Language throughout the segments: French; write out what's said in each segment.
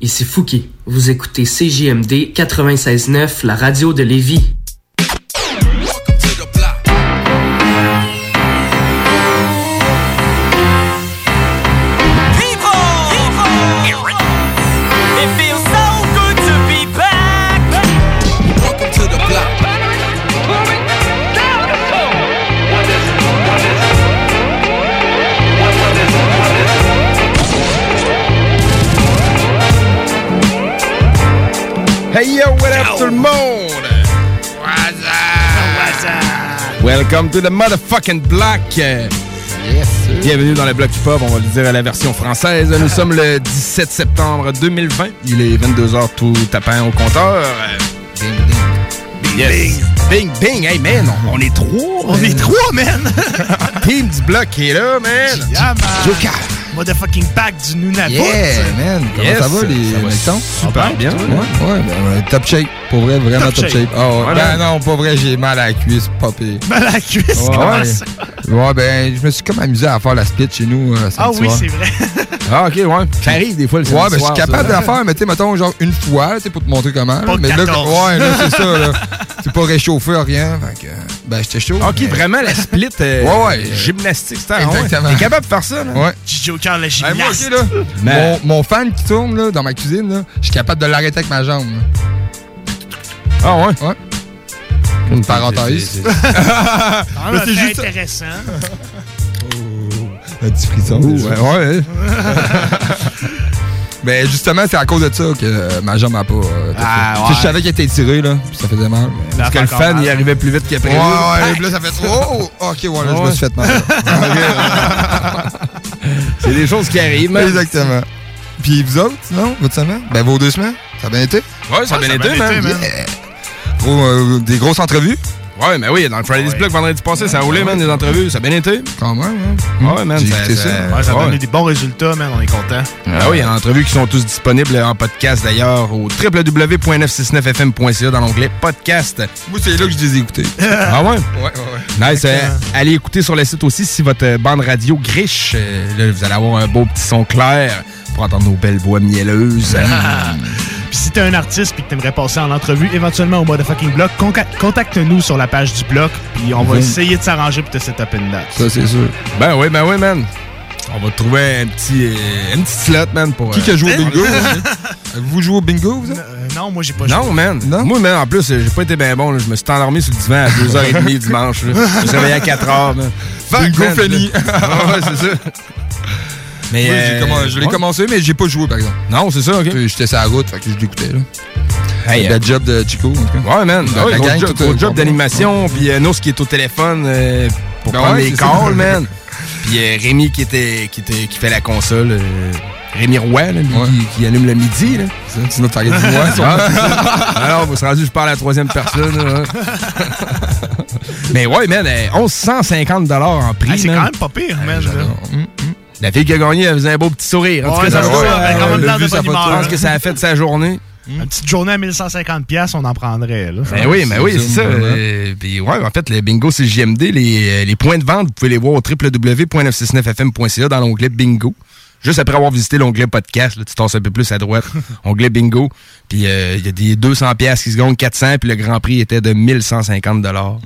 ici Fouki. Vous écoutez CJMD 96.9, la radio de Lévis. Welcome to the motherfucking block. Yes, Bienvenue dans le bloc hip-hop, on va le dire à la version française. Nous sommes le 17 septembre 2020. Il est 22h tout tapant au compteur. Bing, bing. Yes. Bing, bing. Hey, man, on, on est trois. On est trois, man. Team du bloc qui est là, man. Yeah, man. Joker. Motherfucking back du Nunavut. Yeah, man. Comment Yes, ça va, les mecs super bien, Ouais, ouais. ouais, ben, top shape. Pour vrai, vraiment Top top, shape. shape. Ah, ben non, pas vrai, j'ai mal à la cuisse, pire. Mal à la cuisse, Ouais, comment ouais. ça? Ouais, ben, je me suis comme amusé à faire la split chez nous. euh, Ah oui, c'est vrai. Ah, ok, ouais. Ça arrive des fois le Ouais, ben, je suis capable de la faire, mais tu sais, mettons, genre une fois, tu sais, pour te montrer comment. là. Pas mais là, 14. ouais, là, c'est ça, là. C'est pas réchauffé, rien. Fait que, ben, j'étais chaud. Ok, mais- vraiment la split euh, Ouais, ouais. gymnastique, c'était ah ouais. Exactement. T'es capable de faire ça, là? Ouais. Hey, moi, là. Mais- Mon, mon fan qui tourne, là, dans ma cuisine, je suis capable de l'arrêter avec ma jambe. là. Ah ouais? Ouais. Une parenthèse. Ah, Mais c'est juste- intéressant. Un petit frisson. Ouais, ouais. Ben justement, c'est à cause de ça que euh, ma jambe a pas. euh, Ah, ouais. Tu sais, Je savais qu'elle était tirée, là, puis ça faisait mal. mais- Parce que le fan, mal. il arrivait plus vite qu'il Ouais, prévu. ouais, là, ça fait Oh! Ok, ouais, là, je me Ouais. suis fait mal. C'est des choses qui arrivent, man. Exactement. Puis vous autres, non? Votre semaine? Ben vos deux semaines? Ça a bien été? Ouais, ça a bien été, man. été, man. Yeah. Gros, euh, des grosses entrevues? Ouais, mais oui, dans le Friday's Ouais. Block vendredi passé, ça a roulé, man, les entrevues. Ça a bien été. Quand même, hein? Ouais, man. Ça. Ouais, ça a ouais. donné des bons résultats, man. On est content. Ah oui, entrevues qui sont tous disponibles en podcast d'ailleurs au www.969fm.ca dans l'onglet podcast. Moi, c'est là que je les ai écoutés. Ah ouais? Ouais, ouais, ouais. Nice. euh, allez écouter sur le site aussi si votre bande radio griche. Euh, là, vous allez avoir un beau petit son clair pour entendre nos belles voix mielleuses. Puis si t'es un artiste puis que t'aimerais passer en entrevue, éventuellement au motherfucking block, conca- contacte-nous sur la page du bloc, puis on va essayer de s'arranger pour te set up une date. Ça, c'est sûr. ben oui, ben oui, man. On va trouver un petit, euh, une petite slot, man, pour... Qui euh, qui a joué au bingo? hein? Vous jouez au bingo, vous? Euh, non, moi j'ai pas joué. Non, man. Non? Moi, man, en plus, euh, j'ai pas été bien bon. là. Je me suis endormi sur le divan à 2h30 dimanche. là. Je me suis réveillé à 4h. man. Fuck, Bingo man. fini. Ah ouais, c'est ça. Mais, Oui, j'ai euh, je l'ai ouais. commencé, mais j'ai pas joué, par exemple. Non, c'est ça, OK. J'étais sur la route, fait que je l'écoutais, là. Hey, euh, Bad job de Chico, en tout cas. Ouais, man. Ah ouais, la gros gang, job, tout, gros euh, job d'animation. Puis euh, Nos qui est au téléphone euh, pour Ben prendre ouais, les c'est calls, man. Puis euh, Rémi qui, était, qui, était, qui fait la console. euh, Rémi Roy, là, lui, Ouais. qui, qui allume le midi. Là. Ça, Sinon, t'arrêtes de moi. Ah, c'est ça. Alors, vous serez rendu, je parle à la troisième personne. là. Mais ouais, man, euh, 1150 en prix. Ah, c'est man. quand même pas pire, man. là. La fille qui a gagné, elle faisait un beau petit sourire. En tout cas, ça. Je pense que ça a fait sa journée. Une petite journée à 1150$, piastres, on en prendrait. Là. Ben oui, ben oui, c'est ça. Euh, puis ouais, en fait, le bingo, c'est JMD. Les, euh, les points de vente, vous pouvez les voir au www.969fm.ca dans l'onglet bingo. Juste après avoir visité l'onglet podcast, là, tu tasses un peu plus à droite, onglet bingo. Puis euh, il y a des 200 pièces qui se gagnent 400, puis le grand prix était de 1150 dollars.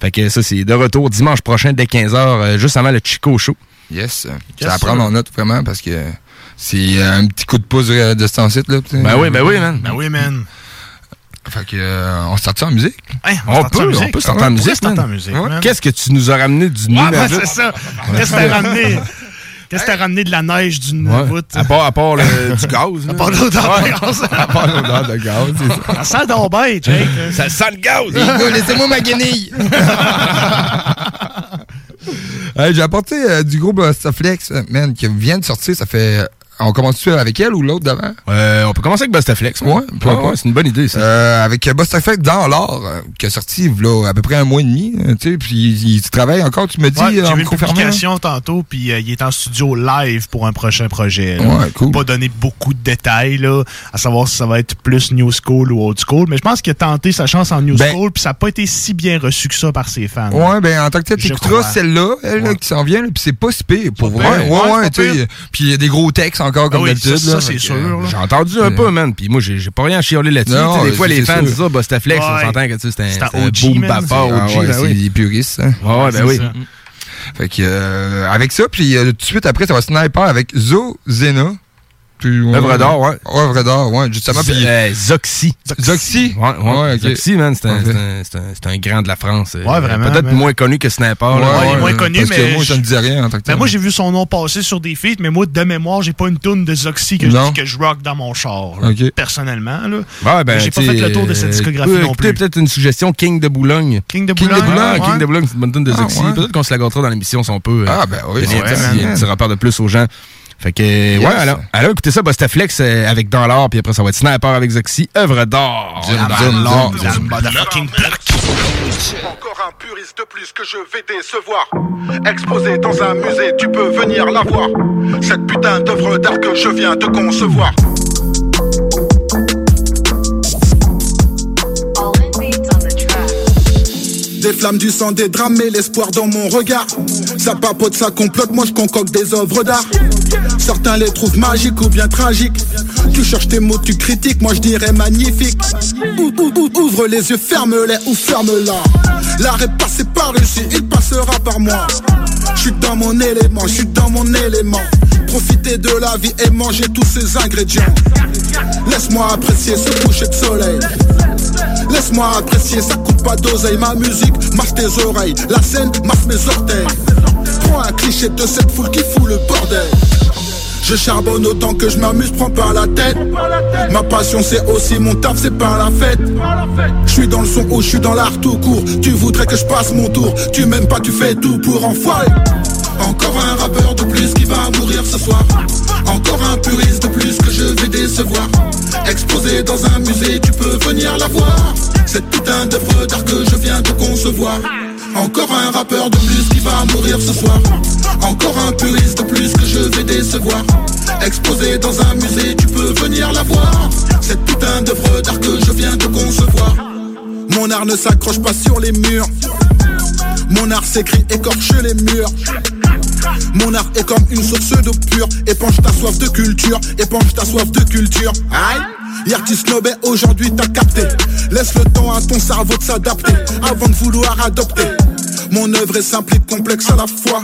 Fait que ça, c'est de retour dimanche prochain dès 15h, juste avant le Chico Show. Yes. C'est à prendre en note vraiment parce que c'est un petit coup de pouce de de ce site là. Ben oui, ben oui, man. Ben oui, man. Fait que euh, on ça en musique? Hey, On peut, on peut sortir en musique, sortir en musique, Ouais. Qu'est-ce que tu nous as ramené du Ouais, Nunavut? ben, c'est ça. Qu'est-ce que t'as ramené? Qu'est-ce que t'as ramené de la neige du Ouais. Nunavut? À part, à part le- du gaz. À part l'odeur de gaz. À part l'odeur de gaz, c'est ça. Ça sent donc bien, Jake. Ça sent le gaz! Laissez-moi ma guenille! Hey, J'ai apporté euh, du groupe Bustaflex, euh, man, qui vient de sortir. Ça fait. On commence-tu avec elle ou l'autre d'avant? Euh, on peut commencer avec Bustaflex. Ouais, pourquoi pas? c'est une bonne idée, ça. Euh, avec Bustaflex dans l'or, euh, qui a sorti là, à peu près un mois et demi. tu sais, puis il, il travaille encore, tu me dis, Ouais, j'ai en vu une publication tantôt, puis euh, il est en studio live pour un prochain projet. là. Ouais, cool. Pas donner beaucoup de détails, là, à savoir si ça va être plus new school ou old school, mais je pense qu'il a tenté sa chance en new Ben- school, puis ça n'a pas été si bien reçu que ça par ses fans. Ouais, ben en tant que tel, t'écouteras celle-là, elle là, qui s'en vient, là, puis c'est pas si pire, pour vrai. Ouais, Ouais, tu sais. Puis il y a des gros textes encore, comme Ah oui, d'habitude. ça, c'est sûr, euh. J'ai entendu un peu, man. Puis moi, j'ai pas rien à chialer là-dessus. Des fois, les fans disent ça, Bustaflex, on Ouais. s'entend que tu sais, c'est un, OG, boom man, bappa c'est- OG. Ah ben c'est des puristes, hein. Ouais, ben oui. ça. Fait que, euh, avec ça, puis euh, tout de suite après, ça va sniper avec Zo Zena. Puis, ouais, Œuvre d'art, ouais. Œuvre d'art, ouais, justement. Puis, euh, Zoxy. Zoxy? Ouais, ouais. Ouais. Zoxy, man, c'est un, Ok. c'est un- c'est un- un grand de la France. euh, Ouais, vraiment, Peut-être moins connu que Sniper. Ouais, là. Ouais, il est moins connu, parce mais que moi, je- me disait rien en tant que Ben moi, j'ai vu son nom passer sur des feats, mais moi, de mémoire, j'ai pas une toune de Zoxy que, Non. je, que je rock dans mon char, là, Ok. personnellement. Là. Ouais, ben, J'ai pas fait le tour de cette euh, discographie écoutez, non plus. peut-être une suggestion, King de Boulogne. King de King de Boulogne. Ah, ouais. King de Boulogne, c'est une bonne tune de Ah, Zoxy. ouais. Peut-être qu'on se la gâtera dans l'émission si on peut. euh, Ah, ben oui, c'est un petit rapport de plus aux gens. Fait que, Yes. ouais, alors, alors, écoutez ça, Bustaflex euh, avec Dans l'or, puis après, ça va être Sniper avec Zoxy, œuvre block. Encore un puriste de plus que je vais décevoir. Exposé dans un musée, tu peux venir la voir. Cette putain d'œuvre d'art que je viens de concevoir. Des flammes du sang, des drames et l'espoir dans mon regard. Ça papote, ça complote, moi je concocte des œuvres d'art. Certains les trouvent magiques ou bien tragiques. Tu cherches tes mots, tu critiques, moi je dirais magnifique. Ou- ou- ou- ouvre les yeux, ferme-les ou ferme-la. L'art est passé par ici, il passera par moi. Je suis dans mon élément, je suis dans mon élément. Profiter de la vie et manger tous ces ingrédients. Laisse-moi apprécier ce coucher de soleil. Laisse-moi apprécier, ça coûte pas d'oseille. Ma musique marche tes oreilles, la scène marche mes orteils. Prends un cliché de cette foule qui fout le bordel. Je charbonne autant que je m'amuse, prends pas la tête. Ma passion c'est aussi mon taf, c'est pas la fête. Je suis dans le son ou je suis dans l'art tout court. Tu voudrais que je passe mon tour, tu m'aimes pas, tu fais tout pour enfoirer. Encore un rappeur de plus qui va mourir ce soir. Encore un puriste de plus que je vais décevoir. Exposé dans un musée, tu peux venir la voir. Cette putain d'œuvre d'art que je viens de concevoir. Encore un rappeur de plus qui va mourir ce soir. Encore un puriste de plus que je vais décevoir. Exposé dans un musée, tu peux venir la voir. Cette putain d'œuvre d'art que je viens de concevoir. Mon art ne s'accroche pas sur les murs. Mon art s'écrit écorche les murs. Mon art est comme une source d'eau pure. Épanche ta soif de culture, épanche ta soif de culture. Aïe! L'artiste snobé aujourd'hui t'as capté. Laisse le temps à ton cerveau de s'adapter avant de vouloir adopter. Mon œuvre est simple et complexe à la fois.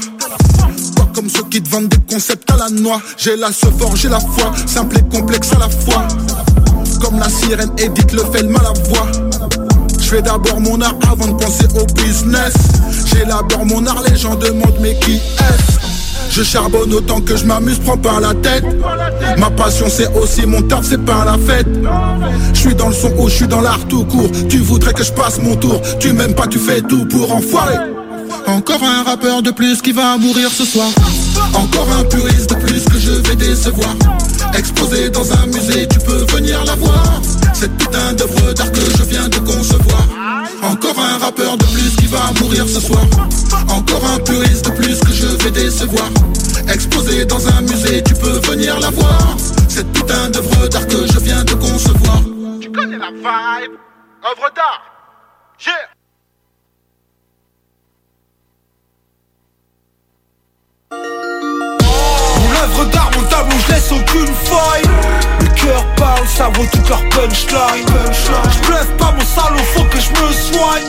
Pas comme ceux qui te vendent des concepts à la noix. J'ai la se j'ai la foi, simple et complexe à la fois. Comme la sirène Edith le fait le mal à voix. Je fais d'abord mon art avant de penser au business. J'élabore mon art, les gens demandent mais qui est-ce? Je charbonne autant que je m'amuse, prends pas la tête. Ma passion c'est aussi mon taf, c'est pas la fête. Je suis dans le son ou je suis dans l'art tout court. Tu voudrais que je passe mon tour, tu m'aimes pas, tu fais tout pour enfoirer. Encore un rappeur de plus qui va mourir ce soir. Encore un puriste de plus que je vais décevoir. Exposé dans un musée, tu peux venir la voir. Cette putain d'œuvre d'art que je viens de concevoir. Encore un rappeur de plus qui va mourir ce soir. Encore un puriste de plus que je vais décevoir. Exposée dans un musée, tu peux venir la voir. Cette putain d'œuvre d'art que je viens de concevoir. Tu connais la vibe Œuvre d'art œuvre d'art, mon tableau, je laisse aucune faille. Le cœur parle, ça vaut toute leur punchline Je pas mon salaud, faut que je me soigne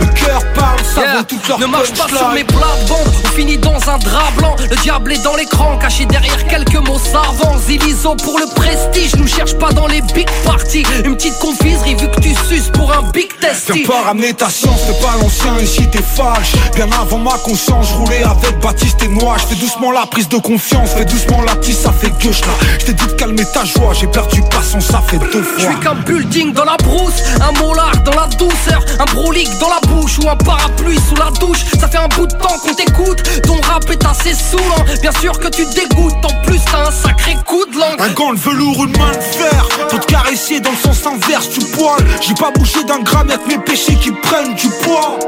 Le cœur parle, ça Yeah. vaut toute leur Ne marche pas sur mes punchline plates-bandes, on finit dans un drap blanc. Le diable est dans l'écran, caché derrière quelques mots savants. Zilizo pour le prestige, nous cherche pas dans les big parties. Une petite confiserie vu que tu suces pour un big test. Viens pas ramener ta science, t'es pas l'ancien, ici t'es fâche Bien avant ma conscience, roulais avec Baptiste et Noix Je fais doucement la prise de confiance, fais doucement la petite, ça fait gueuche là Je t'ai dit de calmer ta joie, j'ai perdu patience, ça fait deux Je fois suis qu'un building dans la brousse, un molar dans la douceur, un brolique dans la bouche ou un parapluie sous la douche. Ça fait un bout de temps qu'on t'écoute, ton rap est assez saoulant. Bien sûr que tu te dégoûtes, en plus t'as un sacré coup de langue. Un gant de velours, une main de fer Pour te caresser dans le sens inverse du poil J'ai pas bougé d'un gramme, y'a que mes péchés qui prennent du poids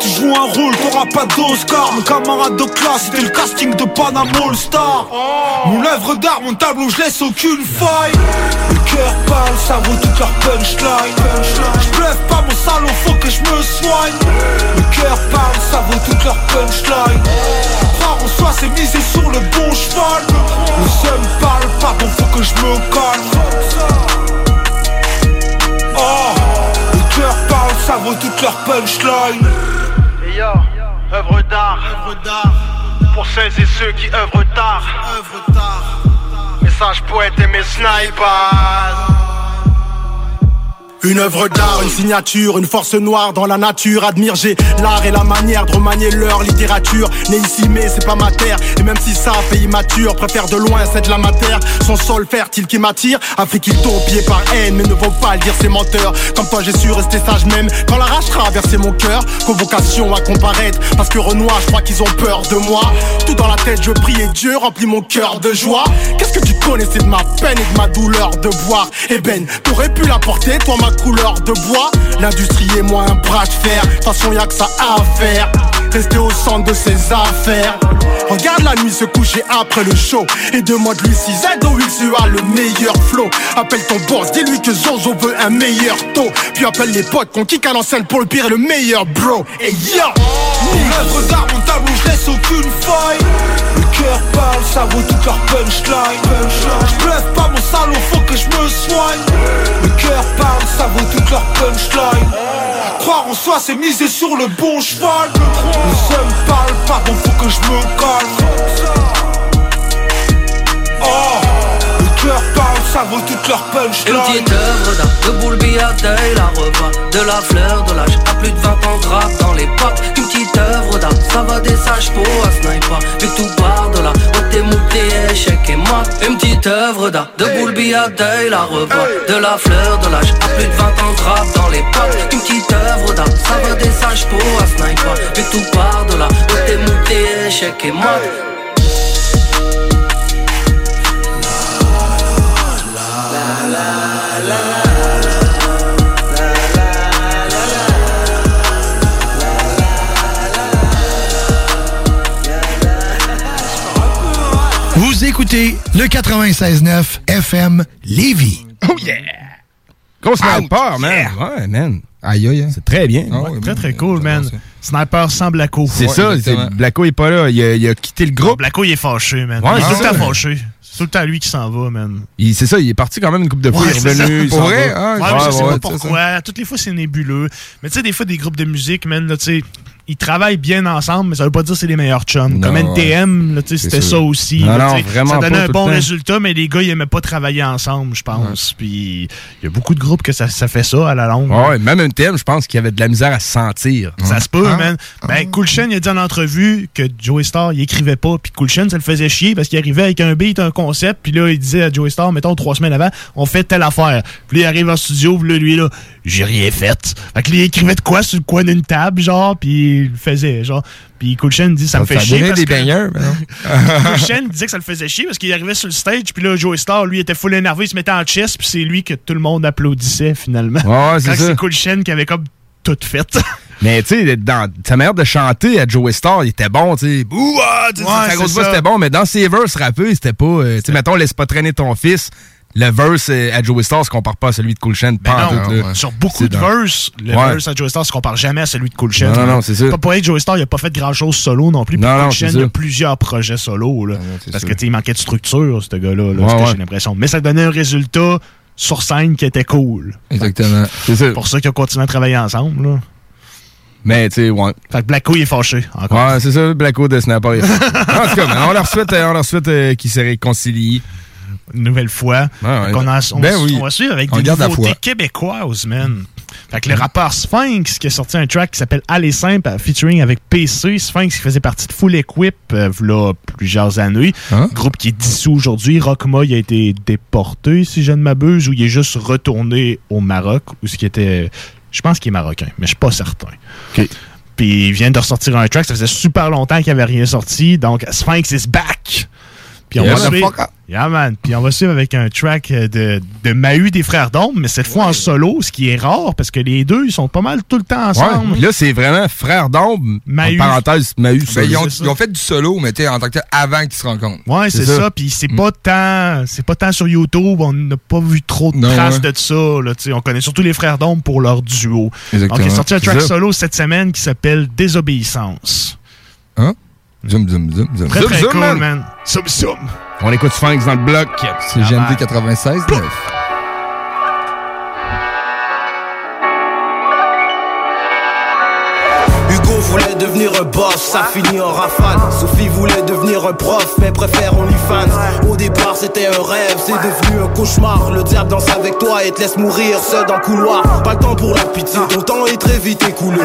Tu joues un rôle, t'auras pas d'Oscar Mon camarade de classe, c'était le casting de Panama All Star Mon œuvre d'art, mon tableau, je laisse aucune Le cœur parle, ça vaut toute leur punchline. Je bluffe pas mon salaud, faut que je me soigne. Le cœur parle, ça vaut toute leur punchline. Croire en soi, c'est miser sur le bon cheval. Le seul parle, pardon, faut que je me calme. Oh, le cœur parle, ça vaut toute leur punchline. Et yo, œuvre d'art, œuvre d'art. Pour celles et ceux qui œuvrent tard, Sax poeti mi snajpas Une œuvre d'art, une signature, une force noire dans la nature. Admire, j'ai l'art et la manière de remanier leur littérature. Né ici, mais c'est pas ma terre. Et même si ça fait immature, préfère de loin, c'est de la matière. Son sol fertile qui m'attire. Afrique, il pied par haine, mais ne vaut pas le dire, c'est menteur. Comme toi, j'ai su rester sage même quand la rage mon cœur. Convocation à comparaître, parce que Renoir, je crois qu'ils ont peur de moi. Tout dans la tête, je prie et Dieu remplit mon cœur de joie. Qu'est-ce que tu connaissais de ma peine et de ma douleur de boire Eh ben, t'aurais pu la porter, toi, ma couleur de bois. L'industrie et moi, un bras de fer. De toute façon, y a que ça à faire. Rester au centre de ses affaires. Regarde la nuit se coucher après le show. Et demande lui si ZOX a le meilleur flow. Appelle ton boss, dis-lui que Zozo veut un meilleur taux. Puis appelle les potes qu'on kick à l'enseigne pour le pire et le meilleur bro. Et yo! Mon œuvre d'art, mon tableau, je laisse aucune faille Le cœur parle, ça vaut toute leur punchline Je bluffe pas mon salaud, faut que je me soigne Le cœur parle, ça vaut toute leur punchline Croire en soi, c'est miser sur le bon cheval seum parle, pardon, faut que je me calme. Oh, le cœur parle, ça vaut toute leur Une punchline petite œuvre d'art, de boule à deuil, la revoit De la fleur de l'âge, à plus de 20 ans grave dans les potes Une petite œuvre d'art, ça va des sages pour un sniper. Vu que tout part de là, t'es monté, échec et moi Une petite œuvre d'art, de boule à deuil, la revoit De la fleur de l'âge, à plus de 20 ans grave dans les potes Une petite œuvre d'art, ça va des sages pour un sniper. Vu que tout part de là, t'es monté, échec et moi écoutez le 96.9 FM Lévis. Oh yeah! Gros sniper, man. Ouais, man. Aïe, aïe. C'est très bien. Très, très cool, man. Sniper sans Blacko. C'est ça, Blacko est pas là. Il a, il a quitté le groupe. Blacko, il est fâché, man. Ouais, il est c'est tout le temps fâché. C'est tout le temps lui qui s'en va, man. C'est ça, il est parti quand même une couple de fois. Il est revenu. Pour vrai? va. Ouais, mais je sais pas pourquoi. Toutes les fois, c'est nébuleux. Mais tu sais, des fois, des groupes de musique, man, là, tu sais, ils travaillent bien ensemble, mais ça veut pas dire que c'est les meilleurs chums. Non, Comme NTM, c'était ça aussi. Non, là, Ça donnait un bon résultat, mais les gars, ils aimaient pas travailler ensemble, je pense. Puis il y a beaucoup de groupes que ça, ça fait ça à la longue. Ouais, même thème, je pense qu'il y avait de la misère à se sentir. Ça se peut, Ah. man. Ben, Cool Chain, il a dit en entrevue que Joey Star, il écrivait pas. Puis Cool Chain, ça le faisait chier parce qu'il arrivait avec un beat, un concept. Puis là, il disait à Joey Star, mettons trois semaines avant, on fait telle affaire. Puis là, il arrive en studio, puis là, lui, là, j'ai rien fait. Fait que il écrivait de quoi sur le coin d'une table, genre, puis il le faisait, genre. Puis Cool Chain dit, ça, me fait Ça chier. parce des que- baigneurs, Chain disait que ça le faisait chier parce qu'il arrivait sur le stage, puis là, Joey Star, lui, était full énervé, il se mettait en chest, puis c'est lui que tout le monde applaudissait, finalement. Ouais, c'est ça. c'est Chain qui avait comme tout fait. Mais tu sais, dans sa manière de chanter à Joey Star, il était bon, tu sais. Bouah! Ouais, sa grosse voix, ça. c'était bon, mais dans ses verses rappés, c'était pas. euh, tu sais, mettons, laisse pas traîner ton fils. Le verse à Joey Star se compare pas à celui de Cool Chain. Ben pas en non, tout, là. sur beaucoup C'est de verses, le Ouais. verse à Joey Star se compare jamais à celui de Cool Chain. Non, non, non, c'est ça. Pas pour rien que Joey Star, il a pas fait grand chose solo non plus. Puis Non, Cool non, c'est il a plusieurs projets solo. Là, parce ça. que tu il manquait de structure, ce gars-là, là, j'ai l'impression. Mais ça donnait un résultat sur scène qui était cool. Exactement. C'est ça. pour ça qu'ils ont continué à travailler ensemble. Là. Mais tu sais, ouais. Fait que Blacko, il est fâché encore. Ouais, c'est ça, Blacko de Snapper. en tout cas, man, on leur souhaite, on leur souhaite euh, qu'ils se réconcilient. Une nouvelle fois. ouais. Qu'on a- on, Ben va- oui. on va suivre avec On des nouveautés québécoises, man. Fait que le rappeur Sphinx qui a sorti un track qui s'appelle Aller Simple euh, featuring avec PC. Sphinx qui faisait partie de Full Equip euh, v'là plusieurs années. Hein? Groupe qui est dissous aujourd'hui. Rockma il a été déporté, si je ne m'abuse, ou il est juste retourné au Maroc, ou ce qui était. Je pense qu'il est marocain, mais je suis pas certain. Puis il vient de ressortir un track, ça faisait super longtemps qu'il n'y avait rien sorti, donc Sphinx is back! Puis on, Yeah, va suivre, motherfucker. Yeah, man. Puis on va suivre avec un track euh, de, de Mahu des Frères d'Ombre, mais cette fois en solo, ce qui est rare parce que les deux, ils sont pas mal tout le temps ensemble. Ouais. Là, c'est vraiment frère d'ombre. Mahu. En parenthèse, Mahu. Ben, ils, ont, ils fait du solo, mais tu sais, en tant que tel, avant qu'ils se rencontrent. Ouais, c'est ça. Puis c'est pas tant, c'est pas tant sur YouTube. On n'a pas vu trop de Non, traces ouais. de ça. Là, on connaît surtout les frères d'ombre pour leur duo. Exactement. Donc, il est sorti un track ça. solo cette semaine qui s'appelle Désobéissance. Hein? Zoom, zoom, zoom, zoom. Très Zoom, très zoom, cool, man. man. Zoom, zoom. On écoute Sphinx dans le bloc. C'est GMD 96 voulait devenir un boss, ça finit en rafale. Sophie voulait devenir un prof, mais préfère OnlyFans. Au départ, c'était un rêve, c'est devenu un cauchemar. Le diable danse avec toi et te laisse mourir seul dans le couloir. Pas le temps pour la pitié, ton temps est très vite écoulé.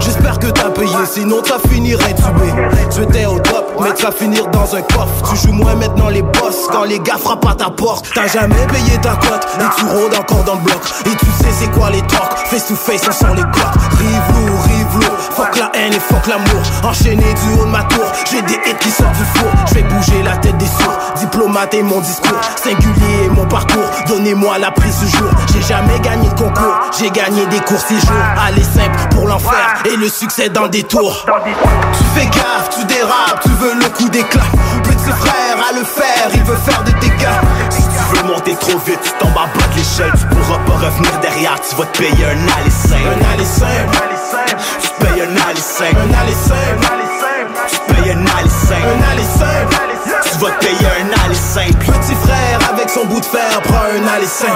J'espère que t'as payé, sinon t'as fini intubé. Tu étais au top, mais tu vas finir dans un coffre. Tu joues moins maintenant les boss quand les gars frappent à ta porte. T'as jamais payé ta cote et tu rôdes encore dans le bloc. Et tu sais c'est quoi les talks, face to face, on sent les coques. Rive lourd, rive fuck la haine et fuck l'amour. Enchaîné du haut de ma tour, j'ai des hits qui sortent du four. Je vais bouger la tête des sourds, diplomate et mon discours. Singulier et mon parcours, donnez-moi la prise du jour. J'ai jamais gagné de concours, j'ai gagné des courses et jours. Allez simple pour l'enfer et le succès dans le détour. Tu fais gaffe, tu dérapes, tu veux le coup d'éclat. Petit frère à le faire, il veut faire des dégâts. Veux monter trop vite, tu tombes en bas de l'échelle. Tu pourras pas revenir derrière, tu vas te payer un aller. Un aller. Tu te payes un aller. Un aller. Tu te payes un aller. Un aller. Tu vas te payer un aller simple. Petit frère son bout de fer prend un simple.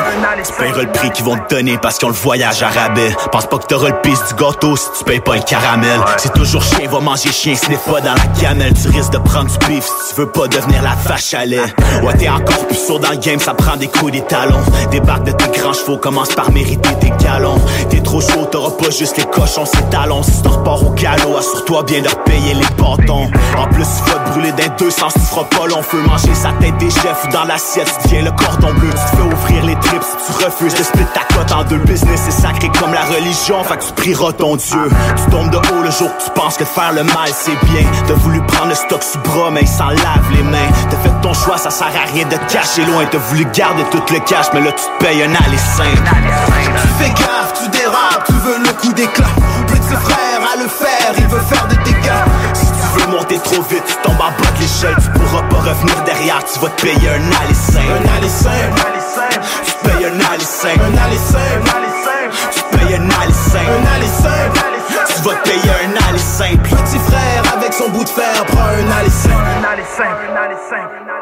Tu payeras le prix qu'ils vont te donner parce qu'ils ont le voyage à rabais. Pense pas que t'auras le pisse du gâteau si tu payes pas un caramel. C'est toujours chien, va manger chien, ce n'est pas dans la gamelle. Tu risques de prendre du beef si tu veux pas devenir la vache à lait. Ouais, t'es encore plus sourd dans le game, ça prend des coups des talons. Débarque de tes grands chevaux, commence par mériter tes galons. T'es trop chaud, t'auras pas juste les cochons, c'est talons. Si t'en repars au galop, assure-toi bien de repayer les bâtons. En plus, tu vas te brûler d'un deux sens, tu feras pas long feu. Manger sa tête des chefs ou dans l'assiette, tu deviens le cordon bleu. Tu te fais ouvrir les tripes si tu refuses de split ta cote en deux. Business est sacré comme la religion, fait que tu prieras ton Dieu. Tu tombes de haut le jour tu penses que faire le mal c'est bien. T'as voulu prendre le stock sous bras, mais il s'en lave les mains. T'as fait ton choix, ça sert à rien de te cacher loin. T'as voulu garder tout le cash, mais là tu te payes un aller simple. Tu fais gaffe, tu dérapes, tu vas te payer un simple. Un simple. Tu te payes un simple. Un simple. Tu te payes un simple. Un simple. Tu vas te payer un simple. Petit frère avec son bout de fer prend un simple. Un simple. Un aller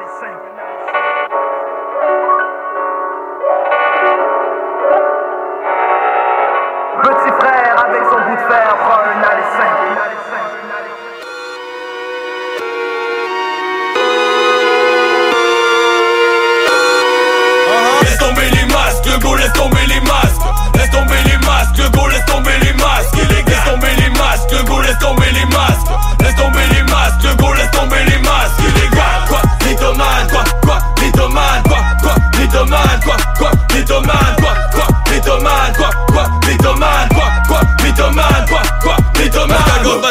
les masques, go, laisse tomber les masques. Laisse tomber les masques, go, laisse tomber les masques. Laisse tomber les masques, go, laisse tomber les masques. Laisse tomber les masques, go, laisse tomber les masques.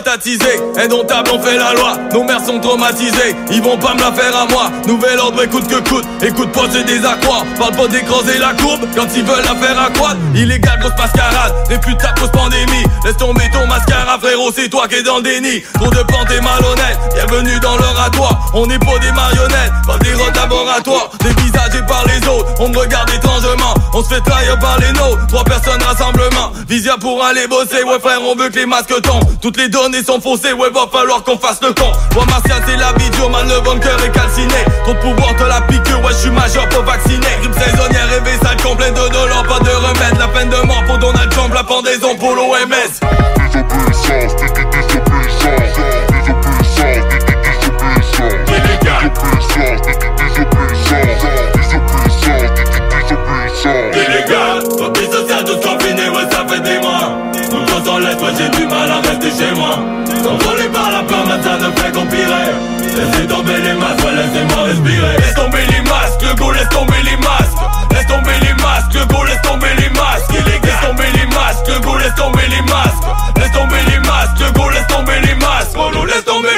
Baptisés, indomptables on fait la loi. Nos mères sont traumatisées, ils vont pas me la faire à moi. Nouvel ordre, écoute que coûte, écoute pas c'est des. Parle pas d'écraser la courbe quand ils veulent la faire accroître. Illégal, grosse mascarade, réputable, grosse pandémie. Laisse tomber ton mascara, frérot, c'est toi qui es dans le déni. Trop de plantes malhonnêtes, bienvenue dans l'oratoire. On n'est pas des marionnettes, pas des rots laboratoires. Dévisagés par les autres, on me regarde étrangement. On se fait trahir par les nôtres, trois personnes rassemblement. Visia pour aller bosser, ouais frère, on veut que les masques tombent. Toutes les données sont faussées, ouais, va falloir qu'on fasse le con. Moi, Martial, c'est la vidéo, man, le bunker est calciné. Trop de pouvoir de la piqûre, ouais, je suis majeur, pas vacciné. Grippe saisonnière, rêvé sale, complet de dollars, pas de remède. La peine de mort pour Donald Trump, la pendaison pour l'OMS. Illégal, papier social tous chez moi. Contrôlé par la peur, ça ne fait qu'empirer. Laissez tomber les masques, laissez-moi respirer. Laisse tomber les masques, le go laisse tomber les masques. Laisse tomber les masques, le go laisse tomber les masques. Laisse tomber les masques, le go laisse tomber les masques. Laisse tomber les masques, le go laisse tomber les masques. Oh nous laisse tomber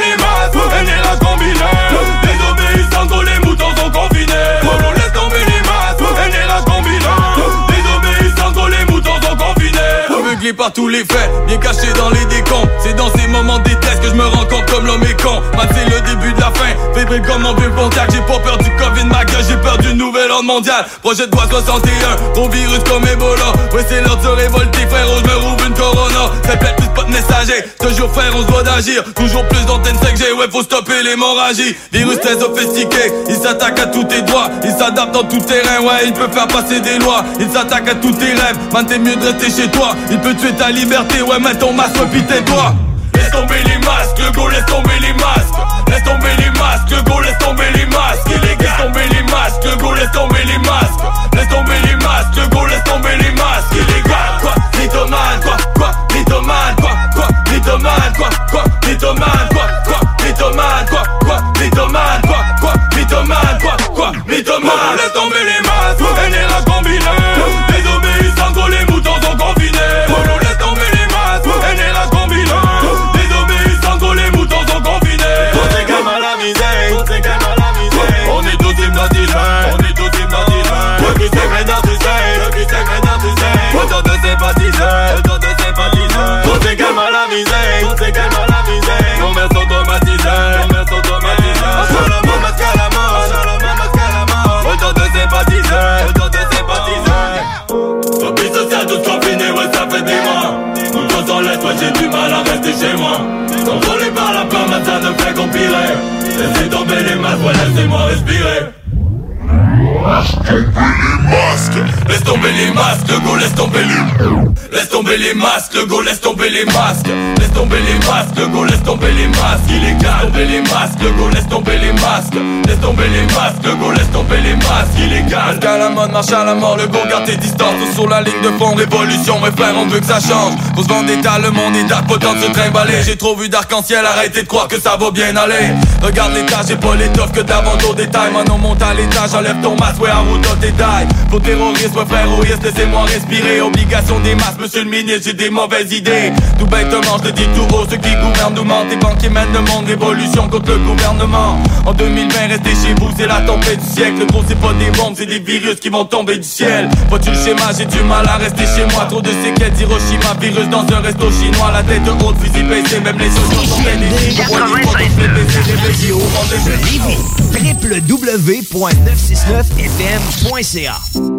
Par tous les faits, bien caché dans les décombres C'est dans ces moments détresse que je me rends compte comme l'homme est con. Man c'est le début de la fin, fébrile comme un vieux contact J'ai pas peur du Covid, ma gueule, j'ai peur d'une nouvelle ordre mondiale. Projet de loi 61, gros virus comme Ebola. Ouais c'est l'heure de se révolter frérot, je me rouvre une corona. Ça pète messager, toujours frère on se doit d'agir. Toujours plus d'antennes 5G, ouais faut stopper l'hémorragie. Virus très sophistiqué, il s'attaque à tous tes droits Il s'adapte dans tout terrain, ouais il peut faire passer des lois. Il s'attaque à tous tes rêves, man t'es mieux de rester chez toi. Il peut tuer ta liberté, ouais mets ton masque, puis tais-toi. Laisse tomber les masques, go laisse tomber les masques. Laisse tomber les masques, go laisse tomber les masques. Laisse tomber les masques, go laisse tomber les masques Hable tomber les masques, le go laisse tomber les masques. Laisse tomber les masques, le go laisse tomber les masques. Illégal, tomber les masques, le go laisse tomber les masques. Laisse tomber les masques, le go laisse tomber les masques. Illégal, masque à la mode, marche à la mort, le go garde tes distances sur la ligne de fond, révolution, mes frères on veut que ça change. Cause vendetta, le monde est potent de se trimballer. J'ai trop vu d'arc-en-ciel, arrêtez de croire que ça va bien aller. Regarde l'étage, j'ai pas l'étoffe que d'avant au détail. Maintenant monte à l'étage, enlève ton masque, ouais à route au détail Pour terroriste, ouais fréroriste, laissez-moi respirer. Obligation des masques, monsieur le j'ai des mauvaises idées. Dubaï te dis tout détours, ceux qui gouvernent nous mentent. Tes banquiers mènent le monde, révolution contre le gouvernement. En 2020, restez chez vous, c'est la tempête du siècle. Gros, c'est pas des bombes, c'est des virus qui vont tomber du ciel. Vois-tu le schéma, j'ai du mal à rester chez moi. Trop de séquelles, Hiroshima, virus dans un resto chinois. La tête haute, fusil baissé, même les sociaux sont bénéfiques. www.969fm.ca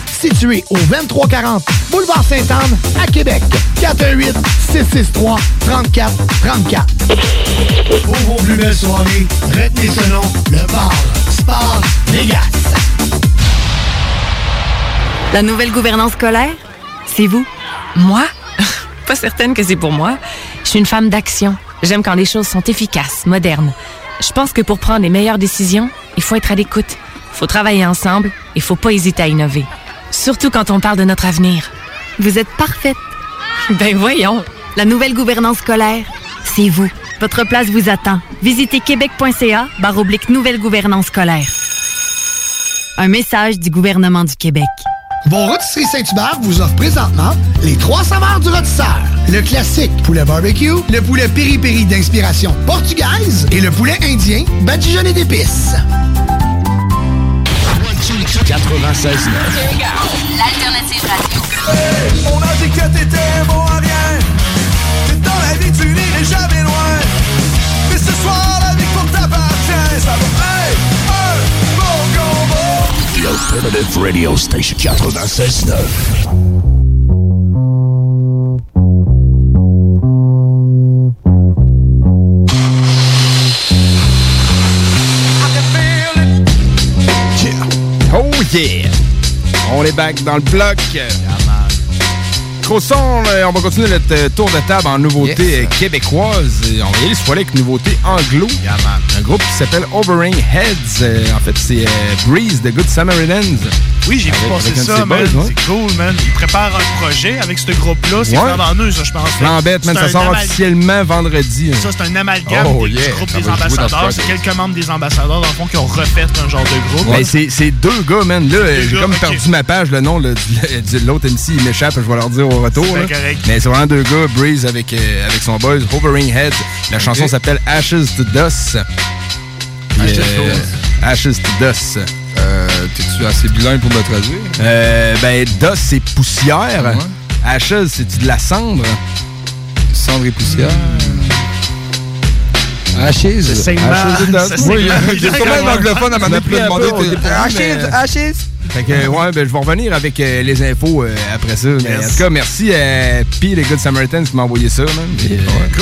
situé au 2340 Boulevard Sainte-Anne à Québec. 418 663 34 34. Pour vos plus belles soirées, retenez ce nom, le bar Sport Vegas. La nouvelle gouvernance scolaire, c'est vous? Moi? Pas certaine que c'est pour moi. Je suis une femme d'action. J'aime quand les choses sont efficaces, modernes. Je pense que pour prendre les meilleures décisions, il faut être à l'écoute. faut travailler ensemble et faut pas hésiter à innover. Surtout quand on parle de notre avenir. Vous êtes parfaite. Ben voyons. La nouvelle gouvernance scolaire, c'est vous. Votre place vous attend. Visitez québec.ca barre oblique nouvelle gouvernance scolaire. Un message du gouvernement du Québec. Vos rôtisseries Saint-Hubert vous offrent présentement les trois saveurs du rôtisseur. Le classique poulet barbecue, le poulet piri-piri d'inspiration portugaise et le poulet indien badigeonné d'épices. 96 L'alternative radio. On a dit que t'étais bon à rien. Que dans la vie tu n'irais jamais loin. Mais ce soir la victoire t'appartient. Ça va hey, un bon combo. L'Alternative Radio Station 96.9. Oh yeah! On est back dans le bloc. Gros son, euh, on va continuer notre euh, tour de table en nouveautés Yes. québécoises. On va y aller ce avec une nouveauté anglo. Un groupe qui s'appelle Overing Heads. Euh, en fait, c'est euh, Breeze, The Good Samaritans. Oui, j'ai vu passer ça, man. ouais. C'est cool, man. Ils préparent un projet avec ce groupe-là. C'est Ouais. flambant ça, je pense. Flambette, man, ça sort amal- officiellement vendredi. Ça, c'est un amalgame Oh, yeah. du groupe des ambassadeurs. ce C'est quelques membres des ambassadeurs, dans le fond, qui ont refait un genre de groupe. Ben, c'est c'est deux gars, man. Là, euh, j'ai comme perdu ma page, le nom de l'autre MC, il m'échappe, je vais leur dire au retour. Là. Mais c'est vraiment deux gars, Breeze avec, euh, avec son boys, Hovering Head. La chanson s'appelle Ashes to Dust. Ashes to euh, Dust. Euh, T'es-tu assez bilingue pour me traduire? Euh, ben, Dust, c'est poussière. Ashes, c'est de la cendre? Cendre et poussière. Ashes. C'est Oui, Man. il y a sûrement un anglophone à un demander. Ashes, Ashes. Fait que, ouais, ben, je vais revenir avec euh, les infos euh, après ça. Mais en tout cas, merci à P, les Good Samaritans, qui m'ont envoyé ça, man. Euh,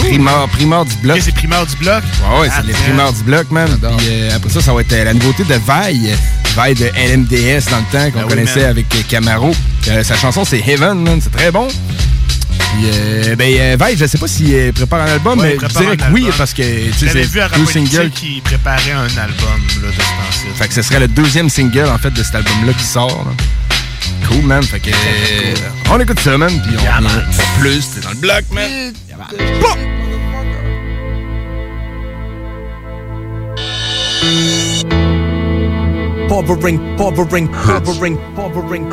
primeur, primeur du bloc. c'est primeur du bloc? Ouais, ouais, c'est les primeurs du bloc, man. Puis euh, après ça, ça va être euh, la nouveauté de Vaille. De LMDS dans le temps, qu'on Ben oui, connaissait avec euh, Camaro. Euh, sa chanson, c'est Heaven, man. C'est très bon. Puis, euh, ben, euh, Vaille, je sais pas s'il prépare un album, Ouais, mais je dirais que oui, parce que, tu sais, J'avais c'est vu à deux singles. Qui préparait un album là, de ce. Fait que ce serait le deuxième single, en fait, de cet album-là qui sort. là. Cool, man. Fait que. euh, on écoute ça, man. Puis on Yeah, man. pour plus. T'es dans le bloc, man. Bothering, bothering, bothering, bothering,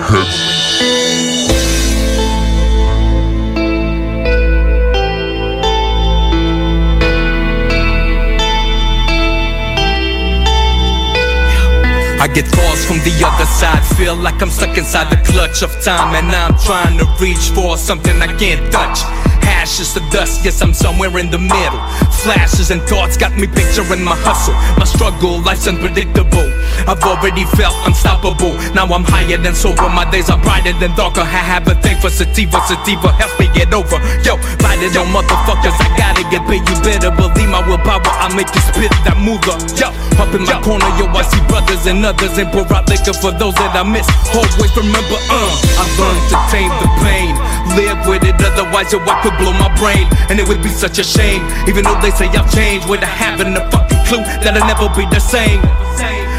I get calls from the other side, feel like I'm stuck inside the clutch of time, and I'm trying to reach for something I can't touch. Ashes to dust, yes, I'm somewhere in the middle. Flashes and thoughts got me picturing my hustle, my struggle, life's unpredictable. I've already felt unstoppable. Now I'm higher than sober, my days are brighter than darker. I have a thing for sativa, sativa helps me get over. Yo, bite it on motherfuckers, I gotta get paid. You better believe my willpower, I make you spit that mover. Yo, up in my corner, yo, I see brothers and others and pour out liquor for those that I miss. Always remember, uh, I've learned to tame the pain. Live with it, otherwise, yo, I could blow my brain. And it would be such a shame, even though they say I've changed. With a having a fucking clue that I'll never be the same.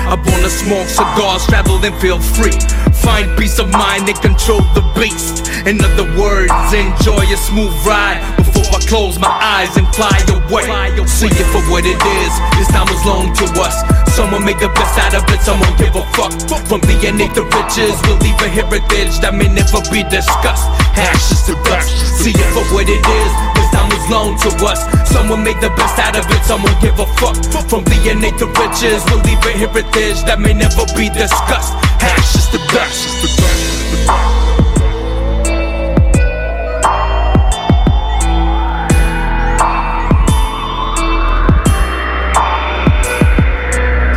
I wanna smoke cigars, travel and feel free. Find peace of mind and control the beast. In other words, enjoy a smooth ride before I close my eyes and fly away. See it for what it is. This time was long to us. Someone make the best out of it. Someone give a fuck. From the innate to riches, we'll leave a heritage that may never be discussed. Ashes to dust. See it for what it is. This time was long to us. Someone make the best out of it. Someone give a fuck. From the innate to riches, we'll leave a heritage that may never be discussed. Ashes to dust.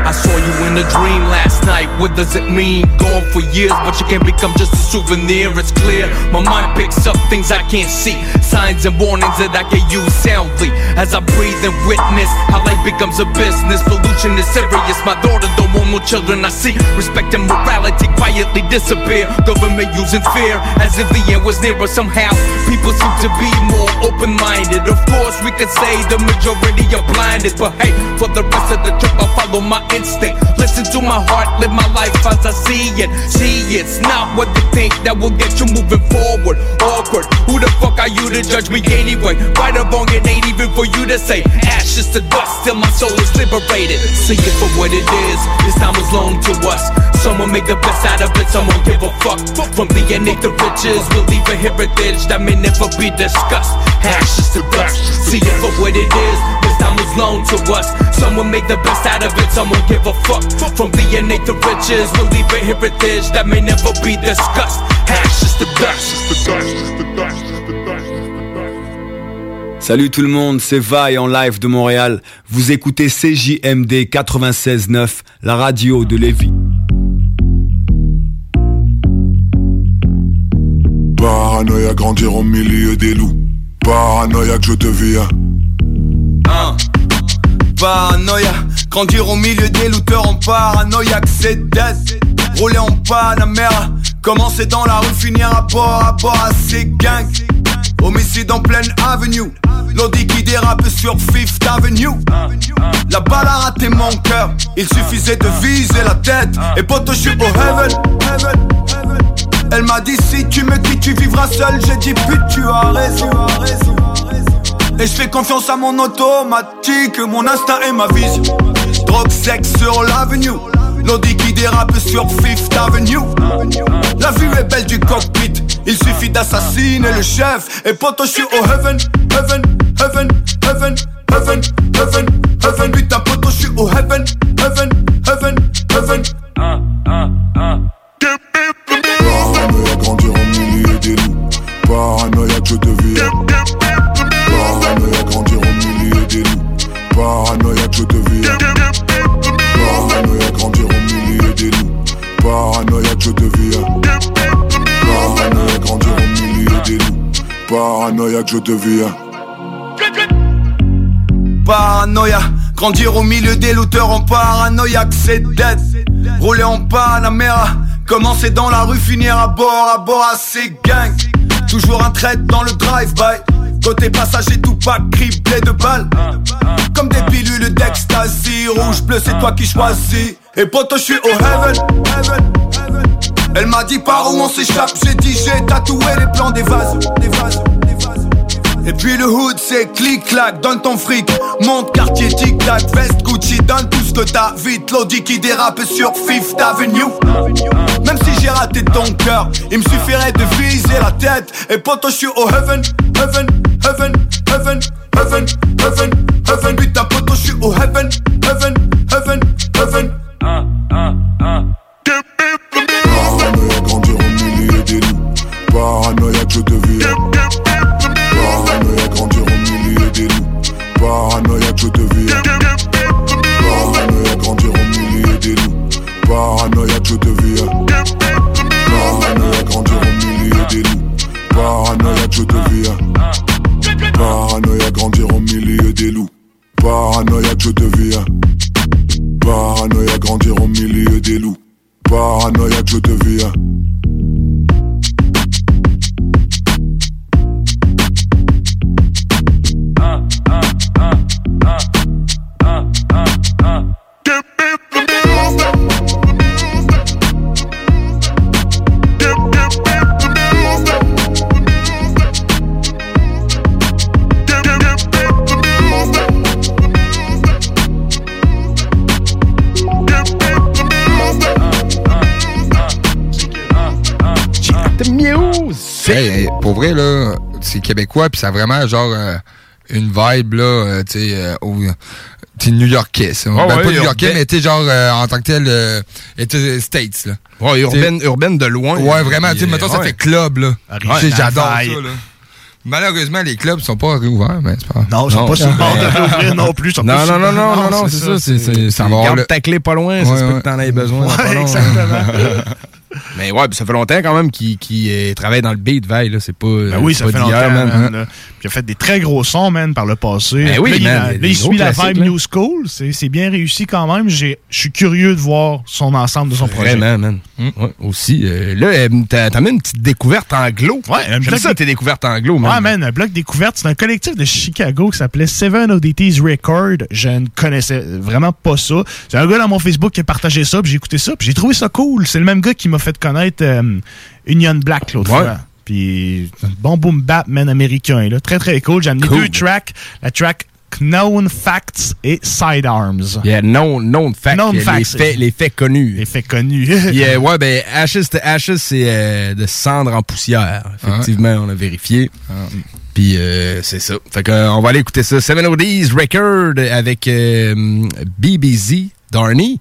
I saw you in a dream night what does it mean? Gone for years, but you can't become just a souvenir. It's clear, my mind picks up things I can't see. Signs and warnings that I can use soundly as I breathe and witness how life becomes a business. Pollution is serious. My daughter don't want no children. I see respect and morality quietly disappear. Government using fear as if the end was nearer. Somehow people seem to be more open-minded. Of course, we could say the majority are blinded, but hey, for the rest of the trip, I follow my instinct. Listen to my heart, live my life as I see it. See, it's not what they think that will get you moving forward. Awkward. Who the fuck are you to judge me anyway? Right or wrong, it ain't even for you to say. Ashes to dust, till my soul is liberated. See it for what it is. This time was long to us. Someone make the best out of it, someone give a fuck. From the end to riches, we'll leave a heritage that may never be discussed. Ashes to dust, see it for what it is. This time was long to us. Someone make the best out of it, someone give a fuck. From the end to riches, we'll leave a heritage that may never be discussed. Ashes to dust. Salut tout le monde, c'est Vaille en live de Montréal. Vous écoutez CJMD 96.9, la radio de Lévis. Paranoïa grandir au milieu des loups. Paranoïa que je deviens. Hein. Paranoïa, grandir au milieu des looters en paranoïaque, c'est dead. Rouler en Panamera, commencer dans la rue, finir à bord, à bord à ces gangs. Homicide en pleine avenue, l'audi qui dérape sur Fifth Avenue. La balle a raté mon cœur, il suffisait de viser la tête. Et poto, je suis au heaven. Elle m'a dit si tu me dis tu vivras seul, j'ai dit pute tu as raison. Et je fais confiance à mon automatique, mon instinct et ma vision. Drogue sexe sur l'avenue, l'audi qui dérape sur Fifth Avenue. La vue est belle du cockpit, il suffit d'assassiner le chef. Et poto, je suis au heaven, heaven, heaven, heaven, heaven, heaven, heaven. Putain, poto, je au heaven, heaven. Paranoïa que je deviens. Paranoïa, grandir au milieu des looters en paranoïaque, c'est dead. Rouler en Panamera, commencer dans la rue, finir à bord, à bord à ces gangs. Toujours un trait dans le drive-by. Côté passager, tout pas criblé de balles. Comme des pilules d'ecstasy, rouge, bleu, c'est toi qui choisis. Et poto, je suis au heaven. Elle m'a dit par où on s'échappe, j'ai dit j'ai tatoué les plans des vases, des vases. Et puis le hood c'est clic-clac, donne ton fric. Monte quartier tic-tac, veste Gucci Donne tout ce que t'as, vite l'audi qui dérape sur Fifth Avenue. Même si j'ai raté ton cœur, il me suffirait de viser la tête. Et poto je suis au heaven, heaven, heaven, heaven, heaven, heaven, heaven. Putain poto je suis au heaven, heaven, loups. Paranoïa que je deviens. Paranoïa grandir au milieu des loups. Paranoïa que je deviens. Pour vrai, là, c'est québécois, puis ça a vraiment, genre, euh, une vibe, là, euh, tu sais, euh, au- t'es new-yorkais, ça. Ouais, Ben, ouais, pas new-yorkais, mais t'es genre, euh, en tant que tel, euh, States, là. Ouais, urbaine, T'sais- urbaine de loin. Ouais, vraiment, tu sais, mettons, ça ouais. fait club, là. Tu j'adore ça, là. Malheureusement, les clubs sont pas réouverts, mais c'est pas Non, ils sont pas sur le bord de réouvrir non plus. Non, non, non, non, non, non, c'est ça. C'est, c'est, ça garde le- ta clé pas loin, ça peut ouais. que t'en aies besoin. long. exactement. Mais ouais, ça fait longtemps quand même qu'il, euh, travaille dans le beat, Veil, là. C'est pas, Ben oui, ça pas fait longtemps, man. man, là. Puis il a fait des très gros sons, man, par le passé. Ben oui, Là, man, Là, il a il, suit la vibe là. New School. C'est bien réussi quand même. Je suis curieux de voir son ensemble de son projet. Vraiment, man. Ouais, aussi. euh, là, euh, t'as, mis une petite découverte anglo. Ouais, un bloc ça, tes découvertes anglo, man. Ouais, man, un bloc découverte. C'est un collectif de Chicago qui s'appelait Seven Oddities Record. Je ne connaissais vraiment pas ça. C'est un gars dans mon Facebook qui a partagé ça, puis j'ai écouté ça, puis j'ai trouvé ça cool. C'est le même gars qui m'a fait connaître euh, Union Black l'autre Ouais. fois. Puis bon boom bap, man, américain. Là. Très, très cool. J'ai amené Cool. deux tracks. La track Known Facts et Sidearms. Yeah, Known les, facts. faits, les faits connus. Les faits connus. Euh, ouais, ben, Ashes, Ashes c'est euh, de cendre en poussière. Effectivement, on a vérifié. Puis, euh, c'est ça. Fait que, euh, on va aller écouter ça. Seven ODs Record avec euh, BBZ Darny.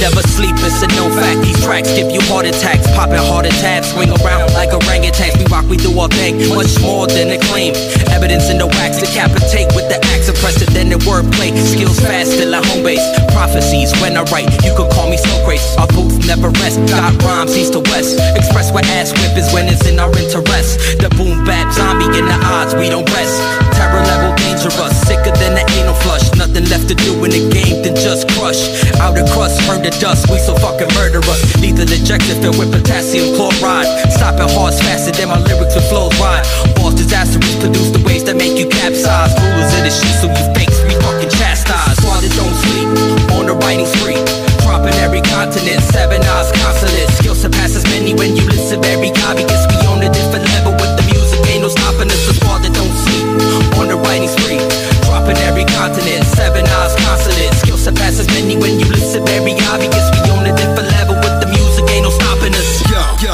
never sleep, it's a no fact. These tracks give you heart attacks, popping heart attacks, swing around like orangutans. We rock, we do our thing, much more than acclaim. Evidence in the wax, decapitate with the axe, unprecedented wordplay. Skills fast, still at home base. Prophecies when I write, you could call me Snow Grace. Our booth never rest, got rhymes east to west. Express what ass whip is when it's in our interest. The boom bap zombie in the odds, we don't rest. Terror level dangerous, sicker than the anal flush. Nothing left to do in the game than just crush. Outer crust, burn to dust, we so fucking murderous. Lethal injected filled with potassium chloride. Stopping hearts faster than my lyrics with flows wide. Boss disasters produce the ways that make you capsize. Rulers in the sheet, so you fakes we fucking chastise. Squad that don't sleep on the writing spree. Dropping every continent, seven eyes consulate. Skill surpasses many when you listen very obvious. We on a different level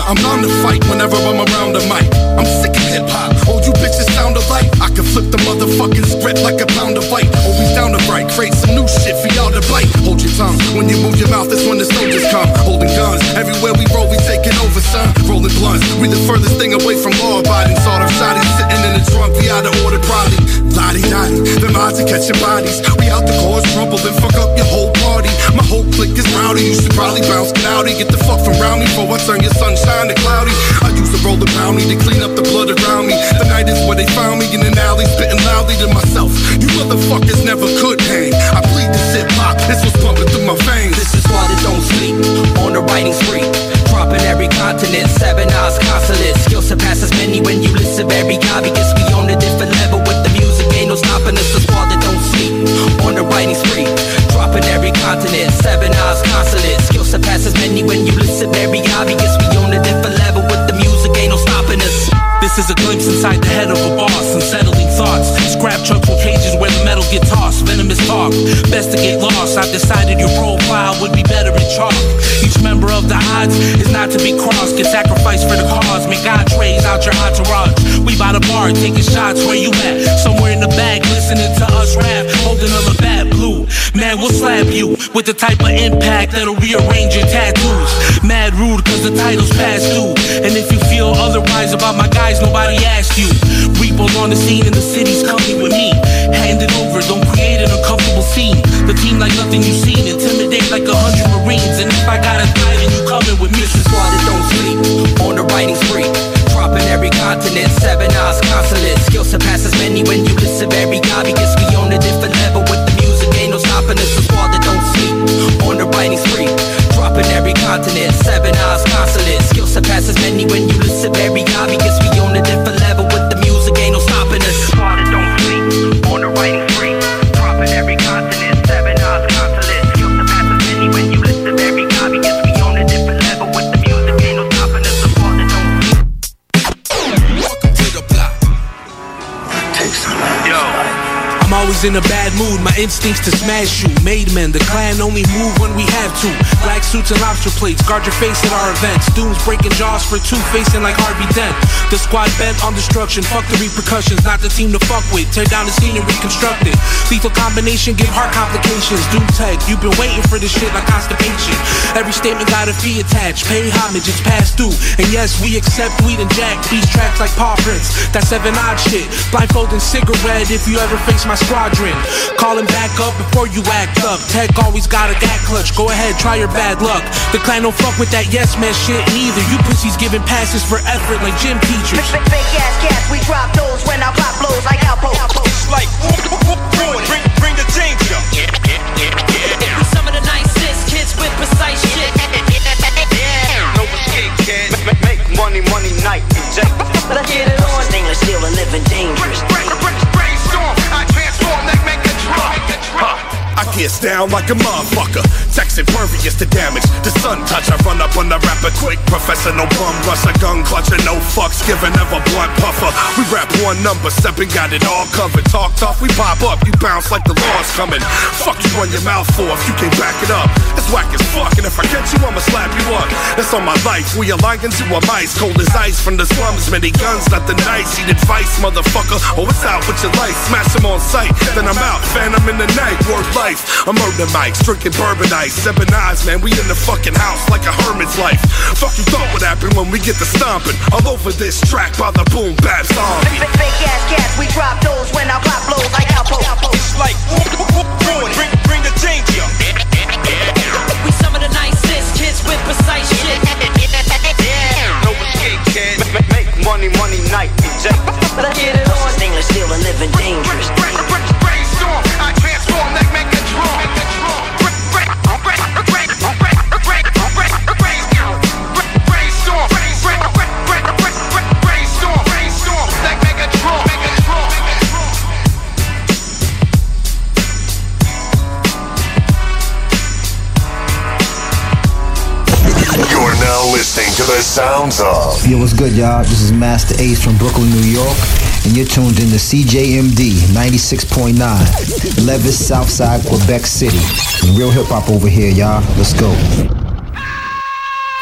I'm bound to fight whenever I'm around the mic. I'm sick of hip hop. All you bitches sound alike. I can flip the motherfucking script like a pound of white. Always down to write, create some new shit for y'all to bite. Hold your tongue when you move your mouth. That's when the soldiers come. Holding guns everywhere we roll, we taking over, son. Rolling blunts, we the furthest thing away from law abiding. Sawed off shotties sitting in the trunk. We out of order, probably. Lottie dottie, them odds are catching bodies. We out the cause rumble and fuck up your whole party. My whole clique is rowdy. You should probably bounce cloudy. Get the fuck from round me before I turn your sunshine to cloudy. I used to roll the bounty to clean up the blood around me. The night is where they found me in an alley, spitting loudly to myself. You motherfuckers never could hang. I bleed this hip hop. This was pumping through my veins. This is why they don't sleep on the writing spree. Dropping every continent, seven eyes consulate. Skill surpasses many when you listen very obvious. We on a different level with the music, no stopping us, the squad that don't sleep. On the writing spree, dropping every continent, seven eyes consonant. Skill surpasses many when you listen, very obvious. We own a different level. This is a glimpse inside the head of a boss, unsettling thoughts. Scrap trucks with cages where the metal get tossed. Venomous talk, best to get lost. I've decided your profile would be better in chalk. Each member of the odds is not to be crossed. Get sacrificed for the cause. Make entrees out your entourage. We by the bar, taking shots where you at. Somewhere in the bag listening to us rap. Holding on a bad blue. Man, we'll slap you with the type of impact that'll rearrange your tattoos. Mad rude, cause the title's past due. And if you feel otherwise about my guys, nobody asked you. Repo's on the scene and the city's coming with me. Hand it over, don't create an uncomfortable scene. The team like nothing you've seen, intimidate like a hundred Marines. And if I gotta die, then you coming with me. This is why they don't sleep on the writing spree. Dropping every continent, seven eyes consulate. Skill surpasses many when you listen very obvious. We on a different level with the music, ain't no stopping us. The squad that don't on spree. Dropping every continent, seven eyes consulate. Skill surpasses many when you listen very obvious. We on a different level was in a bad mood, my instincts to smash you. Made men, the clan only move when we have to. Black suits and lobster plates, guard your face at our events. Dooms breaking jaws for two, facing like Harvey Dent. The squad bent on destruction, fuck the repercussions, not the team to fuck with. Tear down the scene and reconstruct it. Lethal combination, give heart complications. Doom tech, you've been waiting for this shit like constipation. Every statement got a fee attached. Pay homage, it's past due. And yes, we accept weed and jack. These tracks like paw prints. That seven odd shit. Blindfolding cigarette if you ever face my squadron. Call him back up before you act up. Tech always got a gat clutch. Go ahead, try your bad luck. The clan don't fuck with that yes man shit neither. You pussies giving passes for effort like gym teachers. Fake ass cats, we drop those when our pop blows like Alpo. It's like, bring, bring the danger. We some of the nicest kids with precise shit. No escape, kid. Make, make money, money night. Let's get it on. Stainless steel and living dangerous. Get down like a motherfucker. Text impervious to damage. The sun touch, I run up on the rapper quick. Professor, no bum rush, a gun clutcher, no fucks given, ever blunt puffer. We rap one number, stepping, got it all covered. Talk tough, we pop up, you bounce like the law's coming. Fuck you run your mouth for if you can't back it up. It's whack as fuck, and if I catch you, I'ma slap you up. That's on my life. We are lying to a mice, cold as ice from the slums. Many guns, nothing nice. Eat advice, motherfucker. Oh, it's out with your life. Smash them on sight, then I'm out. Phantom in the night, work life. I'm murder mics, drinking bourbon ice. Seven eyes, man, we in the fucking house like a hermit's life. Fuck you thought would happen when we get to stomping. All over this track by the boom bap zombie. Fake ass cats, we drop those when our pop blows like Alpo. It's like, bring, bring the danger. We some of the nicest kids with precise shit. No escape, kid. Make, make money, money night. Let's get it on. Stainless steel and living dangerous. The sounds of Yo, what's good, y'all? This is Master Ace from Brooklyn, New York, and you're tuned in to CJMD 96.9, Levis, Southside, Quebec City. Real hip hop over here, y'all. Let's go.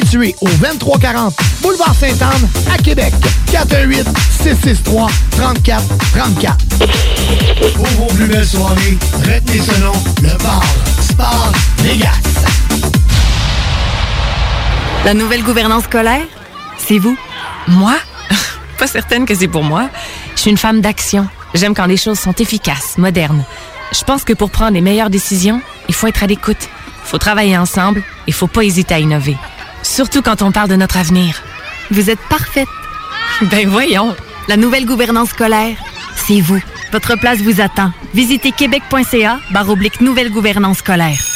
situé au 2340 Boulevard Sainte-Anne à Québec. 418 663 34 34. Pour vos plus belles soirées, retenez ce nom, le bar Sport Vegas. La nouvelle gouvernance scolaire, c'est vous. Moi? Pas certaine que c'est pour moi. Je suis une femme d'action. J'aime quand les choses sont efficaces, modernes. Je pense que pour prendre les meilleures décisions, il faut être à l'écoute. faut travailler ensemble et faut pas hésiter à innover. Surtout quand on parle de notre avenir. Vous êtes parfaite. Ben voyons. La nouvelle gouvernance scolaire, c'est vous. Votre place vous attend. Visitez québec.ca barre nouvelle gouvernance scolaire.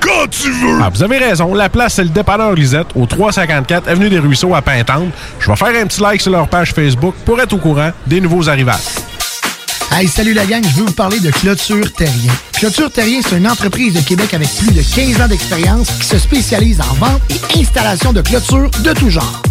quand tu veux! Ah, vous avez raison. La place, c'est le dépanneur Lisette, au 354 Avenue des Ruisseaux à Pintante. Je vais faire un petit like sur leur page Facebook pour être au courant des nouveaux arrivages. Hey, salut la gang, je veux vous parler de Clôture Terrien. Clôture Terrien, c'est une entreprise de Québec avec plus de 15 ans d'expérience qui se spécialise en vente et installation de clôtures de tout genre.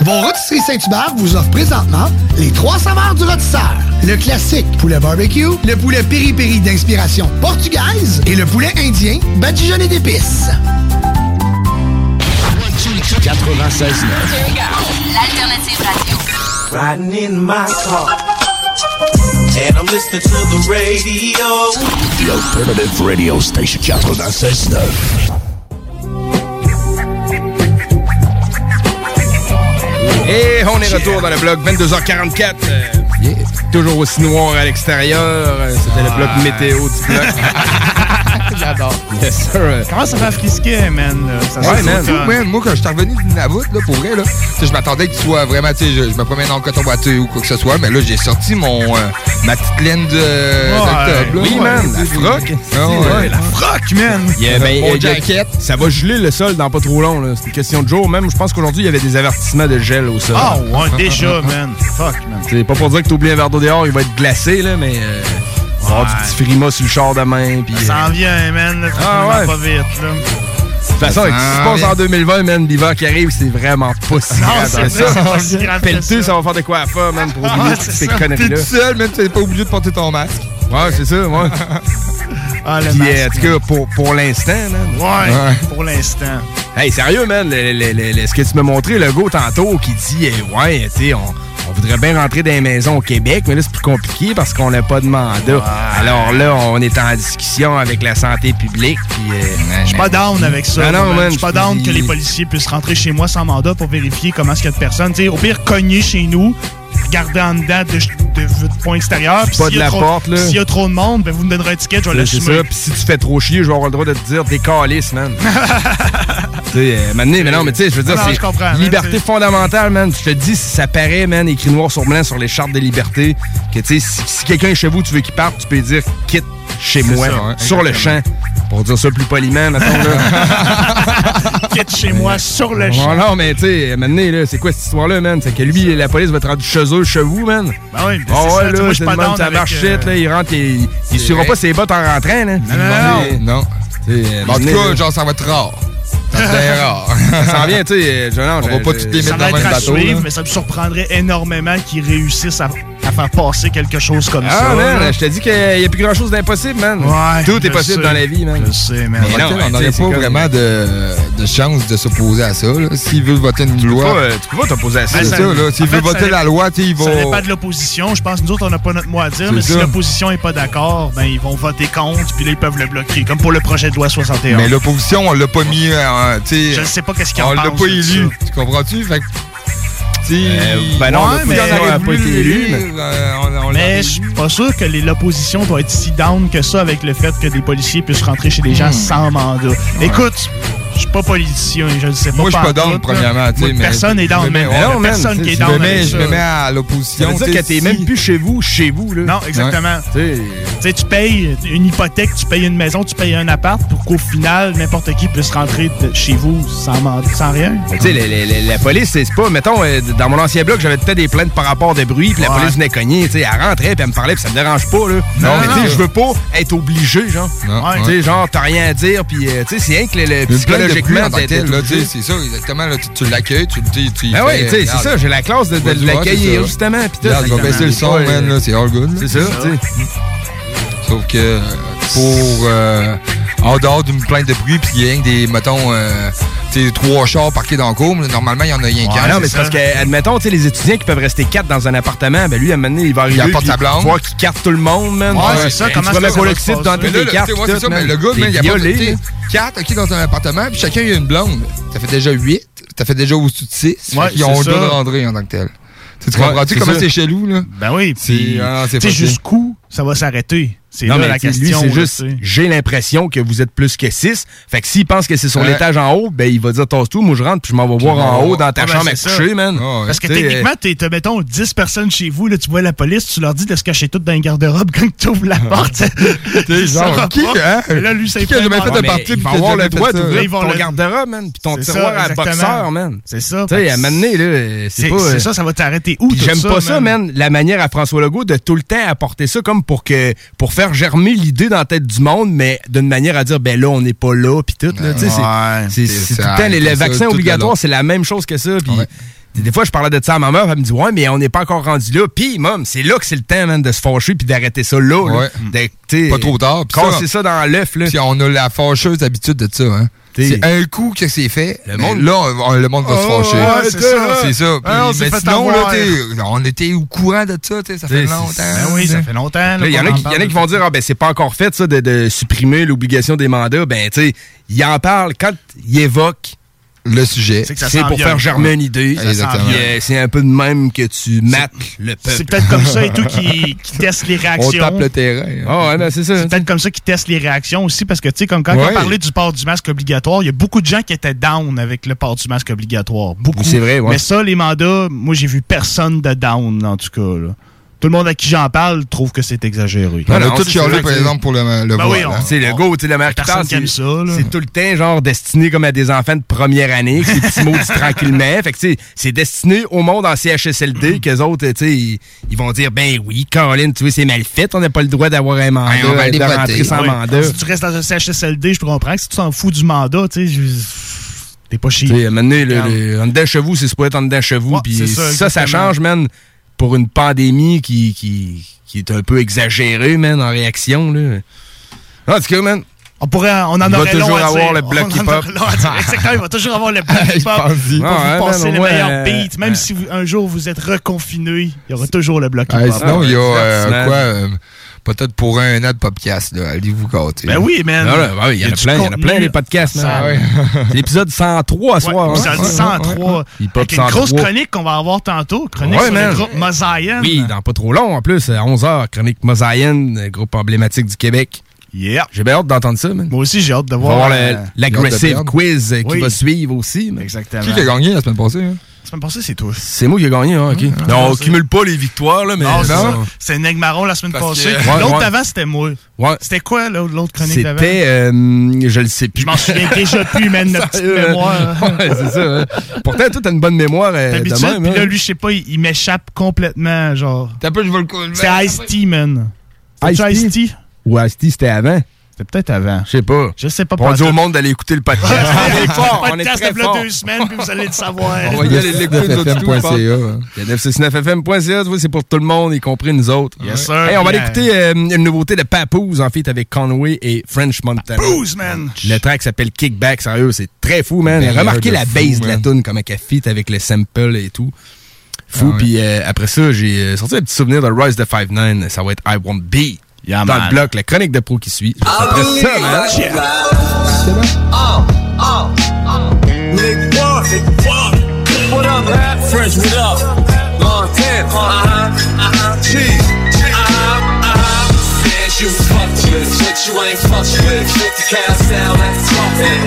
Vos rôtisseries Saint-Hubert vous offrent présentement les trois saveurs du rôtisseur. Le classique poulet barbecue, le poulet piri-piri d'inspiration portugaise et le poulet indien badigeonné d'épices. 96 L'alternative radio. Riding in my car. And I'm listening to the radio. The Alternative Radio Station 96.9. Et on est retour dans le bloc 22h44. euh, Toujours aussi noir à l'extérieur. Euh, C'était le bloc météo du bloc. J'adore. Yes, sir. Comment ça fait frisquer, man? là? Ça Ouais, man. tout, Man, Moi, quand je suis revenu du Navout, là, pour vrai, là, je m'attendais que tu sois vraiment, tu sais, je, je me promène en coton boiteux ou quoi que ce soit, mais là, j'ai sorti mon, euh, ma petite laine de, là. Oui, Ouais, man, la froc. Ah, ouais. Ouais, la froc, man. Il y a- ben, Mon a- jacket. Ça va geler le sol dans pas trop long. là. C'est une question de jour. Même, je pense qu'aujourd'hui, il y avait des avertissements de gel au sol. Ah ouais, déjà, man. Fuck, man. C'est pas pour dire que t'oublies un verre d'eau dehors, il va être glacé, là, mais euh, va avoir du petit frima sur le char demain. Puis, Ça euh, s'en vient, man. là, Ah ouais. pas vite, là. De toute façon, avec ce qui se passe en 2020, man, l'hiver qui arrive, c'est vraiment pas si Non, grave. ça, c'est pas si ça. ça va faire de quoi à faire, man, pour oublier Ouais, toutes c'est ces conneries-là. T'es tout seul, même, t'es pas obligé de porter ton masque. Ouais, c'est ça, ouais. Ah, le Puis, masque, euh, en tout cas, pour, pour l'instant, man. Ouais, Ouais. pour l'instant. Hey, sérieux, man, le- le- le- le- ce que tu m'as montré, le go tantôt, qui dit, eh, ouais, tu sais, on, on voudrait bien rentrer dans les maisons au Québec, mais là, c'est plus compliqué parce qu'on n'a pas de mandat. Alors là, on est en discussion avec la santé publique. puis, euh, Je suis pas down avec ça. Non, man. man, Je suis pas down que les policiers puissent rentrer chez moi sans mandat pour vérifier comment est-ce qu'il y a de personnes. Au pire, cogner chez nous, garder en dedans de, de, de point extérieur. puis Pas s'il de y a la trop- porte, là. S'il y a trop de monde, ben, vous me donnerez un ticket, je vais C'est c'est l'assumer. ça. Puis si tu fais trop chier, je vais avoir le droit de te dire des calices, man. tu sais, euh, maintenant, mais non, mais tu sais, je veux dire, c'est man, liberté fondamentale, man. Je te dis, si ça paraît, man, écrit noir sur blanc sur les chartes des libertés, que tu sais, si, si quelqu'un est chez vous, tu veux qu'il parte, tu peux lui dire quitte chez moi, ça, ouais, sur le champ. Pour dire ça plus poliment, mettons, là. Quitte chez moi sur le champ. Non, non, mais tu sais, maintenant, là, c'est quoi cette histoire-là, man? C'est que lui, la police va te rendre chez eux, chez vous, man. Ben oui, ben c'est ça. ouais, sais, là, moi, je c'est suis le pas même, ça marche euh, shit, là, il rentre, il, il suivra pas ses bottes en rentrant, là. Non, non, non. Non. En tout maintenant, cas, genre, ça va être rare. Ça s'en vient, tu sais, je- non, On va pas toutes les mettre dans le même bateau. suivre, là. mais ça me surprendrait énormément qu'ils réussissent à, à faire passer quelque chose comme ça. Ah, man, je te dis qu'il n'y a plus grand chose d'impossible, man. Ouais, Tout est possible sais. dans la vie, man. Je sais, man. Mais non, on n'aurait pas comme- vraiment de, de chance de s'opposer à ça. là. S'il veut voter une Tu peux loi, pas, euh, tu peux pas t'opposer à ça. c'est Ben, ça. là. S'il en veut fait, voter la loi, tu sais, il va. Ça dépend de l'opposition. Je pense que nous autres, on n'a pas notre mot à dire, mais si l'opposition n'est pas d'accord, ben, ils vont voter contre, puis là, ils peuvent le bloquer. Comme pour le projet de loi 61. Mais l'opposition, on l'a pas mis. Euh, tu sais, Je ne sais pas qu'est-ce qu'ils en On l'a pas élu. ça. Tu comprends-tu? Fait que, Euh, ben non, ouais, mais on a aurait pas été euh, on- on Mais l'aurait je suis élu. pas sûr que l'opposition doit être si down que ça avec le fait que des policiers puissent rentrer chez des Hmm. gens sans mandat. Écoute, je suis pas politicien, je le sais pas. Moi, je suis pas down, premièrement. tu sais, Moi, mais- Personne n'est down, a non, personne qui est Je down me mets, avec je ça. me mets à Ça l'opposition. veut dire tu que sais, t'es si- même plus chez vous, chez vous, là. Non, exactement. Tu sais, Tu payes une hypothèque, tu payes une maison, tu payes un appart pour qu'au final, n'importe qui puisse rentrer de- chez vous sans, sans rien. Tu sais, la, la- la- la police, c'est pas, mettons, euh, dans mon ancien blog, j'avais peut-être des plaintes par rapport de bruit, puis la police venait cogner, tu sais, elle rentrait, puis elle me parlait, puis ça me dérange pas, là. Non, mais tu sais, je veux pas être obligé, genre. Tu sais, genre, t'as rien à dire, puis euh, tu sais, c'est rien que le, le Une plainte de bruit psychologiquement, en tant que d'être tel, là, tu sais, obligé. c'est ça, exactement. Là, tu, tu l'accueilles, tu, Ben fais, oui, tu sais, c'est ça, j'ai la classe de, de l'accueillir, justement, puis tout. Vais baisser le son, man, là, c'est all good. C'est ça, tu sais. Sauf que pour euh, en dehors d'une plainte de bruit, puis il y a des, mettons, euh, trois chars parqués dans le cours, mais normalement, il y en a rien qu'un. Ah non, mais c'est parce que, admettons, tu sais, les étudiants qui peuvent rester quatre dans un appartement, ben lui, à un moment donné, il va arriver. apporte puis sa blonde. voir qu'il carte tout le monde, man. Ouais, c'est ça, comment ça, ça va collectif se dans toutes les cartes. ouais, c'est ça, mais le gars, man, il y a quatre, OK, dans un appartement, puis chacun, il a une blonde. Ça fait déjà huit. Ça fait déjà au-dessus de six. Ouais, Ils ont le droit de rentrer en tant que tel. Tu Ouais, comprends-tu c'est comment c'est chelou, là? Ben oui, C'est- ah, jusqu'où ça va s'arrêter? C'est Non, là mais la question. lui, c'est là, juste, j'ai l'impression que vous êtes plus que 6. Fait que s'il pense que c'est sur Ouais. l'étage en haut, ben il va dire tasse tout, moi je rentre puis je m'en vais voir en haut dans ta Ah, ben, chambre à c'est ça. coucher, man. Parce que techniquement, t'es, t'as, mettons, 10 personnes chez vous, là, tu vois la police, tu leur dis de se cacher toutes dans un garde-robe quand tu ouvres la porte. T'es genre, qui, pas. hein? Là, lui, ça Qui a jamais fait party ils puis avoir le droit d'ouvrir ton le- garde-robe, man, puis ton C'est tiroir à boxeur, man. C'est ça. Tu sais, à là, c'est c'est, pas... c'est ça, ça va t'arrêter où, j'aime pas ça, man, la manière à François Legault de tout le temps apporter ça comme pour que pour faire germer l'idée dans la tête du monde, mais d'une manière à dire ben là on n'est pas là puis tout là, tu sais, c'est- Ouais. c'est C'est- c'est c'est tout le temps les, le obligatoires, long. c'est la même chose que ça puis Des fois, je parlais de ça à ma mère, elle me dit Ouais, mais on n'est pas encore rendu là. Puis, mom, c'est là que c'est le temps, man, de se fâcher puis d'arrêter ça là. là. De- Pas trop tard. Puis Casser ça dans l'œuf, là. Puis on a la fâcheuse habitude de ça, hein. C'est un coup que c'est fait, Le monde- là, on- le monde va se Oh, fâcher. ouais, c'est ça. C'est ça. Ah, Puis, mais sinon, là, on était au courant de ça, t'sais, ça fait longtemps. Ben oui, ça fait longtemps. Il y en a qui, en y en a parle qui vont dire Ah, ben, c'est pas encore fait, ça, de, de supprimer l'obligation des mandats. Ben, tu sais, il en parle quand il évoque. Le sujet. C'est pour faire germer une idée. C'est un peu de même que tu mates le peuple. C'est peut-être comme ça et tout qui, qui teste les On réactions. tape le terrain. hein. Ah, ouais, c'est ça. Peut-être comme ça qu'ils testent les réactions aussi, parce que, tu sais, comme quand Ouais. on parlait du port du masque obligatoire, il y a beaucoup de gens qui étaient down avec le port du masque obligatoire. Beaucoup. C'est vrai, ouais. Mais ça, les mandats, moi, j'ai vu personne de down, en tout cas. là. Tout le monde à qui j'en parle trouve que c'est exagéré. On a tout chialé, par exemple, pour le, le Ben voile. oui. C'est le go, tu sais, le mère qui parle, c'est- ça, là. C'est tout le temps, genre, destiné comme à des enfants de première année, que ces petits mots disent tranquillement. Fait que, tu sais, c'est destiné au monde en CHSLD, qu'eux autres, tu sais, ils, ils vont dire, ben oui, Caroline, tu vois, c'est mal fait, on n'a pas le droit d'avoir un mandat, Ouais, on va aller de voter. rentrer sans Oui. mandat. Si tu restes dans un CHSLD, je comprends que si tu t'en fous du mandat, tu sais, je- t'es pas Tu sais, chier. à un moment donné, le- Regarde. le- en dedans chez vous, c'est supposé être en dedans chez vous. Ouais, Puis ça, ça, ça, change, man, pour une pandémie qui, qui, qui est un peu exagérée, man, en réaction, là. En tout cas, man, On pourrait, on en Il va aurait long toujours à avoir dire. le bloc On en hip-hop. aurait long à dire. Exactement, il va toujours avoir le bloc hip-hop. pense-y. Il va Ah vous ouais, passer man, les ouais, meilleurs euh, beats. Même si vous- un jour vous êtes reconfiné, il y aura toujours le bloc Ah, hip-hop. sinon, il y a euh, quoi euh, Peut-être pour un an de podcast, là. Allez-vous gâter. Ben oui, man. Ouais, il y en a plein, il y en a plein, les podcasts, man. Ça, ouais. C'est l'épisode 103 à soir. Ouais, hein? dit 103. Hip-hop Avec une grosse 103. chronique qu'on va avoir tantôt. Chronique Ouais, sur man. le groupe Mosaïen. Oui, dans pas trop long en plus, à 11h, chronique Mosaïenne, groupe emblématique du Québec. Yeah. J'ai bien hâte d'entendre ça, man. Moi aussi, j'ai hâte de On va voir. avoir euh, l'aggressive quiz euh, qui Oui. va suivre aussi. man. Exactement. Qui qui a gagné la semaine passée? Hein? La semaine passée, c'est toi. C'est moi qui ai gagné, hein, ok. Mais on c'est- cumule pas les victoires, là, mais. Non, c'est non. ça. C'est Neg Marron la semaine Parce passée. que- Ouais, L'autre ouais. avant, c'était moi. Ouais. C'était quoi, l'autre l'autre chronique d'avant? C'était. euh, je le sais plus. Je m'en souviens déjà plus, man, notre petite Euh, mémoire. ouais, c'est ça. hein. Pourtant, toi, t'as une bonne mémoire. euh, même, puis là, hein. lui, je sais pas, il, il m'échappe complètement, genre. T'as pas, je vais le coup. C'était Ice-T, man. Ice-T? Ice-T? Ou Asti, c'était avant. C'était peut-être avant. Je sais pas. Je sais pas. On dit au monde d'aller écouter le podcast. on est fort, on est podcast très de fort. deux semaines, puis vous allez le savoir. On va y aller l'écouter. FM.ca. Le 969fm.ca, tu vois, c'est pour tout le monde, y compris nous autres. Yes, sir. Hey, on va aller écouter euh, une nouveauté de Papoose, en fait, avec Conway et French Montana. Booze, man. Le track s'appelle Kickback, sérieux, c'est très fou, man. Remarquez la base de la tune, comme elle fit avec le sample et tout. Fou, Ah ouais. puis euh, après ça, j'ai euh, sorti un petit souvenir de Rise the 5-9, ça va être I Won't Be. Yeah, Dans man. le bloc, la chronique de pro qui suit. Après ça, man. Nick Walk, What up, rap? French, what up? Montana, uh-huh, uh-huh. Cheese, uh-huh, uh-huh. Says you fucked with, but you ain't fucked with. With the cow sound, that's trumpet.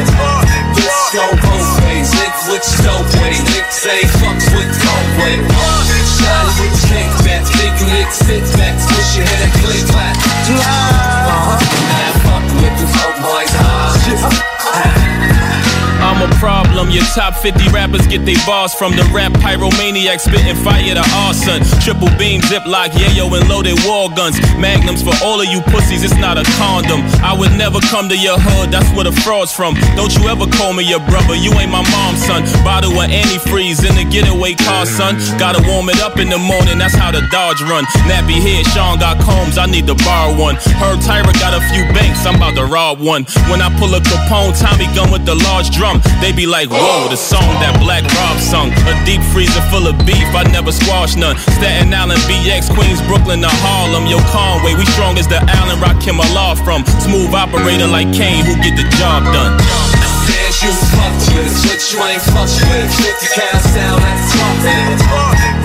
This go both ways, niggas with your dope way. Niggas say fucks with the cold way. Shiny with the back, big niggas sit back, push your head and click clap. Uh-huh. Now fuck with the dope boys, uh-huh. A problem, your top top 50 rappers get their bars from the rap pyromaniac spitting fire to arson. Triple beam, ziplock, yayo, and loaded wall guns. Magnums for all of you pussies, it's not a condom. I would never come to your hood, that's where the fraud's from. Don't you ever call me your brother, you ain't my mom's son. Bottle of antifreeze in the getaway car, son. Gotta warm it up in the morning, that's how the Dodge run. Nappy head, Sean got combs, I need to borrow one. Herb Tyra got a few banks, I'm about to rob one. When I pull a Capone, Tommy gun with the large drum, they be like, whoa, the song that Black Rob sung. A deep freezer full of beef, I never squash none. Staten Island, BX, Queens, Brooklyn, to Harlem. Yo, Conway, we strong as the Allen Rock him a law from. Smooth operator like Kane, who get the job done. Says you fuck with, but you ain't fuck with. Flip the cast down at the top end.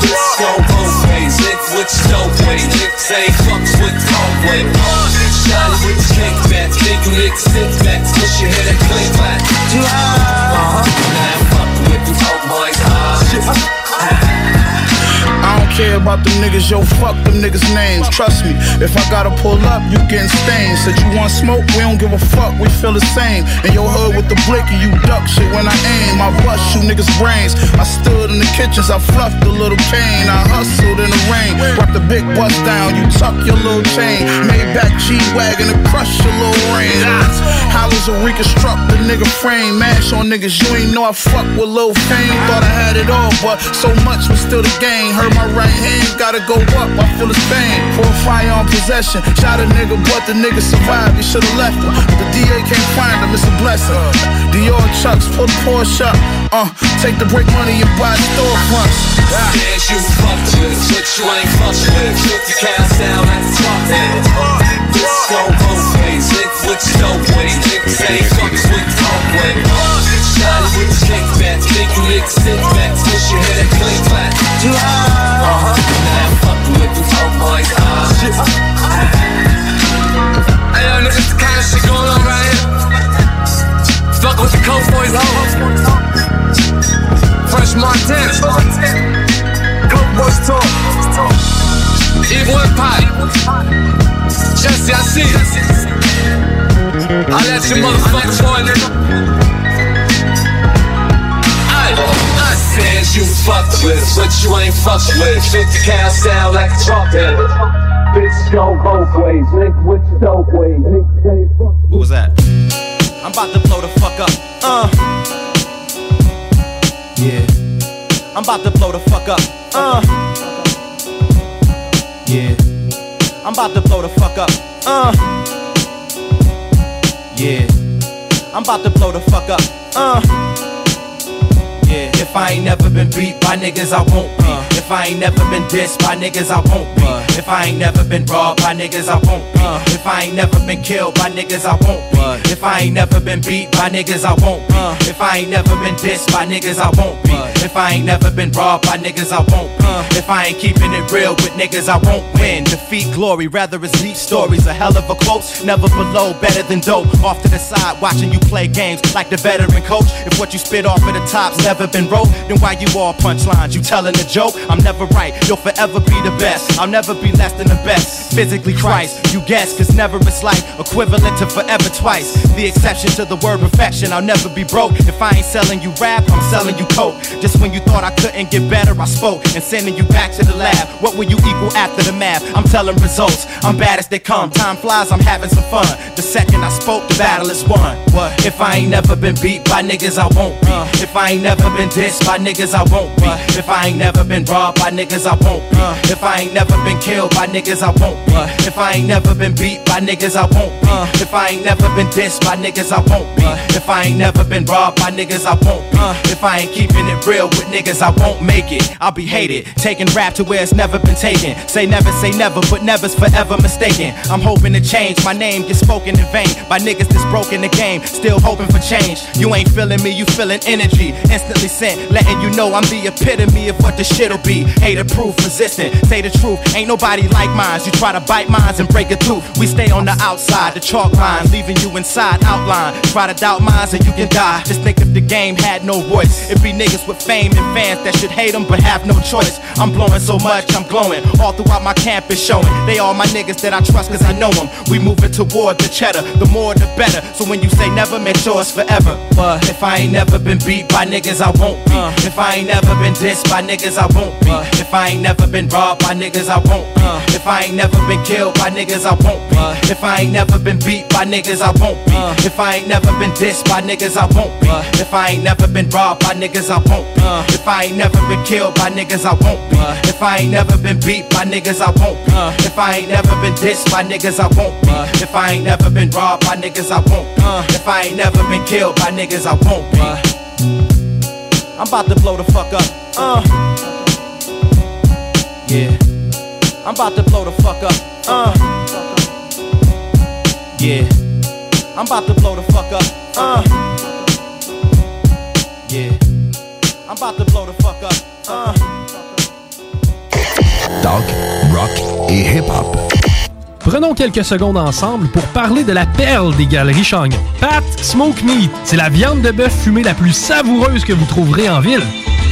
This go both ways, lick with your way. Niggas ain't fucks with dope way. Shotty with the kickback, big niggas sit back, push your head and click back. Uh-huh. Care about them niggas, yo, fuck them niggas' names. Trust me, if I gotta pull up, you getting stained. Said you want smoke, we don't give a fuck, we feel the same. In your hood with the blicky, you duck shit when I aim. I bust you niggas' brains. I stood in the kitchens, I fluffed a little cane. I hustled in the rain, rock the big bus down, you tuck your little chain. Made back G-Wagon and crush your little range. Hollows will reconstruct the nigga frame. Mash on niggas, you ain't know I fuck with Lil Fame. Thought I had it all, but so much was still the game. Heard my right hand gotta go up, I feel his pain. For a on possession, shot a nigga, but the nigga survived. He should've left him. The DA can't find him, it's a blessing. Dior Chucks, pull the Porsche up. Uh, take the break money and buy storefronts. Says you fuck with, but you ain't fuck with. Flip the cast down at the top end. This go both ways, lick with your dope way. Niggas ain't fucks with way. Shotty with the kickback, big niggas sit back, push your head and click back. Uh-huh. Now fuck with the dope boys, ah. Hey, yo, niggas, the kind of shit going on right here. Fuck with the Coke Boys, ho. Fresh Montana. Coke Boys talk. Evil Empire. Jesse, I see you. I let you motherfuckers boy, nigga. Says you fuck with, but you ain't fuck with. 50 cal sound like a trumpet. Bitch go both ways, link with your dope way. Niggas ain't fuck What was that? I'm about to blow the fuck up. Uh. Yeah. I'm about to blow the fuck up. Uh. Yeah. I'm about to blow the fuck up. Uh. Yeah. I'm about to blow the fuck up. Uh. Yeah. If I ain't never been beat by niggas, I won't be. If I ain't never been dissed by niggas, I won't be. If I ain't never been robbed by niggas, I won't be. Uh. If I ain't never been killed by niggas, I won't be. If I ain't never been beat by niggas, I won't be. Uh. If I ain't never been dissed by niggas, I won't be. If I ain't never been robbed by niggas, I won't be. Uh. If I ain't keeping it real with niggas, I won't win. Defeat glory, rather it's deep stories. A hell of a quote, never below, better than dope. Off to the side, watching you play games like the veteran coach. If what you spit off of the top's never been wrote, then why you all punchlines? You telling a joke? I'm never right, you'll forever be the best. I'll never be less than the best. Physically Christ, you guess, cause never is like equivalent to forever twice. The exception to the word perfection, I'll never be broke. If I ain't selling you rap, I'm selling you coke. Just when you thought I couldn't get better, I spoke and sending you back to the lab. What will you equal after the math? I'm telling results, I'm bad as they come. Time flies, I'm having some fun. The second I spoke, the battle is won. What? If I ain't never been beat by niggas, I won't be. Uh. If I ain't never been dissed by niggas, I won't be. If I ain't never been robbed by niggas, I won't be. Uh. If I ain't never been killed by niggas, I won't be. Uh. If I ain't never been beat by niggas, I won't be. Uh. If I ain't never been dissed by niggas, I won't be. If I ain't never been robbed by niggas, I won't be. If I ain't keeping it real with niggas, I won't make it. I'll be hated. Taking rap to where it's never been taken. Say never, say never, but never's forever mistaken. I'm hoping to change. My name gets spoken in vain by niggas that's broken the game. Still hoping for change. You ain't feeling me, you feeling energy. Instantly sent, letting you know I'm the epitome of what the shit'll be. Hater proof, resistant. Say the truth, ain't nobody like mine. You try to bite mines and break a tooth. We stay on the outside, the chalk line, leaving you inside outline. Try to doubt mines and you can die. Just think if the game had no voice. It'd be niggas with fame and fans that should hate them but have no choice. I'm blowing so much, I'm glowing. All throughout my campus showing. They all my niggas that I trust cause I know them. We moving toward the cheddar. The more the better. So when you say never, make sure it's forever. But if I ain't never been beat by niggas, I won't be. Uh. If I ain't never been dissed by niggas, I won't be. If I ain't never been robbed by niggas, I won't be. If I ain't never been killed by niggas, I won't be. If I ain't never been beat by niggas, I won't be. If I ain't never been dissed by niggas, I won't be. If I ain't never been robbed by niggas, I won't be. If I ain't never been killed by niggas, I won't be. If I ain't never been beat by niggas, I won't be. If I ain't never been dissed by niggas, I won't be. If I ain't never been robbed by niggas, I won't be. If I ain't never been killed by niggas, I won't be. I'm about to blow the fuck up. Uh. Yeah. I'm about to blow the fuck up. Uh. Yeah. I'm about to blow the fuck up. Uh. Yeah. I'm about to blow the fuck up. Uh. Talk, rock et hip-hop. Prenons quelques secondes ensemble pour parler de la perle des galeries Chagnon. Pat Smoke Meat, c'est la viande de bœuf fumée la plus savoureuse que vous trouverez en ville.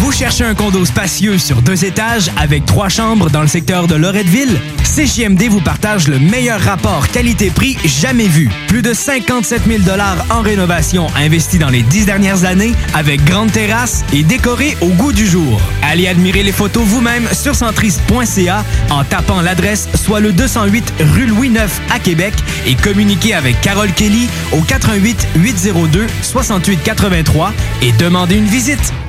Vous cherchez un condo spacieux sur deux étages avec trois chambres dans le secteur de Loretteville? CJMD vous partage le meilleur rapport qualité-prix jamais vu. Plus de 57 000 en rénovation investis dans les dix dernières années avec grande terrasse et décoré au goût du jour. Allez admirer les photos vous-même sur centriste.ca en tapant l'adresse soit le 208 rue Louis IX à Québec et communiquez avec Carole Kelly au 88 802 68 83 et demandez une visite.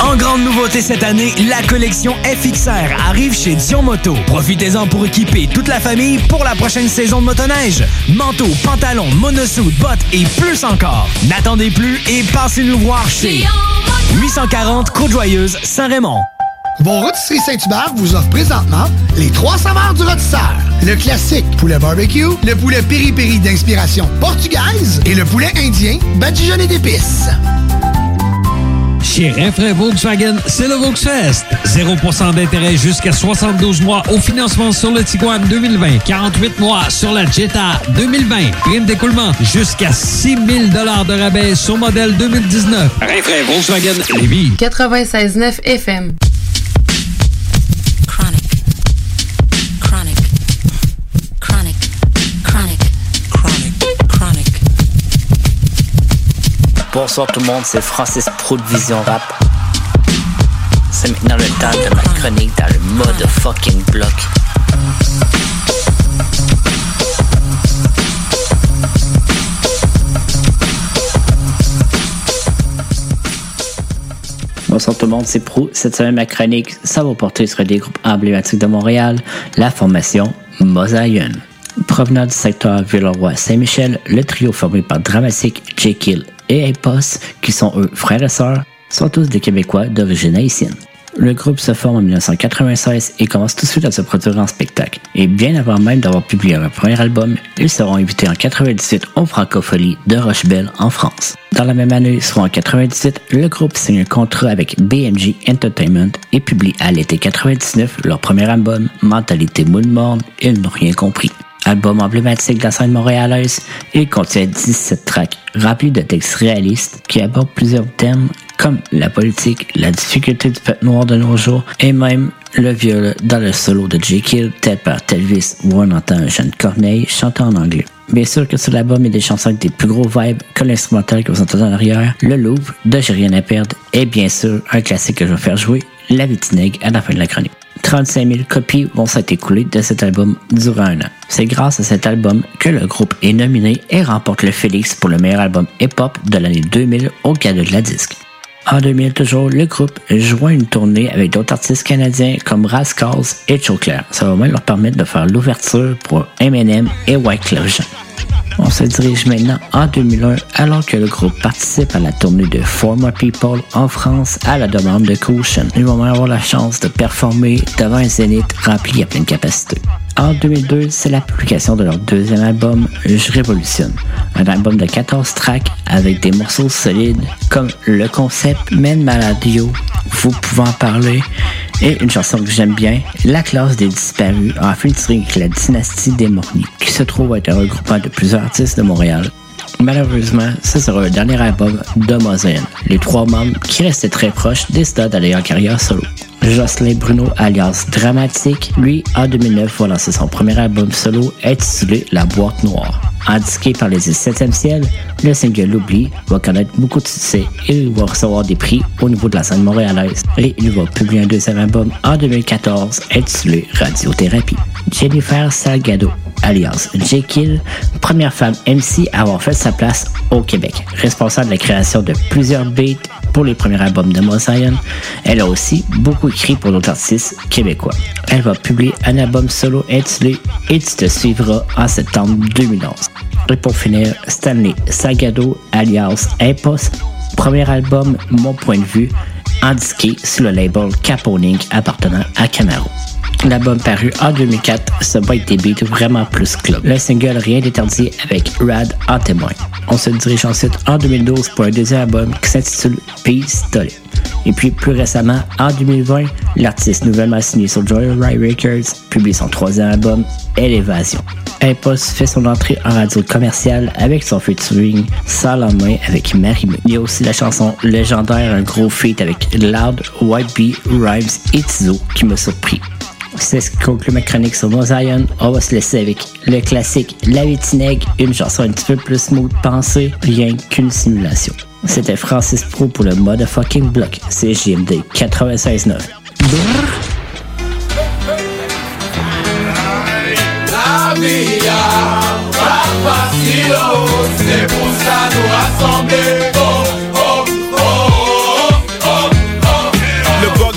En grande nouveauté cette année, la collection FXR arrive chez Dion Moto. Profitez-en pour équiper toute la famille pour la prochaine saison de motoneige. Manteaux, pantalons, monosuit, bottes et plus encore. N'attendez plus et passez-nous voir chez 840 Côte-Joyeuse, Saint-Raymond. Vos rôtisseries Saint-Hubert vous offrent présentement les trois saveurs du rôtisseur. Le classique poulet barbecue, le poulet piri-piri d'inspiration portugaise et le poulet indien badigeonné d'épices. Chez Renfrais Volkswagen, c'est le Volksfest. 0% d'intérêt jusqu'à 72 mois au financement sur le Tiguan 2020. 48 mois sur la Jetta 2020. Prime d'écoulement jusqu'à 6 000 de rabais sur modèle 2019. Renfrais Volkswagen Lévis. 96.9 FM. Bonsoir tout le monde, c'est Francis Pro de Vision Rap. C'est maintenant le temps de ma chronique dans le mode fucking bloc. Bonsoir tout le monde, c'est Pro. Cette semaine, ma chronique, ça va porter sur des groupes emblématiques de Montréal, la formation Mosaïen. Provenant du secteur Villeroy-Saint-Michel, le trio formé par Dramatique, Jekyll et Apos, qui sont eux frères et sœurs, sont tous des Québécois d'origine haïtienne. Le groupe se forme en 1996 et commence tout de suite à se produire en spectacle. Et bien avant même d'avoir publié leur premier album, ils seront invités en 98 au Francophonie de Rochebelle en France. Dans la même année, soit en 97, le groupe signe un contrat avec BMG Entertainment et publie à l'été 99 leur premier album, Mentalité Moule Morne, Ils n'ont rien compris. Album emblématique de la scène montréalaise, il contient 17 tracks remplis de textes réalistes qui abordent plusieurs thèmes comme la politique, la difficulté du peuple noir de nos jours et même le viol dans le solo de Jekyll, tel par Telvis où on entend un jeune Corneille chanter en anglais. Bien sûr que sur l'album, il des chansons avec des plus gros vibes que l'instrumental que vous entendez en arrière, Le Louvre de J'ai rien à perdre et bien sûr un classique que je vais faire jouer, La Vitinègue à la fin de la chronique. 35 000 copies vont s'être écoulées de cet album durant un an. C'est grâce à cet album que le groupe est nominé et remporte le Félix pour le meilleur album hip-hop de l'année 2000 au cadeau de la disque. En 2000 toujours, le groupe joint une tournée avec d'autres artistes canadiens comme Rascals et Choclair. Ça va même leur permettre de faire l'ouverture pour Eminem et Wyclef Jean. On se dirige maintenant en 2001 alors que le groupe participe à la tournée de Former People en France à la demande de Caution. Ils vont même avoir la chance de performer devant un zénith rempli à pleine capacité. En 2002, c'est la publication de leur deuxième album, Je Révolutionne. Un album de 14 tracks avec des morceaux solides comme Le Concept, Men Maladio, Vous pouvez en parler et une chanson que j'aime bien, La classe des disparus, en featuring avec la dynastie des Morny, qui se trouve être un regroupement de plusieurs artistes de Montréal. Malheureusement, ce sera le dernier album de. Les trois membres, qui restaient très proches, décident d'aller en carrière solo. Jocelyn Bruno, alias Dramatique, lui, en 2009, va lancer son premier album solo intitulé La Boîte Noire. Indiqué par les 7e ciel, le single L'Oubli va connaître beaucoup de succès et va recevoir des prix au niveau de la scène montréalaise. Et il va publier un deuxième album en 2014 intitulé Radiothérapie. Jennifer Salgado, alias Jekyll, première femme MC à avoir fait sa place au Québec. Responsable de la création de plusieurs beats pour les premiers albums de Mosaïen, elle a aussi beaucoup écrit pour d'autres artistes québécois. Elle va publier un album solo intitulé Et tu te suivras en septembre 2011. Et pour finir, Stanley Salgado, alias Impos, premier album Mon Point de Vue, indiqué sur le label Caponing appartenant à Camaro. L'album paru en 2004 se avec des beats vraiment plus club. Le single Rien d'interdit avec Rad en témoin. On se dirige ensuite en 2012 pour un deuxième album qui s'intitule Pistolet. Et puis plus récemment, en 2020, l'artiste nouvellement signé sur Joyride Records publie son troisième album, Élévation. Impulse fait son entrée en radio commerciale avec son featuring Sans avec Marimé. Il y a aussi la chanson légendaire, un gros feat avec Loud, White Bee, Rhymes et Tizo qui m'a surpris. C'est ce qui conclut ma chronique sur Mosaïon. On va se laisser avec le classique La Vitinègue, une chanson un petit peu plus smooth pensée, rien qu'une simulation. C'était Francis Pro pour le motherfucking block. C'est JMD 96.9. Ouya, pa fasil, se pou sa nou rassemble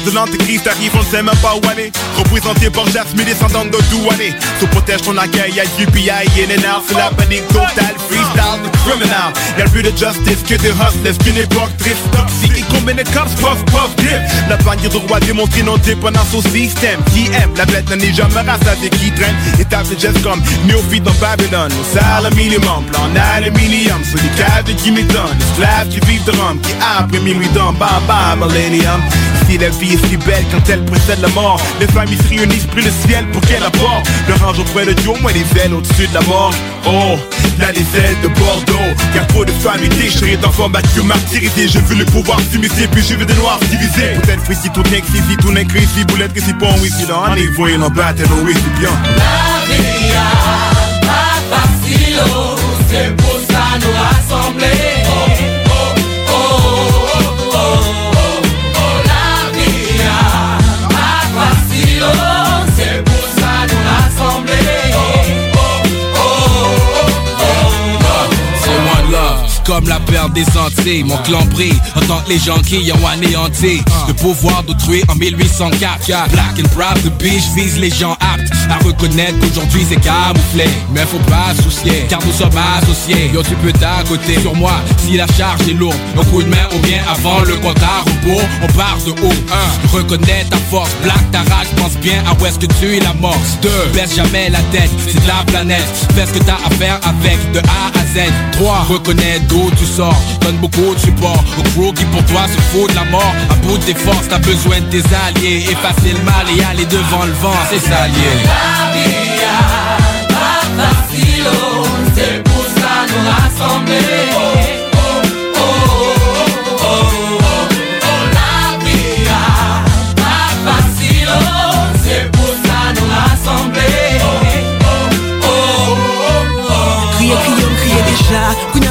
de l'antéchrist arrive, on ne sait même pas où aller. Représenté par Jasmine, descendant de Douané. Se protège ton accueil, y'a UPI, and out. C'est la panique totale, freestyle, criminal. Y'a plus de justice que de hustlers, qu'une époque triste, toxique. Et combien de cops, puff, puff, grip. La bannière de roi démontrée non dépendance au système. Qui aime, la bête n'est jamais rassasiée, qui traîne. Étape de gestes comme néophyte dans Babylone. Au salaire minimum, plan aluminium. Sur les de qui m'étonne. Esclaves qui vivent de rhum, qui après minuit dans bam, millennium. Si la vie est si belle quand elle précède la mort, les familles se réunissent pris le ciel pour qu'elle apporte. Le range auprès de Dieu, moi les ailes au-dessus de la mort. Oh, là les ailes de Bordeaux. Y'a trop de familles déchirées, d'enfants battus, martyrisés. Je veux le pouvoir s'immiscer, puis je veux des noirs divisés. Peut-être frissi, tout n'est que si, tout n'est que ici. Boulette que si pas, oui, si un niveau, il en battre, oui, c'est bien. La vie pas facile, c'est pour ça nous rassembler. Comme la perle des Antilles. Mon clan brille en tant que les gens qui ont anéanti le pouvoir d'autrui en 1804. Black and proud, the beach vise les gens aptes à reconnaître qu'aujourd'hui c'est camouflé. Mais faut pas soucier, car nous sommes associés. Yo, tu peux côté sur moi si la charge est lourde. Un coup de main ou bien avant le compte à rebours, on part de haut. 1. Reconnais ta force, black ta rage, pense bien à où est-ce que tu es l'amorce. 2. Baisse jamais la tête, c'est de la planète. Fais ce que t'as à faire avec de A à Z. 3. Reconnais d'où tu sors, donne beaucoup de support. Au crew qui pour toi se fout de la mort. À bout de tes forces, t'as besoin de tes alliés. Effacer le mal et aller devant le vent, c'est ça lié. C'est pour ça nous rassembler. Oh, oh,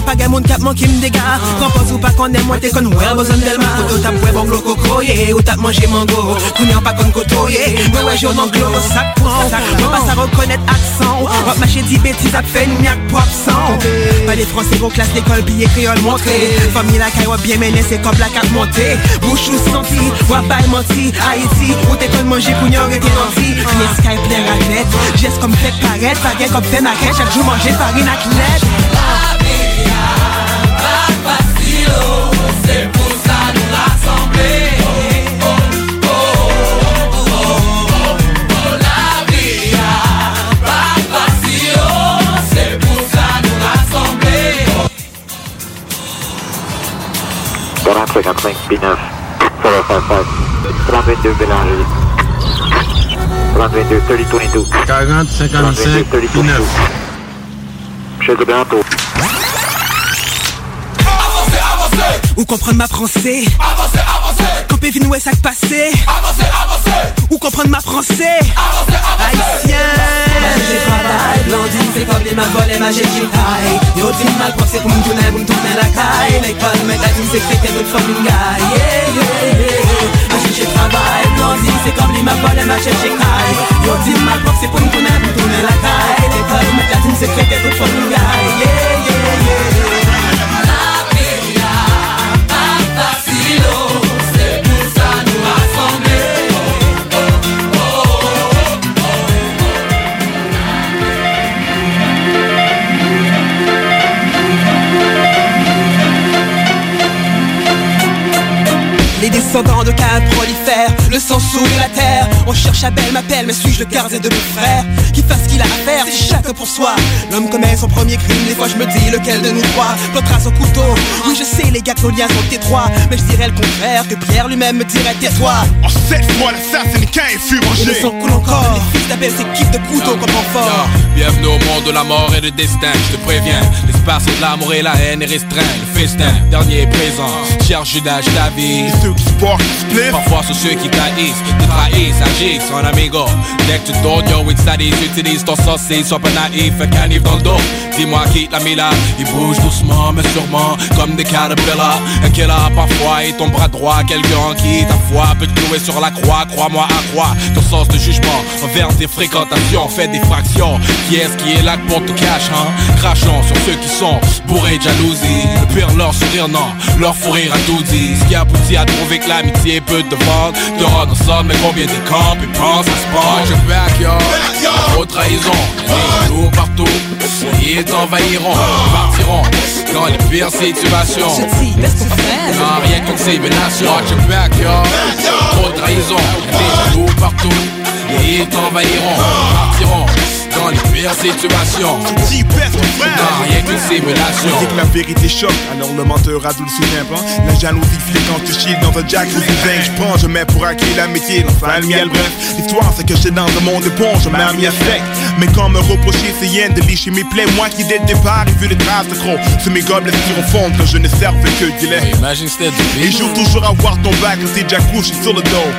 pa gen moun kap manke m dega Kompos ou pa konen mwen te kon wè bozon delma Koto tap wè bon gloko kroye Ou tap manje mango Kounya pa kon kotoye Mwen wè joun an glo sak pran Mwen pa sa rekonnet aksan Wap mache di betis ap fè nyak po absan Pa de fransè gros klas l'école biye kriol montre Fami la kay wap bien mene se kop la kap monte Bouch ou santi Wap bay manti Haiti Ou te kon manje kounya rete nanti Kriye sky plè raket Jes kom fèk paret Pa gen kom fè naket Chak jou manje farine atlet 4055 P9 055 32 Bélanger 32 3022 40 55 P9 Chez le bientôt Ou comprendre ma français. Avancez, avancez. Campé vin ouais sac passé Avancez, avancez. Ou comprendre ma français. Avancez, avancez. Haïtien. J'ai travail, blondine, c'est comme les ma vol et ma j'ai taille. Yo dis mal prof c'est pour m'tourner, pour m'tourner la caille. L'école, mais la team c'est que t'es d'autres fucking guy Yeah, yeah, yeah. Ah j'ai travail, blondine, c'est comme les ma vol et ma j'ai taille. Yo dis mal prof c'est pour m'tourner, pour m'tourner la caille. L'école, mais la team c'est que t'es d'autres fucking guy Yeah, yeah, yeah le sang souille la terre. On cherche Abel, m'appelle, mais suis-je le gardien de mon frère Qui fasse ce qu'il a à faire, c'est chacun pour soi. L'homme commet son premier crime, des fois je me dis lequel de nous trois plantera son couteau? Oui, je sais, les gars, que nos liens sont étroits, mais je dirais le contraire, que Pierre lui-même me dirait tais-toi. En cette fois, l'assassin Cain fut Et le mangé. sang coule encore, les fils d'Abel s'équipent de couteaux comme enfants. Bienvenue au monde de la mort et du destin, je te préviens. L'espace de l'amour et la haine est restreint. Le festin, dernier présent. Cher Judas, je t'avise. ceux qui split. Parfois, c'est ceux qui trahissent, te trahissent, agissent en amigo. Dès que tu donnes, yo, it's sadis, utilise ton saucisse, sois pas naïf, fais canif dans le dos. Dis-moi, quitte la mila, il bouge doucement, mais sûrement, comme des caterpillars. Un killer parfois et ton bras droit, quelqu'un qui ta foi peut te clouer sur la croix. Crois-moi à quoi ton sens de jugement envers tes fréquentations, fais des fractions. Qui est-ce qui est là pour te cacher, hein? Crachons sur ceux qui sont bourrés de jalousie. Le pire, leur sourire, non, leur fou rire à tout dit. Ce qui aboutit à trouver que l'amitié peut te vendre. Te rendre ensemble, mais combien de camps et pense à se prendre. Je back, yo. Trop de trahison, des jours partout. Ils t'envahiront, partiront dans les pires situations. Non, rien qu'une civilisation. Je back, yo. Trop de trahison, des jours partout. Ils t'envahiront, partiront dans les pires situations. Dis best frère. Non, rien qu'une simulation. On dit que la vérité choque, alors le menteur adoucit l'implant. La jalousie quand tu chies dans un jack ou zinc. Je prends, je mets pour acquis l'amitié, l'enfant, le miel, bref. L'histoire, c'est que j'étais dans un monde de pont, je mets un miel sec. Mais quand me reprocher, c'est rien de licher mes plaies. Moi qui dès le départ ai vu les traces de crocs sur mes gobelets qui refondent quand je ne servais que du lait. Imagine c'était du Et je toujours à voir ton bac t'es déjà couché sur le dos.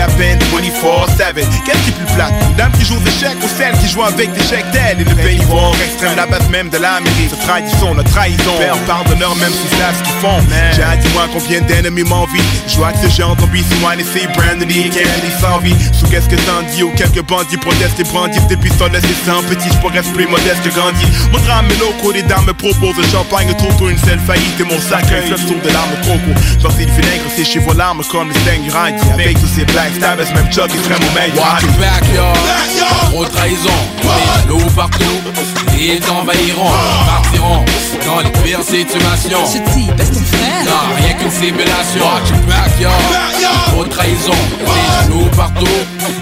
La peine 24-7. Qu'est-ce qui est plus plate Une dame qui joue aux échecs ou celle qui joue avec des chèques d'elle Et le bénévore extrême, la base même de l'Amérique. Cette trahison, notre trahison. Père pardonneur, même si c'est ce qu'ils font. J'ai dit moi combien d'ennemis m'envient. Je vois que genre d'envie, c'est moi, c'est Brandon et Kennedy sans vie? Sous qu'est-ce que t'en dis? Ou quelques bandits protestent et brandissent des pistolets, c'est sans petit. Je être plus modeste que Gandhi. Mon drame est loco, les dames me proposent le champagne autour une seule faillite et mon sac un fleuve de larmes coco. Sorti le vinaigre, c'est chez vos larmes comme le sting grind. Avec tous ces black stabbers, même Chuck est vraiment meilleur. Watch backyard, trop de trahison, loups partout, et ils t'envahiront, partiront dans les pires situations. Ce type, est ton frère. Non, rien qu'une simulation. Watch backyard, trop de trahison, loups partout,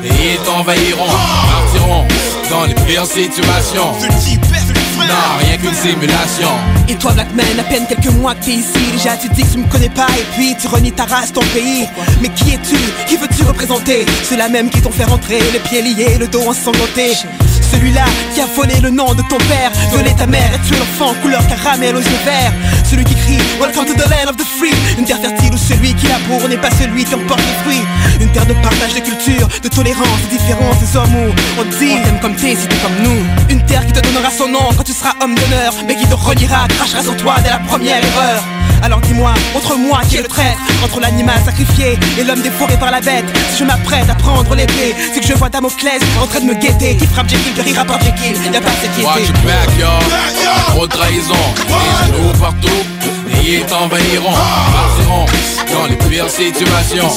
et ils t'envahiront, partiront dans les pires situations. Non, rien qu'une simulation. Et toi Blackman, à peine quelques mois que t'es ici. Déjà tu dis que tu me connais pas et puis tu renies ta race, ton pays. Mais qui es-tu? Qui veux-tu représenter? Ceux-là même qui t'ont fait rentrer, les pieds liés, le dos ensanglanté Celui-là qui a volé le nom de ton père. Violé ta mère et tué l'enfant couleur caramel aux yeux verts. Celui qui crie Welcome to the land of the free. Une terre fertile où celui qui laboure n'est pas celui qui emporte les fruits. Une terre de partage de culture, de tolérance, de différence des hommes on dit On t'aime comme t'es si t'es comme nous. Une terre qui te donnera son nom quand tu seras homme d'honneur Mais qui te reliera, crachera sur toi dès la première erreur. Alors dis-moi, entre moi qui est le traître Entre l'animal sacrifié et l'homme dévoré par la bête. Si je m'apprête à prendre l'épée C'est que je vois Damoclès en train de me guetter Qui frappe Jekyll, rira par Jekyll Y'a pas cette Watch piété backyard, trop de trahison, des loups partout, et ils t'envahiront, partiront dans les pires situations.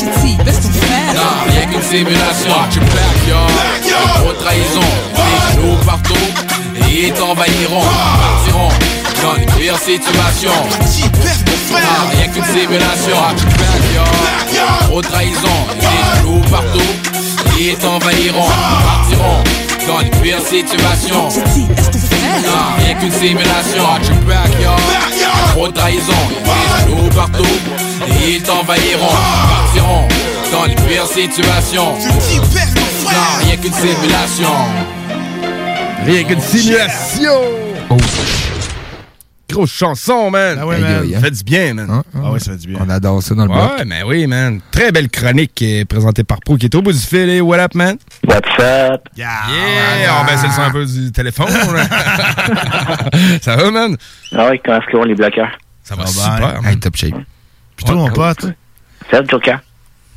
Non, rien qu'une simulation. Watch backyard, trop de trahison, des loups partout, et ils t'envahiront, partiront dans les pires situations. Non, rien qu'une simulation. Trop de trahison, des loups partout, et ils t'envahiront, partiront dans les pires situations. Non, rien qu'une simulation. Watch your backyard. Trop de trahison, des loups partout. Et ils t'envahiront, partiront dans les pires situations. Non, rien qu'une simulation. Rien qu'une simulation! Grosse chanson, man! Ah ouais, man. Ça fait du bien, man. Ah ouais, ça fait du bien. On adore ça dans le Ouais, bloc. mais oui, man. Très belle chronique euh, présentée par Pro qui est au bout du fil. Et what up, man? What's up? Yeah! On baisse le son un peu du téléphone. ça va, man? Ah ouais, comment est-ce qu'ils vont les bloqueurs? Ça va super, Hey, top shape. Puis toi, mon pote? Salut, Joker.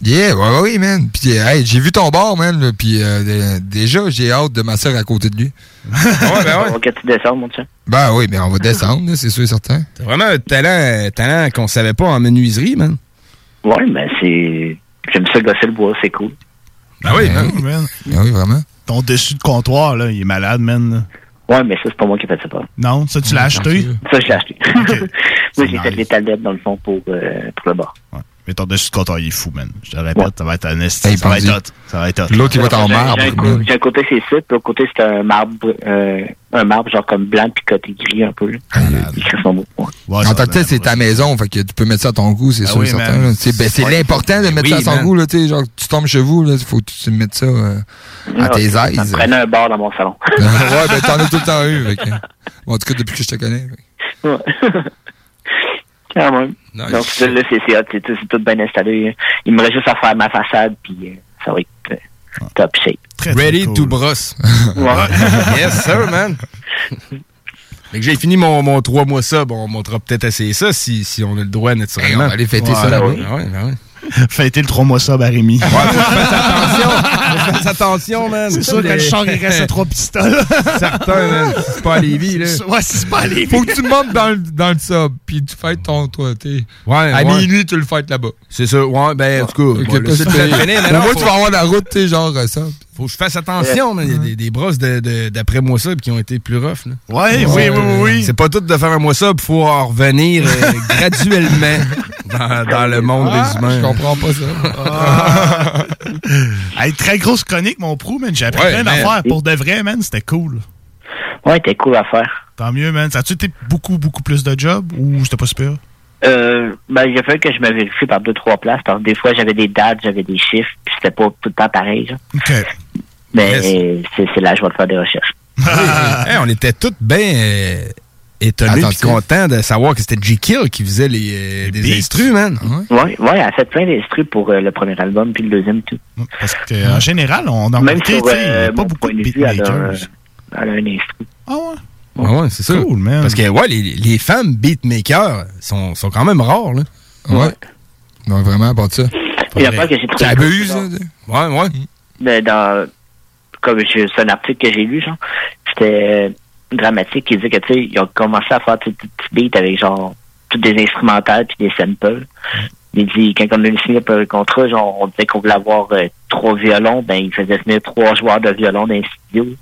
Yeah, ouais, ouais, oui, man. Puis, euh, hey, j'ai vu ton bar, man. là, Puis, euh, dé- déjà, j'ai hâte de m'asseoir à côté de lui. ouais, ben ouais. Faut que tu descendes, mon chien. Ben oui, mais on va descendre, là, c'est sûr et certain. T'as vraiment un talent, talent qu'on savait pas en menuiserie, man. Ouais, mais c'est. J'aime ça gosser le bois, c'est cool. Ben oui, man. Ben oui, vraiment. Ton dessus de comptoir, là, il est malade, man. Ouais, mais ça, c'est pas moi qui ai fait ça. Pas. Non, ça, tu l'as acheté? Ça, je l'ai acheté. Moi, j'ai fait les tablettes, dans le fond, pour, euh, pour le bar. Mais ton dessus de comptoir, il est fou, man. Je te répète, ça va être un esti. Hey, ça va être hot. Ça va être hot. J'ai un- J'ai un, co- j'ai un côté, c'est ça, puis l'autre côté, c'est un marbre, euh, un marbre, genre comme blanc, puis côté gris un peu. là. Il son. Ouais. en tant que tel, c'est ta maison, fait que tu peux mettre ça à ton goût, c'est Ah sûr oui, et certain. là. C'est ben, Ouais. l'important de mettre Oui, ça à son man. goût, là, tu sais, genre, tu tombes chez vous, il faut que tu mettes ça euh, à Non, tes ça aises. me prenait un bar dans mon salon. ouais, ben t'en as tout le temps eu. fait que- Bon, en tout cas, depuis que je te connais. que- Quand même. Nice. Donc, ça, là, c'est c'est hot, c'est tout, c'est tout bien installé. Il me reste juste à faire ma façade, puis euh, ça va être euh, top shape. Ready to brosse. Ouais. yes, sir, man. Fait que j'ai fini mon, mon 3 mois ça, bon, on montera peut-être assez ça si, si on a le droit naturellement. Hey, on va aller fêter ça là-bas. Ah ouais, Fêter le 3 mois sub à Rémi. Ouais, attention. Faut que je fasse attention, man. C'est sûr que le char, il reste à trois pistoles. Certain, man. C'est pas à Lévis, là. Ouais, c'est pas à Lévis. Faut que tu montes dans le, dans le sub, puis tu fêtes ton, toi, t'es. Ouais, À ouais. minuit, tu le fêtes là-bas. C'est ça, ouais, ben, en tout cas, faut- tu vas avoir la route, sais, genre euh, ça. Faut que je fasse attention, man. Il y a des, des brosses de- de- d'après moi ça qui ont été plus rough. Là. Ouais, oui, oui, oui, oui. C'est pas tout de faire un mois ça, il faut en revenir euh, graduellement dans, dans le monde Ah, des humains. Je comprends pas ça. Hey, très grosse chronique, mon prou, man. J'ai appris Ouais, plein d'affaires. Pour de vrai, man, c'était cool. Ouais, c'était cool à faire. Tant mieux, man. Ça a-tu été beaucoup, beaucoup plus de job ou c'était pas super? Euh, ben, il a fallu que je me vérifie par deux, trois places, parce que des fois, j'avais des dates, j'avais des chiffres, puis c'était pas tout le temps pareil, genre. OK. Mais Yes. euh, c'est là, je vais te faire des recherches. Hey, on était tous bien euh, étonné et Attentif. content de savoir que c'était G. Kill qui faisait les, euh, des instrus, man. Ouais, ouais, elle a fait plein d'instrus pour euh, le premier album puis le deuxième tout. Parce qu'en général, on a Même sur tu sais, il y a euh, pas mon beaucoup point de de vue, elle a, beatmakers. elle a un instru. Ah ouais? Ouais, ouais, c'est ça. Cool, man. Parce que, ouais, les, les femmes beatmakers sont, sont quand même rares, là. Ouais. Non, vraiment, à part de ça. Et après que j'ai trouvé. T'abuses, cool, là. Ouais, ouais. de- dans, comme c'est un article que j'ai lu, genre, c'était euh, dramatique qui disait que, tu sais, ils ont commencé à faire des petits beats avec, genre, toutes des instrumentales puis des samples. Il dit, quand on a signé pour le contrat, genre, on disait qu'on voulait avoir euh, trois violons, ben, il faisait venir trois joueurs de violon dans les studios.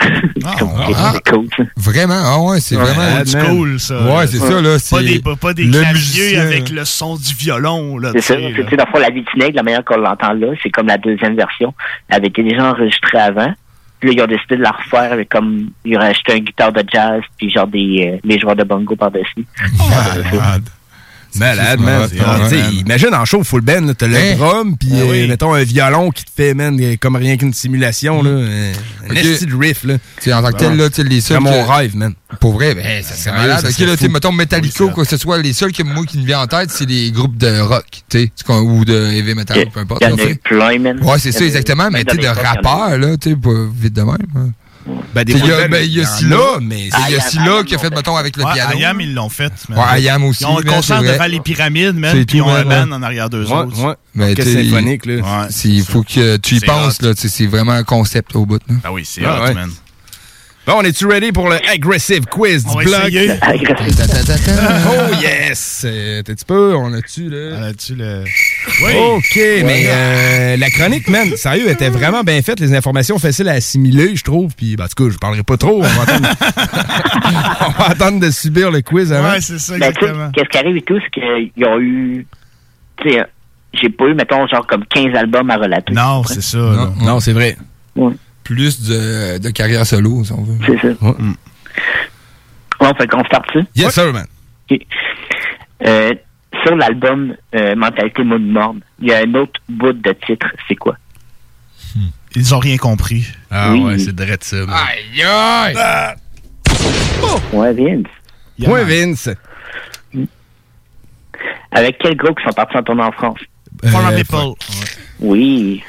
Comme, ah. c'est cool, ça. Vraiment, ah ouais, c'est Ouais, vraiment old school, ça. Ouais, c'est ça, là. Pas des, pas, pas des le claviers musicien. avec le son du violon, là, C'est ça. C'est, là. tu sais, dans le fond, la vie de la manière qu'on l'entend là, c'est comme la deuxième version. Elle avait été déjà enregistrée avant. Puis là, ils ont décidé de la refaire avec comme, ils ont rajouté un guitare de jazz, puis genre des, euh, les joueurs de bongo par-dessus. Malade, c'est man. man. Imagine en show full band, là, t'as le Hein? drum, puis Ah euh, oui. mettons un violon qui te fait, man, euh, comme rien qu'une simulation, là. euh, Un de riff, là. En tant que tel, là, les seuls. C'est mon rêve, man. Pour vrai, ben, ça serait Sérieux, malade. ça Ok, là, mettons Metallica ou quoi que ce soit, les seuls que moi qui me vient en tête, c'est les groupes de rock, tu sais, ou de heavy metal, peu importe. il y en là, a tu sais. plein, man. Ouais, c'est ça, exactement, mais tu sais, de rappeurs, là, tu sais, pas vite de même. Ben, des sais, il y a, ben, y a il y en Scylla, a, mais- il y a Ayam, Scylla Ayam qui a fait, mettons, avec le Ouais, piano. Ayam, ils l'ont fait. man. Ouais, Ayam aussi, Ils ont le concert c'est devant les pyramides, C'est puis ils ont un band en arrière d'eux Ouais, autres. ouais. Mais sais, symphonique, là. Ouais, c'est- Il faut que tu y C'est penses, là, c'est vraiment un concept au bout. Là. Ah oui, c'est Ah, hot, ouais. man. Bon, on est-tu ready pour le aggressive quiz On du va bloc? Oh yes! Euh, T'as-tu peu? On a-tu, là? Ah, Là-dessus, le... Oui. OK, mais euh, la chronique, man, sérieux, était vraiment bien faite. Les informations faciles à assimiler, je trouve. Puis, ben, en tout cas, je parlerai pas trop. On va attendre, on va attendre de subir le quiz avant. Ouais, c'est ça, Ben, qu'est-ce qui arrive et tout, c'est qu'ils ont eu, tu sais, j'ai pas eu, mettons, genre comme 15 albums à relater. Non, c'est ça. Non, c'est vrai. Plus de, de carrière solo, si on veut. C'est ça. Ouais. Bon, fait qu'on start ça. Yes, sir, man. Euh, sur l'album euh, Mentalité Mood Morne, il y a un autre bout de titre, c'est quoi? Ils ont rien compris. Ah Oui. ouais, c'est direct ça. Aïe, aïe! Ah, Ouais, Vince. Point Vince. Avec quel groupe qui sont partis en tournée en France? For Euh. Oui.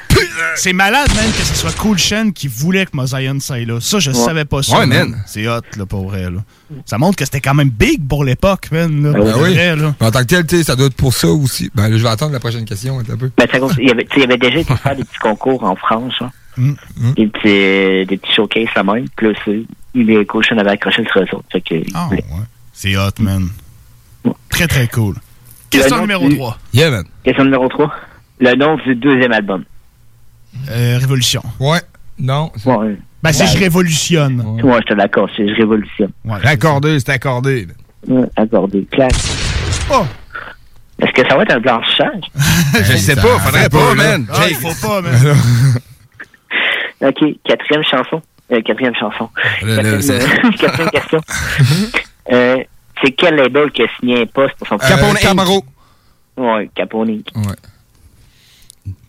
C'est malade, man, que ce soit Cool Shen qui voulait que Mosaïon s'aille là. Ça, je Ouais. savais pas ça. Ouais, man. C'est hot, là, pour vrai, là. Ça montre que c'était quand même big pour l'époque, man, là. Ben Pour oui. vrai, là. Mais en tant que tel, tu sais, ça doit être pour ça aussi. Ben là, je vais attendre la prochaine question un peu. Ben, il, y avait, tu sais, il y avait déjà été faire des petits concours en France, hein. Mm. Des, petits, euh, des petits showcases à même. Puis là, c'est- les coachs en avaient accroché sur eux autres. Fait que, Ah, ouais. C'est hot, man. Très, très cool. Question numéro du- 3. Yeah, man. Question numéro 3. Le nom du deuxième album. Euh, Révolution. Ouais. Non. Ouais, Ben, c'est Ouais. Je révolutionne. ouais je suis d'accord. C'est Je révolutionne. Ouais, c'est Accordé, c'est accordé. Ouais, accordé. Clac. Oh. Est-ce que ça va être un blanchissage? Je sais pas, faudrait pas, man. Ah, il faut pas, man. OK. Quatrième chanson. Euh, quatrième chanson. Quatrième, euh, quatrième question. euh, c'est quel label qui a signé un poste pour son Capone Camaro. Ouais, Capone. Ouais.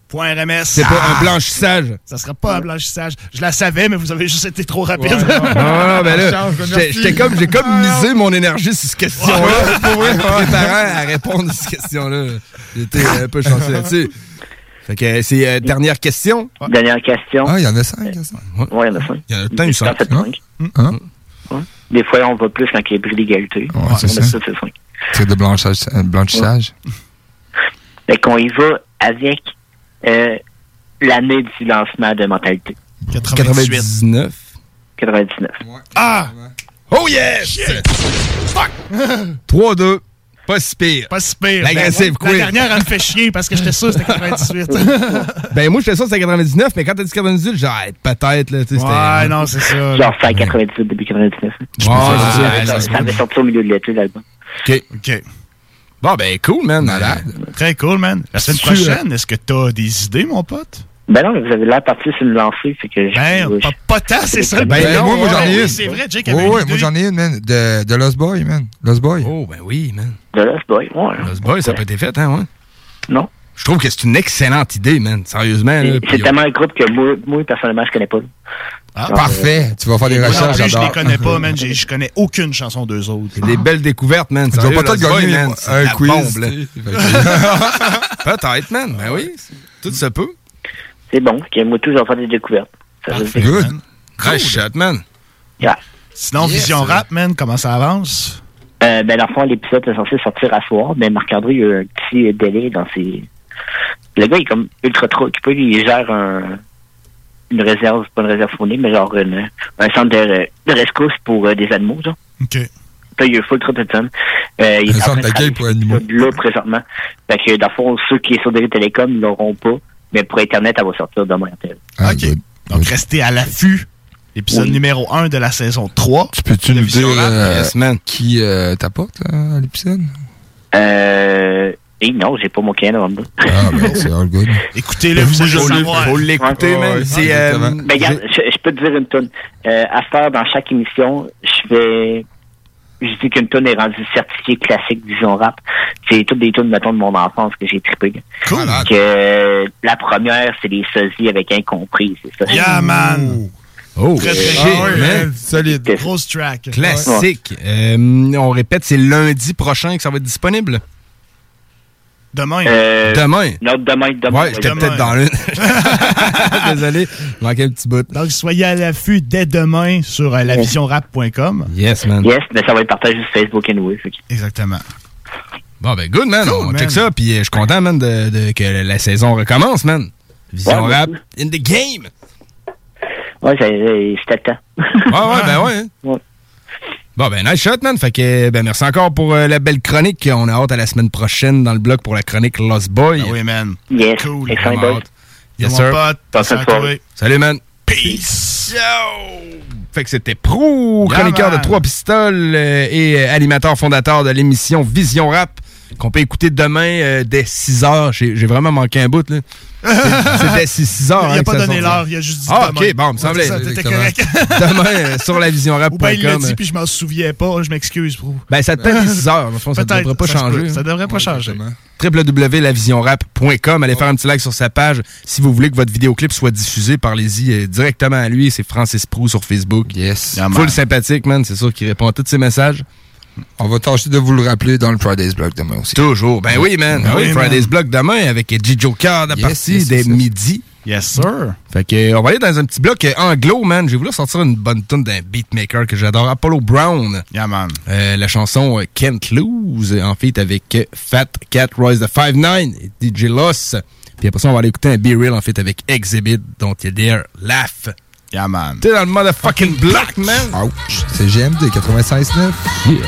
Point RMS. C'est pas Ah. un blanchissage. Ça sera pas un blanchissage. Je la savais, mais vous avez juste été trop rapide. Non, non, ben là, j'étais- comme, j'ai comme misé mon énergie sur cette question-là. Pour vrai, préparant à répondre à cette question-là. J'étais un peu chanceux là-dessus. Fait que c'est euh, dernière question. Dernière question. Ah, il y en a cinq, ça. Ouais, il y en a cinq. Il y en a cinq. fais cinq. Hein? Des fois, on va plus quand il y a bris d'égalité. Ouais, c'est a ça. c'est de blanchage, euh, blanchissage? Fait qu'on y va avec euh, l'année du lancement de Mentalité. 98. 99. 99. Ah! Oh yes! Fuck! 3-2. Pas si pire. Pas si pire. Ben. La dernière, elle me fait chier parce que j'étais sûr que c'était 98. Ben moi, j'étais sûr que c'était 99, mais quand t'as dit 98, j'ai dit, ah, peut-être, là, tu sais, c'était... ouais, non, c'est ça. Genre, c'est à 98, début 99. Ouais, ça, ouais, ça, ouais, ça avait sorti au milieu de l'été, l'album. OK. OK. Bon, ben cool, man. Malade. Très cool, man. La semaine prochaine, est-ce que t'as des idées, mon pote? Ben non, mais vous avez l'air parti sur une lancée, fait que... je- Ben, je- pas, pas tant, c'est ça. le Ben, moi, moi, j'en ai Oui, une. C'est vrai, Jake avait ouais, moi j'en ai une, man. De, de Lost Boy, man. Lost Boy. Oh, ben oui, man. De Lost Boy, ouais. Lost Boy, ça peut être fait, hein, ouais. Non. Je trouve que c'est une excellente idée, man. Sérieusement, là. C'est puis c'est tellement un groupe que moi, moi, personnellement, je connais pas. Ah, Parfait. Tu vas faire des recherches, plus, je les connais pas, man. Je connais aucune chanson d'eux autres. Des belles découvertes, man. Tu vas Lost Boy, gagner man, c'est un la quiz. Peut-être, man. Ben oui. Tout se peut. C'est bon. que moi, tout, je vais faire des découvertes. Ça veut dire- Good. Nice shot, man. Yeah. Sinon, Yes. Vision Rap, man, comment ça avance? Euh, ben, dans le fond, l'épisode est censé sortir à soir, mais Marc-André, il y a eu un petit délai dans ses... Le gars, il est comme ultra trop occupé. Il gère un... une réserve, pas une réserve fournie, mais genre une- un centre de, de rescousse pour euh, des animaux, genre. OK. Là, il y a eu full trop de temps. Euh, il est en centre train de pour animaux. Là, présentement. Fait que, dans le fond, ceux qui sont sur des télécoms, ils l'auront pas. Mais pour Internet, elle va sortir demain. Ah, OK. Donc, restez à l'affût. Épisode Oui. numéro 1 de la saison 3. Peux-tu nous dire euh, qui euh, t'apporte euh, à l'épisode? Euh... Et non, j'ai pas mon moi. Ah, ben, c'est all good. Écoutez-le, vous allez savoir. faut l'écouter, Ouais, man. C'est, euh. Ben, regarde, je, je peux te dire une tonne. Euh, à faire dans chaque émission, je fais. Je dis qu'une tonne est rendue certifiée classique Vision Rap. C'est toutes des tonnes, mettons, de mon enfance que j'ai trippé. Cool. Que, euh, la première, c'est les sosies avec incompris, c'est ça. Yeah, man. Oh, Très, très cool. man. Solide. Grosse track. Classique. Euh, on répète, c'est lundi prochain que ça va être disponible? Demain. Euh, Demain? Non, demain, demain. Ouais, j'étais peut-être dans l'une. Désolé, manquait un petit bout. Donc, soyez à l'affût dès demain sur euh, lavisionrap.com. Yes, man. Yes, mais ça va être partagé sur Facebook anyway. fait que- Exactement. Bon, ben, good, man. Cool, on man. check ça, puis euh, je suis content, man, de, de- que la saison recommence, man. Vision Ouais, rap in the game. Ouais, c'était le temps. Ouais, ouais, ben ouais. hein. Ouais. Bon, ben, nice shot, man. Fait que, ben, merci encore pour euh, la belle chronique. On a hâte à la semaine prochaine dans le blog pour la chronique Lost Boy. Ah oui, man. Yes, Cool. excellent. Yes, Mon sir. pote. Salut, man. Peace. Fait que c'était Pro, Yeah, chroniqueur man. de Trois Pistoles euh, et euh, animateur fondateur de l'émission Vision Rap, qu'on peut écouter demain euh, dès 6 heures. J'ai j'ai vraiment manqué un bout, là. C'était 6 heures. Il hein, a que pas donné l'heure, il a juste dit Ah, demain. ok, bon, il me semblait. Ouais, ça, T'étais correct. Demain sur la Ou bien il l'a dit, puis je m'en souviens pas. Je m'excuse, bro. Ben, ça te être 6 heures. mais Je pense que ça ne devrait pas ça changer. peut. Ça devrait pas changer. www.lavisionrap.com. Allez faire un petit like sur sa page. Si vous voulez que votre vidéoclip soit diffusé, parlez-y euh, directement à lui. C'est Francis Prou sur Facebook. Yes. Yeah. Full sympathique, man. C'est sûr qu'il répond à tous ses messages. On va tâcher de vous le rappeler dans le Friday's Blog demain aussi. Toujours. Ben oui, man. Ben oui, oui, Friday's man. Block demain avec G. Joker Yes, partie yes, yes. midi. Yes, sir. Fait que, on va aller dans un petit bloc euh, anglo, man. J'ai voulu sortir une bonne tune d'un beatmaker que j'adore, Apollo Brown. Yeah, man. Euh, la chanson euh, Can't Lose, en fait, avec Fat Cat Royce de 5'9 et DJ Loss. Puis après ça, on va aller écouter un Be Real, en fait, avec Exhibit, dont il y a Dare Laugh. Yeah, man. T'es dans le motherfucking block, man. Ouch. C'est GMD 96.9. Yeah.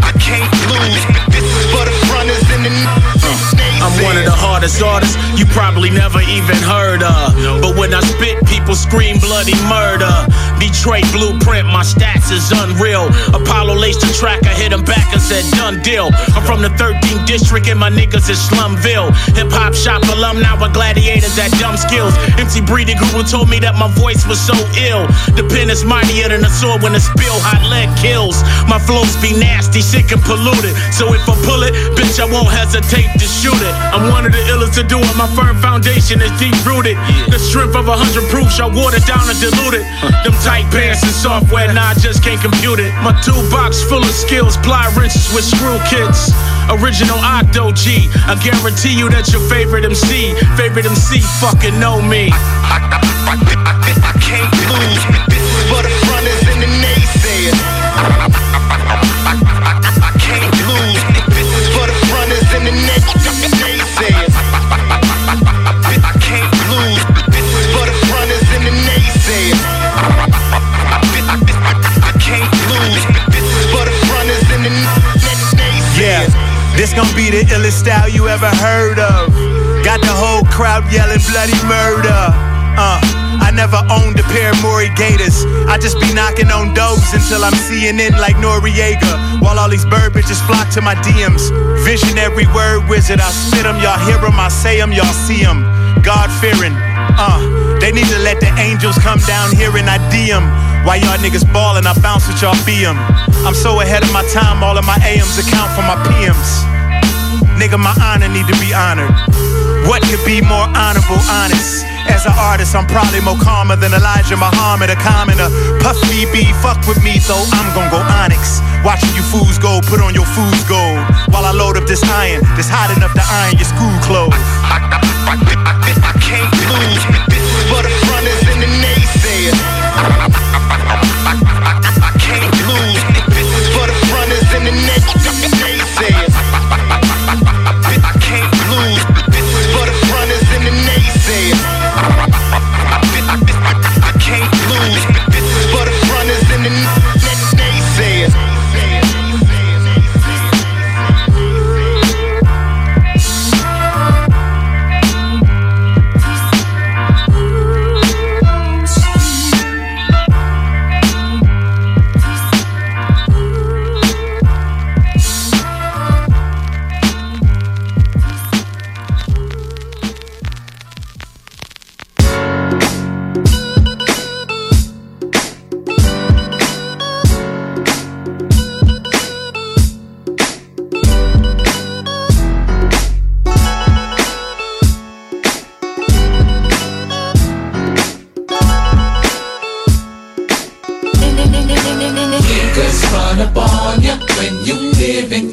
hardest artists you probably never even heard of. But when I spit, people scream bloody murder. Detroit blueprint, my stats is unreal. Apollo laced the track, I hit him back and said, done deal. I'm from the 13th district and my niggas is Slumville. Hip hop shop alumni with gladiators that dumb skills. MC Breeding Guru told me that my voice was so ill. The pen is mightier than a sword when it spill hot lead kills. My flows be nasty, sick and polluted. So if I pull it, bitch, I won't hesitate to shoot it. I'm one of the illest to do it. My firm foundation is deep rooted. The strength of a hundred proofs, I watered down and diluted. Them tight pants and software, nah, I just can't compute it. My toolbox full of skills, ply wrenches with screw kits. Original Octo G. I guarantee you that your favorite MC, favorite MC fucking know me. I can't lose. This is for gon' be the illest style you ever heard of. Got the whole crowd yelling bloody murder. Uh, I never owned a pair of Maury Gators. I just be knocking on doors until I'm seeing it like Noriega. While all these bird bitches flock to my DMs. Visionary word wizard, I spit 'em, y'all hear 'em, I say 'em, y'all see 'em. God fearing, uh, they need to let the angels come down here and I DM. Why y'all niggas ballin', I bounce with y'all BM. I'm so ahead of my time, all of my AMs account for my PMs. Nigga, my honor need to be honored. What could be more honorable, honest? As an artist, I'm probably more calmer than Elijah Muhammad, a commoner. Puff BB, fuck with me, so I'm gon' go onyx. Watching you fools go, put on your fool's gold. While I load up this iron, this hot enough to iron your school clothes. I can't lose,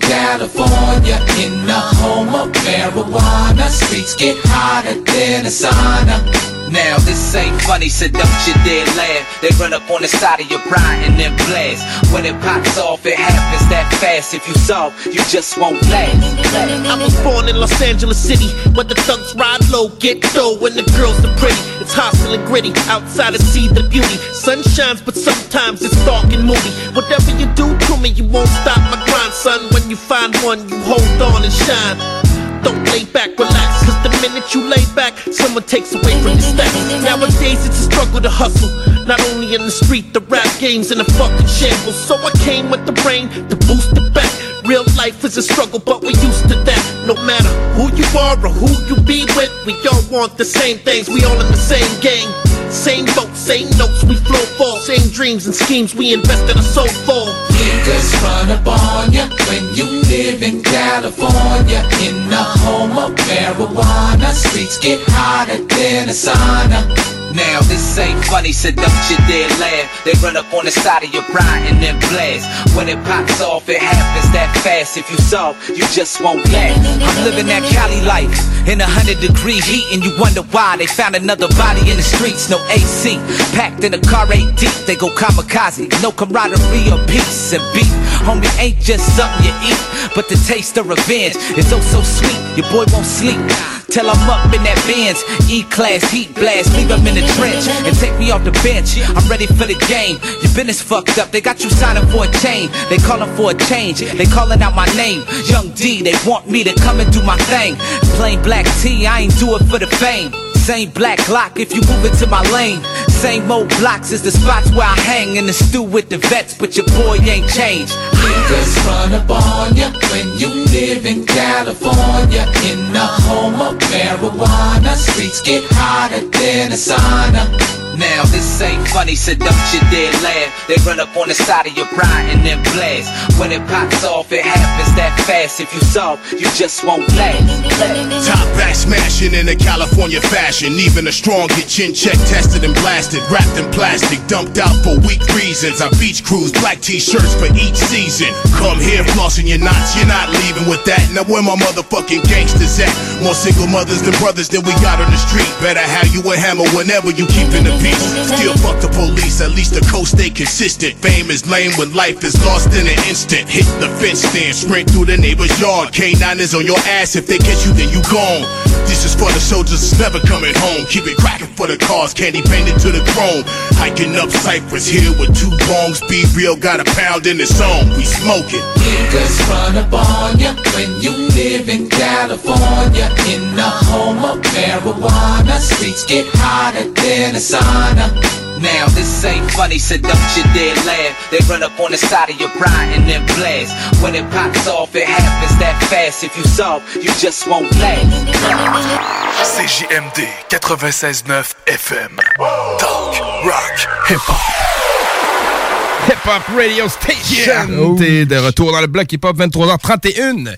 California. In the home of marijuana, streets get hotter than a sauna. Now this ain't funny, seduction, they laugh. They run up on the side of your bride and then blast. When it pops off, it happens that fast. If you saw, you just won't last. I was born in Los Angeles City, where the thugs ride low, get dough, and the girls are pretty. It's hostile and gritty, outside to see the beauty. Sun shines, but sometimes it's dark and moody. Whatever you do to me, you won't stop my grind, son. When you find one, you hold on and shine. Don't lay back, relax, cause the minute you lay back, someone takes away from your stacks. Nowadays it's a struggle to hustle. Not only in the street, the rap game's in a fucking shambles. So I came with the brain to boost it back. Real life is a struggle, but we're used to that. No matter who you are or who you be with, we all want the same things. We all in the same gang. Same boat, same notes, we flow for. Same dreams and schemes we invest in a soul for. Niggas run up on ya when you live in California. In the home of marijuana, streets get hotter than a sauna. Now this ain't funny, seduction, they laugh. They run up on the side of your bride and then blast. When it pops off, it happens that fast. If you saw, you just won't last. I'm living that Cali life in a hundred degree heat, and you wonder why they found another body in the streets. No AC, packed in a car eight deep. They go kamikaze, no camaraderie or peace and beef. Homie, ain't just something you eat, but the taste of revenge is oh so sweet. Your boy won't sleep. Till I'm up in that Benz, E-class, heat blast, leave him in the trench and take me off the bench. I'm ready for the game. Your business fucked up, they got you signing for a chain. They calling for a change, they calling out my name. Young D, they want me to come and do my thing. Plain black tea, I ain't do it for the fame. Same black lock if you move into my lane. Same old blocks is the spots where I hang in the stew with the vets, but your boy ain't changed. Niggas run up on ya when you live in California. In the home of marijuana, streets get hotter than a sauna. Now this ain't funny, seduction, they laugh. They run up on the side of your bride and then blast. When it pops off, it happens that fast. If you saw, you just won't last. Top back smashing in a California fashion. Even a strong get chin check tested and blasted. Wrapped in plastic, dumped out for weak reasons. I beach cruise, black t-shirts for each season. Come here, flossing your knots, you're not leaving with that. Now where my motherfucking gangsters at? More single mothers than brothers than we got on the street. Better have you a hammer whenever you keeping the peace. Still fuck the police, at least the coast stay consistent. Fame is lame when life is lost in an instant. Hit the fence stand, sprint through the neighbor's yard. K9 is on your ass, if they catch you, then you gone. This is for the soldiers that's never coming home. Keep it cracking for the cars, candy painted to the chrome. Hiking up Cypress Hill with two bongs. Be real, got a pound in the zone. We smoking. Niggas run up on ya when you live in California. In the home of marijuana, streets get hotter than a sauna. Marijuana. Now this ain't funny, so don't you dare laugh. They run up on the side of your pride and then blast. When it pops off, it happens that fast. If you soft, you just won't last. CJMD 96.9 FM. Talk, rock, hip-hop. Hip-Hop Radio Station. Yeah. T'es de retour dans le bloc hip-hop 23h31.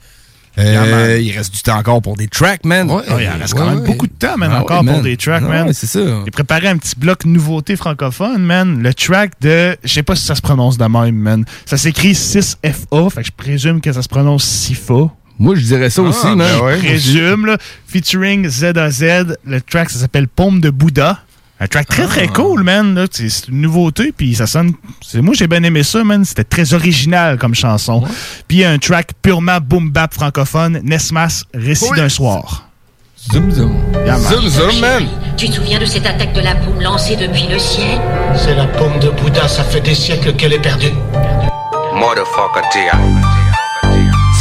Euh, man. il reste du temps encore pour des tracks, man. Ouais, il en reste quand même beaucoup de temps, man, Ah encore ouais, pour man. des tracks, Ah man. ouais, c'est ça. J'ai préparé un petit bloc nouveauté francophone, man. Le track de. Je sais pas si ça se prononce de même, man. Ça s'écrit 6FA, fait que je présume que ça se prononce SIFA. Moi, je dirais ça aussi, Ah, man. ben ouais, je présume, là. Featuring ZAZ. Le track, ça s'appelle Paume de Bouddha. Un track très, très Ah. cool, man. là. C'est une nouveauté, puis ça sonne... c'est- Moi, j'ai bien aimé ça, man. C'était très original comme chanson. Puis un track purement boom-bap francophone, Nesmas, Récit Oui. d'un soir. Zoom, zoom. Yeah. Zoom, zoom, man. Tu te souviens de cette attaque de la paume lancée depuis le ciel? C'est la paume de Bouddha, ça fait des siècles qu'elle est perdue. Motherfucker T.I.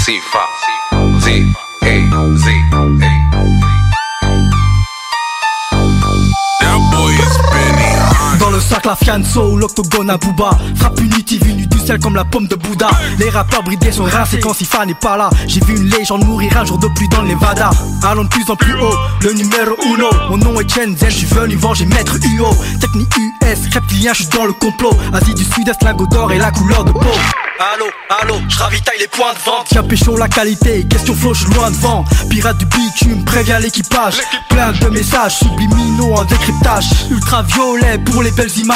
C-Fa. Z. A. Z. Dans le sac la fianso, l'octogone à Booba Frappe punitive, une du sel comme la pomme de Bouddha. Les rappeurs bridés sont rincés quand Sifa n'est pas là. J'ai vu une légende mourir un jour de pluie dans le Nevada Allons de plus en plus haut, le numéro uno. Mon nom est Chen Zen, je suis venu venger maître UO Technique US, reptilien, je suis dans le complot. Asie du Sud-Est, lingot d'or et la couleur de peau. Allô, allô, je ravitaille les points de vente. Tiens pécho la qualité, question flow, je loin devant. Pirate du bitume, préviens l'équipage. Plein de messages subliminaux en décryptage. Ultraviolet pour les belles images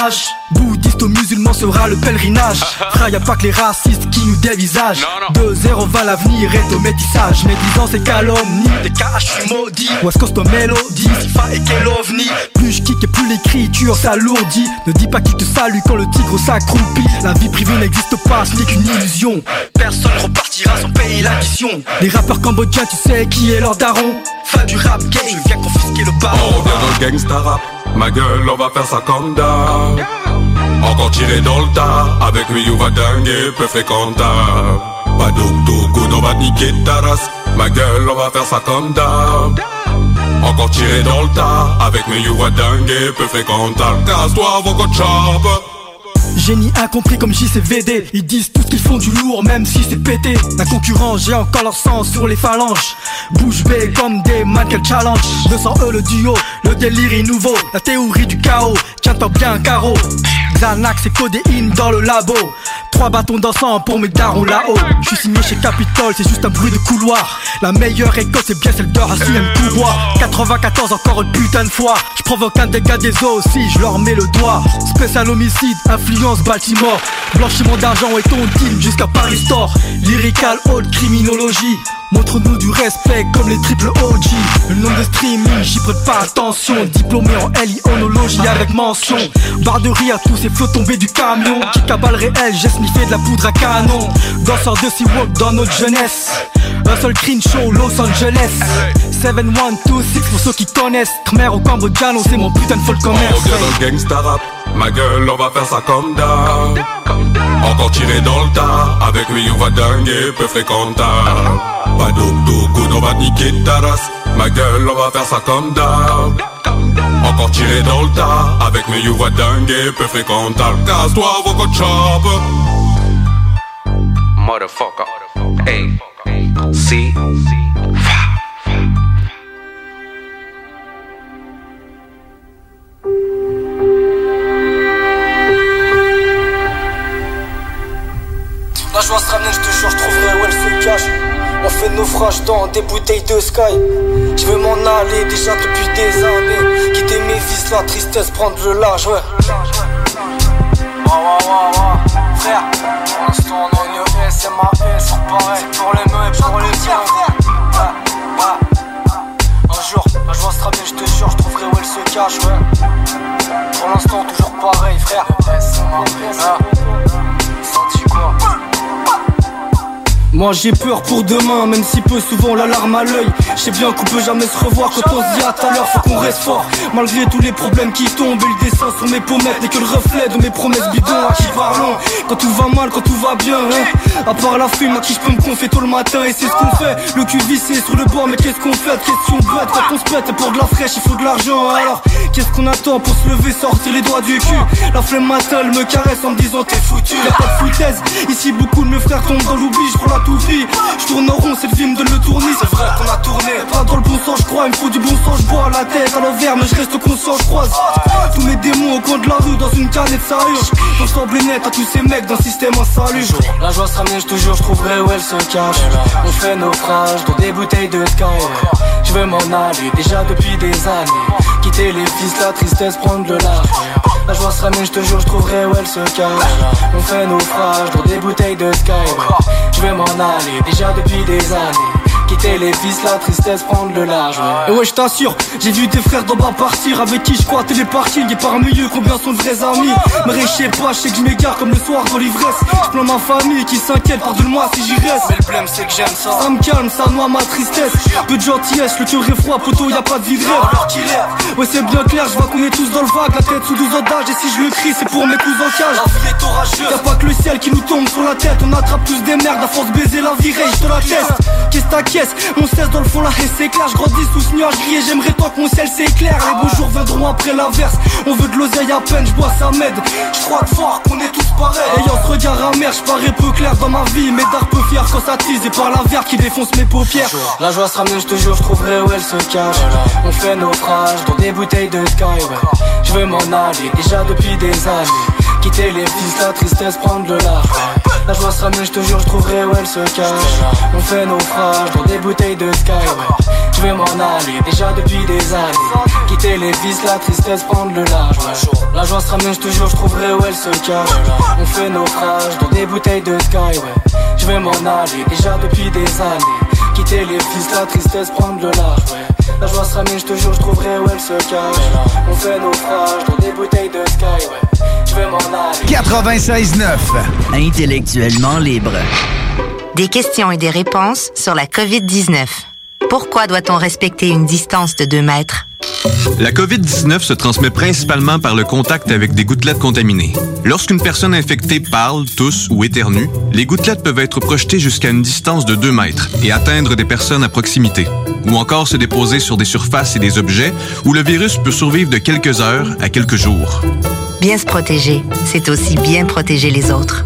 Bouddhiste aux musulmans sera le pèlerinage. Frère y a pas que les racistes qui nous dévisagent. De 0 va l'avenir est au métissage. Mes 10 ans c'est calomnie, des KH je suis maudit. West Coast aux mélodies, Sifa et quel ovni? Plus je kick et plus l'écriture s'alourdit. Ne dis pas qu'il te salue quand le tigre s'accroupit. La vie privée n'existe pas, ce n'est qu'une illusion. Personne repartira sans payer l'addition Les rappeurs cambodgiens tu sais qui est leur daron? Fin du rap game, je viens confisquer le baron. On vient dans le gangsta rap. Ma gueule, on va faire ça comme d'hab. Encore tiré dans le tas. Avec lui, on va dinguer, peu fréquentable. Pas d'ouk on va niquer ta race. Ma gueule, on va faire ça comme d'hab. Encore tiré dans le tas. Avec lui, on va dinguer, peu fréquentable. Casse-toi avant qu'on. Génie incompris comme JCVD Ils disent tout ce qu'ils font du lourd même si c'est pété. La concurrence j'ai encore leur sur les phalanges. Bouche bée comme des mannequins challenge. 200 E le duo, le délire est nouveau. La théorie du chaos, tiens-toi bien carreau Xanax et codéine dans le labo. Trois bâtons d'encens pour mes darons là-haut. Je suis signé chez Capitol, c'est juste un bruit de couloir. La meilleure école c'est bien celle de Racine pouvoir. 94 encore une putain de fois. Je provoque un dégât des eaux aussi, je leur mets le doigt. Spécial homicide, Baltimore Blanchiment d'argent et ton team jusqu'à Paris Store. Lyrical haute criminologie Montre-nous du respect comme les triple OG Le nom de streaming, j'y prête pas attention. Diplômé en L.I.onologie avec mention. Barre de rire, tous ces flots tombés du camion. Qui cabale réel, j'ai sniffé de la poudre à canon. Danseur de Seawalk dans notre jeunesse. Un seul green show, Los Angeles. 7126 pour ceux qui connaissent. Khmer au Cambodgiano, c'est mon putain de folk On commerce. vient dans le gangsta rap. Ma gueule, on va faire ça comme d'hab. Encore tiré dans le tas. Avec lui, on va dinguer, peu fréquentable. Pas d'ouk on va niquer ta race. Ma gueule, on va faire ça comme d'hab. Encore tiré dans le tas. Avec lui, on va dinguer, peu fréquentable. Casse-toi te chope. Motherfucker. A. C. La joie se ramène, je te jure, je trouverai où elle se cache. On fait naufrage dans des bouteilles de sky. Je veux m'en aller déjà depuis des années. Quitter mes vices, la tristesse, prendre le large, ouais. Ouais, ouais, ouais, ouais. Frère, pour l'instant on est au S, c'est ma S, c'est pareil. C'est pour les mains et pour les tiens. Ouais, ouais. Un jour, la joie se ramène, je te jure, je trouverai où elle se cache, ouais. Pour l'instant, toujours pareil, frère. Moi j'ai peur pour demain, même si peu souvent l'alarme à l'œil. Je sais bien qu'on peut jamais se revoir quand on se dit à tout à l'heure, faut qu'on reste fort. Malgré tous les problèmes qui tombent, et le dessin sur mes pommettes n'est que le reflet de mes promesses bidons. À qui parlons Quand tout va mal, quand tout va bien, hein? À part la fume, à qui je peux me confier tôt le matin, et c'est ce qu'on fait. Le cul vissé sur le bord, mais qu'est-ce qu'on fait? Question bête, quand on se pète pour de la fraîche, il faut de l'argent. Alors, qu'est-ce qu'on attend pour se lever, sortir les doigts du cul La flemme m'attelle, me caresse en me disant t'es foutu. Y'a pas de foutaise, ici beaucoup de mes frères tombent dans l'oubli, je prends la tout vie. Je tourne en rond, c'est le film de le tourner, c'est vrai qu'on a tourné. Pas dans le bon sens, je crois, il me faut du bon sens, je bois la tête à l'envers, mais je reste conscient, je croise. Tous mes démons au coin de la rue, dans une canette, ça hurle. J'ensemble net à tous ces mecs d'un système insalubre. La joie se ramène, je te jure, je trouverai où elle se cache. On fait naufrage dans des bouteilles de sky. Je veux m'en aller déjà depuis des années. Quitter les fils, la tristesse, prendre le large. La joie se ramène, je te jure, je trouverai où elle se cache. On fait naufrage dans des bouteilles de sky. Je veux m'en aller déjà depuis des années. Quitter les fils, la tristesse, prendre le large. Et ouais, je t'assure, j'ai vu tes frères d'en bas partir avec qui je squatte les parkings et parmi eux combien sont de vrais amis? Mais je sais pas, je sais que je m'égare comme le soir dans l'ivresse. Je ma famille qui s'inquiète, pardonne-moi si j'y reste. Mais le problème c'est que j'aime ça. Ça me calme, ça noie ma tristesse. Peu de gentillesse, le cœur est froid, poteau, y a pas de vie Ouais, c'est bien clair, je vois qu'on est tous dans le vague, la tête sous 12 otages. Et si je le crie, c'est pour mes cousins en cage. La vie est orageuse. Y'a pas que le ciel qui nous tombe sur la tête, on attrape tous des merdes à force baiser la vie, je te la teste. Qu'est-ce ta caisse On cesse dans le fond, la haine s'éclaire, je grandis sous ce nuage gris et j'aimerais tant que mon ciel s'éclaire. Les beaux jours viendront après l'averse, on veut de l'oseille à peine, je bois ça m'aide. Je crois de fort qu'on est tous pareils. Ayant ce regard amer, je parais peu clair dans ma vie, mes dards peu fiers quand ça tease et par la verte qui défonce mes paupières. La joie se ramène, je te jure, je trouverai où elle se cache. On fait naufrage dans des bouteilles de sky, ouais. Je veux m'en aller déjà depuis des années. Quitter les fils, la tristesse, prendre le large. La joie se ramène, je je trouverai où elle se cache. On fait naufrage dans des bouteilles de sky, ouais. Je veux m'en aller déjà depuis des années. Quitter les fils, la tristesse, prendre le large. La joie se ramène, je je trouverai où elle se cache. On fait naufrage dans des bouteilles de sky, ouais. Je veux m'en aller déjà depuis des années. Quitter les fils, la tristesse, prendre le large, ouais. La joie se ramène, je te jure, je trouverai où elle se cache. On fait naufrage dans des bouteilles de sky, ouais. Je veux m'en aller. 96.9. Intellectuellement libre. Des questions et des réponses sur la COVID-19. Pourquoi doit-on respecter une distance de 2 mètres? La COVID-19 se transmet principalement par le contact avec des gouttelettes contaminées. Lorsqu'une personne infectée parle, tousse ou éternue, les gouttelettes peuvent être projetées jusqu'à une distance de 2 mètres et atteindre des personnes à proximité, ou encore se déposer sur des surfaces et des objets où le virus peut survivre de quelques heures à quelques jours. Bien se protéger, c'est aussi bien protéger les autres.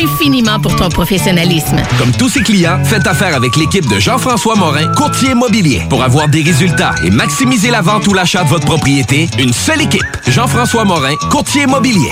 infiniment pour ton professionnalisme. Comme tous ses clients, faites affaire avec l'équipe de Jean-François Morin, courtier immobilier. Pour avoir des résultats et maximiser la vente ou l'achat de votre propriété, une seule équipe. Jean-François Morin, courtier immobilier.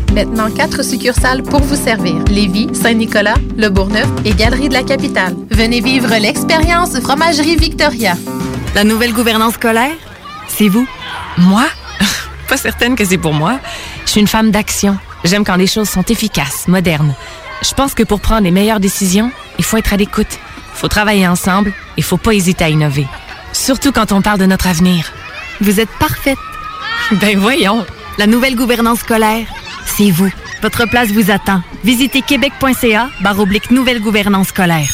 Maintenant, quatre succursales pour vous servir. Lévis, Saint-Nicolas, Le Bourgneuf et Galerie de la Capitale. Venez vivre l'expérience Fromagerie Victoria. La nouvelle gouvernance scolaire, c'est vous. Moi? Pas certaine que c'est pour moi. Je suis une femme d'action. J'aime quand les choses sont efficaces, modernes. Je pense que pour prendre les meilleures décisions, il faut être à l'écoute. Il faut travailler ensemble. Il faut pas hésiter à innover. Surtout quand on parle de notre avenir. Vous êtes parfaite. Ben voyons. La nouvelle gouvernance scolaire, c'est vous. Votre place vous attend. Visitez québec.ca oblique nouvelle gouvernance scolaire.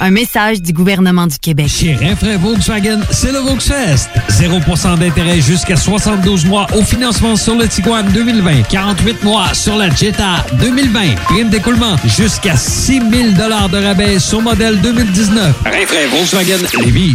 Un message du gouvernement du Québec. Chez Renfrais Volkswagen, c'est le Volksfest. 0% d'intérêt jusqu'à 72 mois au financement sur le Tiguan 2020. 48 mois sur la Jetta 2020. Prime d'écoulement jusqu'à 6 000 de rabais sur modèle 2019. Renfrais Volkswagen Lévis.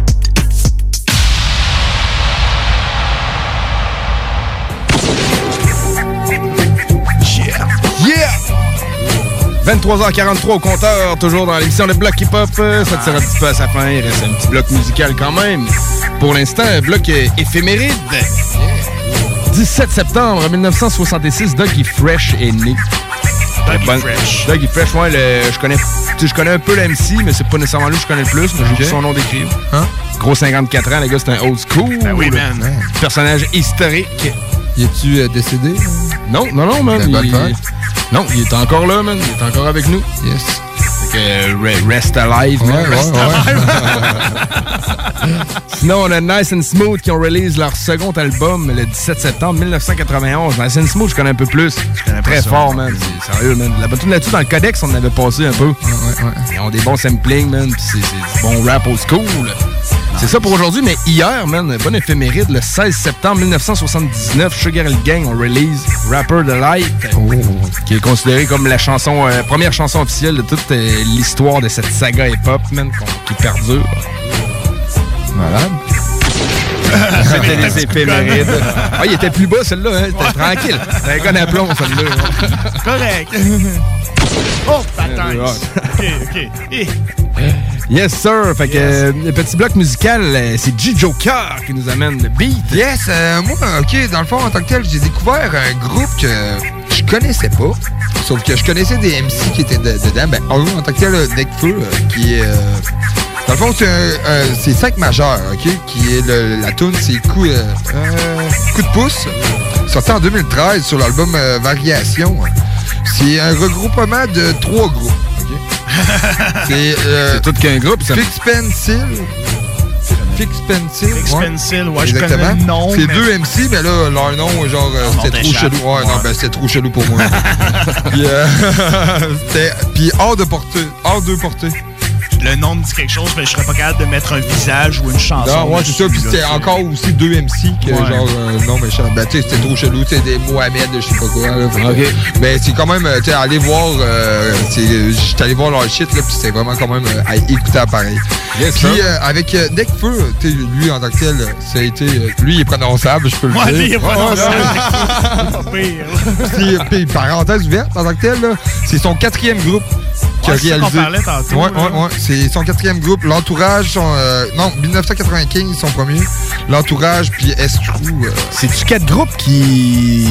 23h43 au compteur, toujours dans l'émission de Bloc Hip-Hop. Euh, Ça tire un petit peu à sa fin, il reste un petit bloc musical quand même. Pour l'instant, un bloc euh, éphéméride. 17 septembre 1966, Dougie Fresh est né. Dougie Fresh. Dougie Fresh, ouais, le- je connais, je connais un peu l'MC, mais c'est pas nécessairement lui que je connais le plus. mais J'ai Ok. vu son nom d'écrire. Gros 54 ans, le gars, c'est un old school. Ben oui, man. Personnage historique. Y es-tu euh, décédé? Non, non, non, man. Ben, il-. Non, il est encore là, man. Il est encore avec nous. Yes. Fait que, re- rest alive, man. Ouais, Rest ouais. alive. Sinon, on a Nice and Smooth qui ont release leur second album le 17 septembre 1991. Nice and Smooth, je connais un peu plus. Je connais très ça. fort, man. C'est sérieux, man. La batterie là-dessus, dans le codex, on en avait passé un peu. Ils ont des bons samplings, man. Puis c'est du bon rap old school. C'est ça pour aujourd'hui, mais hier, man, bonne éphéméride, le 16 septembre 1979, Sugar Hill Gang ont release Rapper the Light, qui est considéré comme la chanson, euh, première chanson officielle de toute euh, l'histoire de cette saga hip-hop, man, qui perdure. Malade. C'était les éphémérides. Ah, il était plus bas, celle-là, hein? Tranquille. C'était un à plomb, celle-là. Correct. Oh, bataille. OK, OK. Eh. Yes, sir. Fait que euh, le petit bloc musical, euh, c'est G. Joker qui nous amène le beat. Yes, euh, moi, OK, dans le fond, en tant que tel, j'ai découvert un groupe que je connaissais pas. Sauf que je connaissais des MC qui étaient de- dedans. Ben, en en tant que tel, Necfeu, euh, qui est... euh, dans le fond, c'est un, euh, c'est 5 majeurs, OK? Qui est le- la tune, c'est coup, euh, euh, coup de pouce. Sorti en 2013 sur l'album euh, Variation. C'est un regroupement de trois groupes, OK? c'est euh, tout qu'un groupe, ça. Fix Pencil. Fix Pencil. Fix ouais. Pencil, ouais, je connais Exactement. le nom, C'est mais- deux MC, mais là, leur nom, genre, euh, Ah, c'était trop chelou. Ouais, non, ben, c'était trop chelou pour moi. puis, euh, puis hors de portée. Hors de portée. Le nom me dit quelque chose, mais je serais pas capable de mettre un visage ou une chanson. Non, ouais, c'est ça. Puis c'était encore aussi deux MC que Ouais. genre, euh, non, mais je- ben, tu sais, c'était trop chelou. Tu sais, des Mohamed, je sais pas quoi. Là, Fait que- Mais c'est quand même, euh, tu sais, aller voir, euh, j'étais allé voir leur shit, là, puis c'était vraiment quand même euh, à écouter à pareil. Yes, puis euh, avec euh, tu sais, lui en tant que tel, euh, ça a été, euh, lui, il est prononçable, je peux le Ouais, dire. lui, il est prononçable. ouais. puis, puis, parenthèse ouverte, en tant que tel, là, c'est son quatrième groupe qui a réalisé. parlait tantôt, Ouais, ouais, ouais. C'est son quatrième groupe. L'entourage, son, euh, non, 1995, son premier. L'entourage, puis Estrou. euh, C'est-tu quatre groupes qui.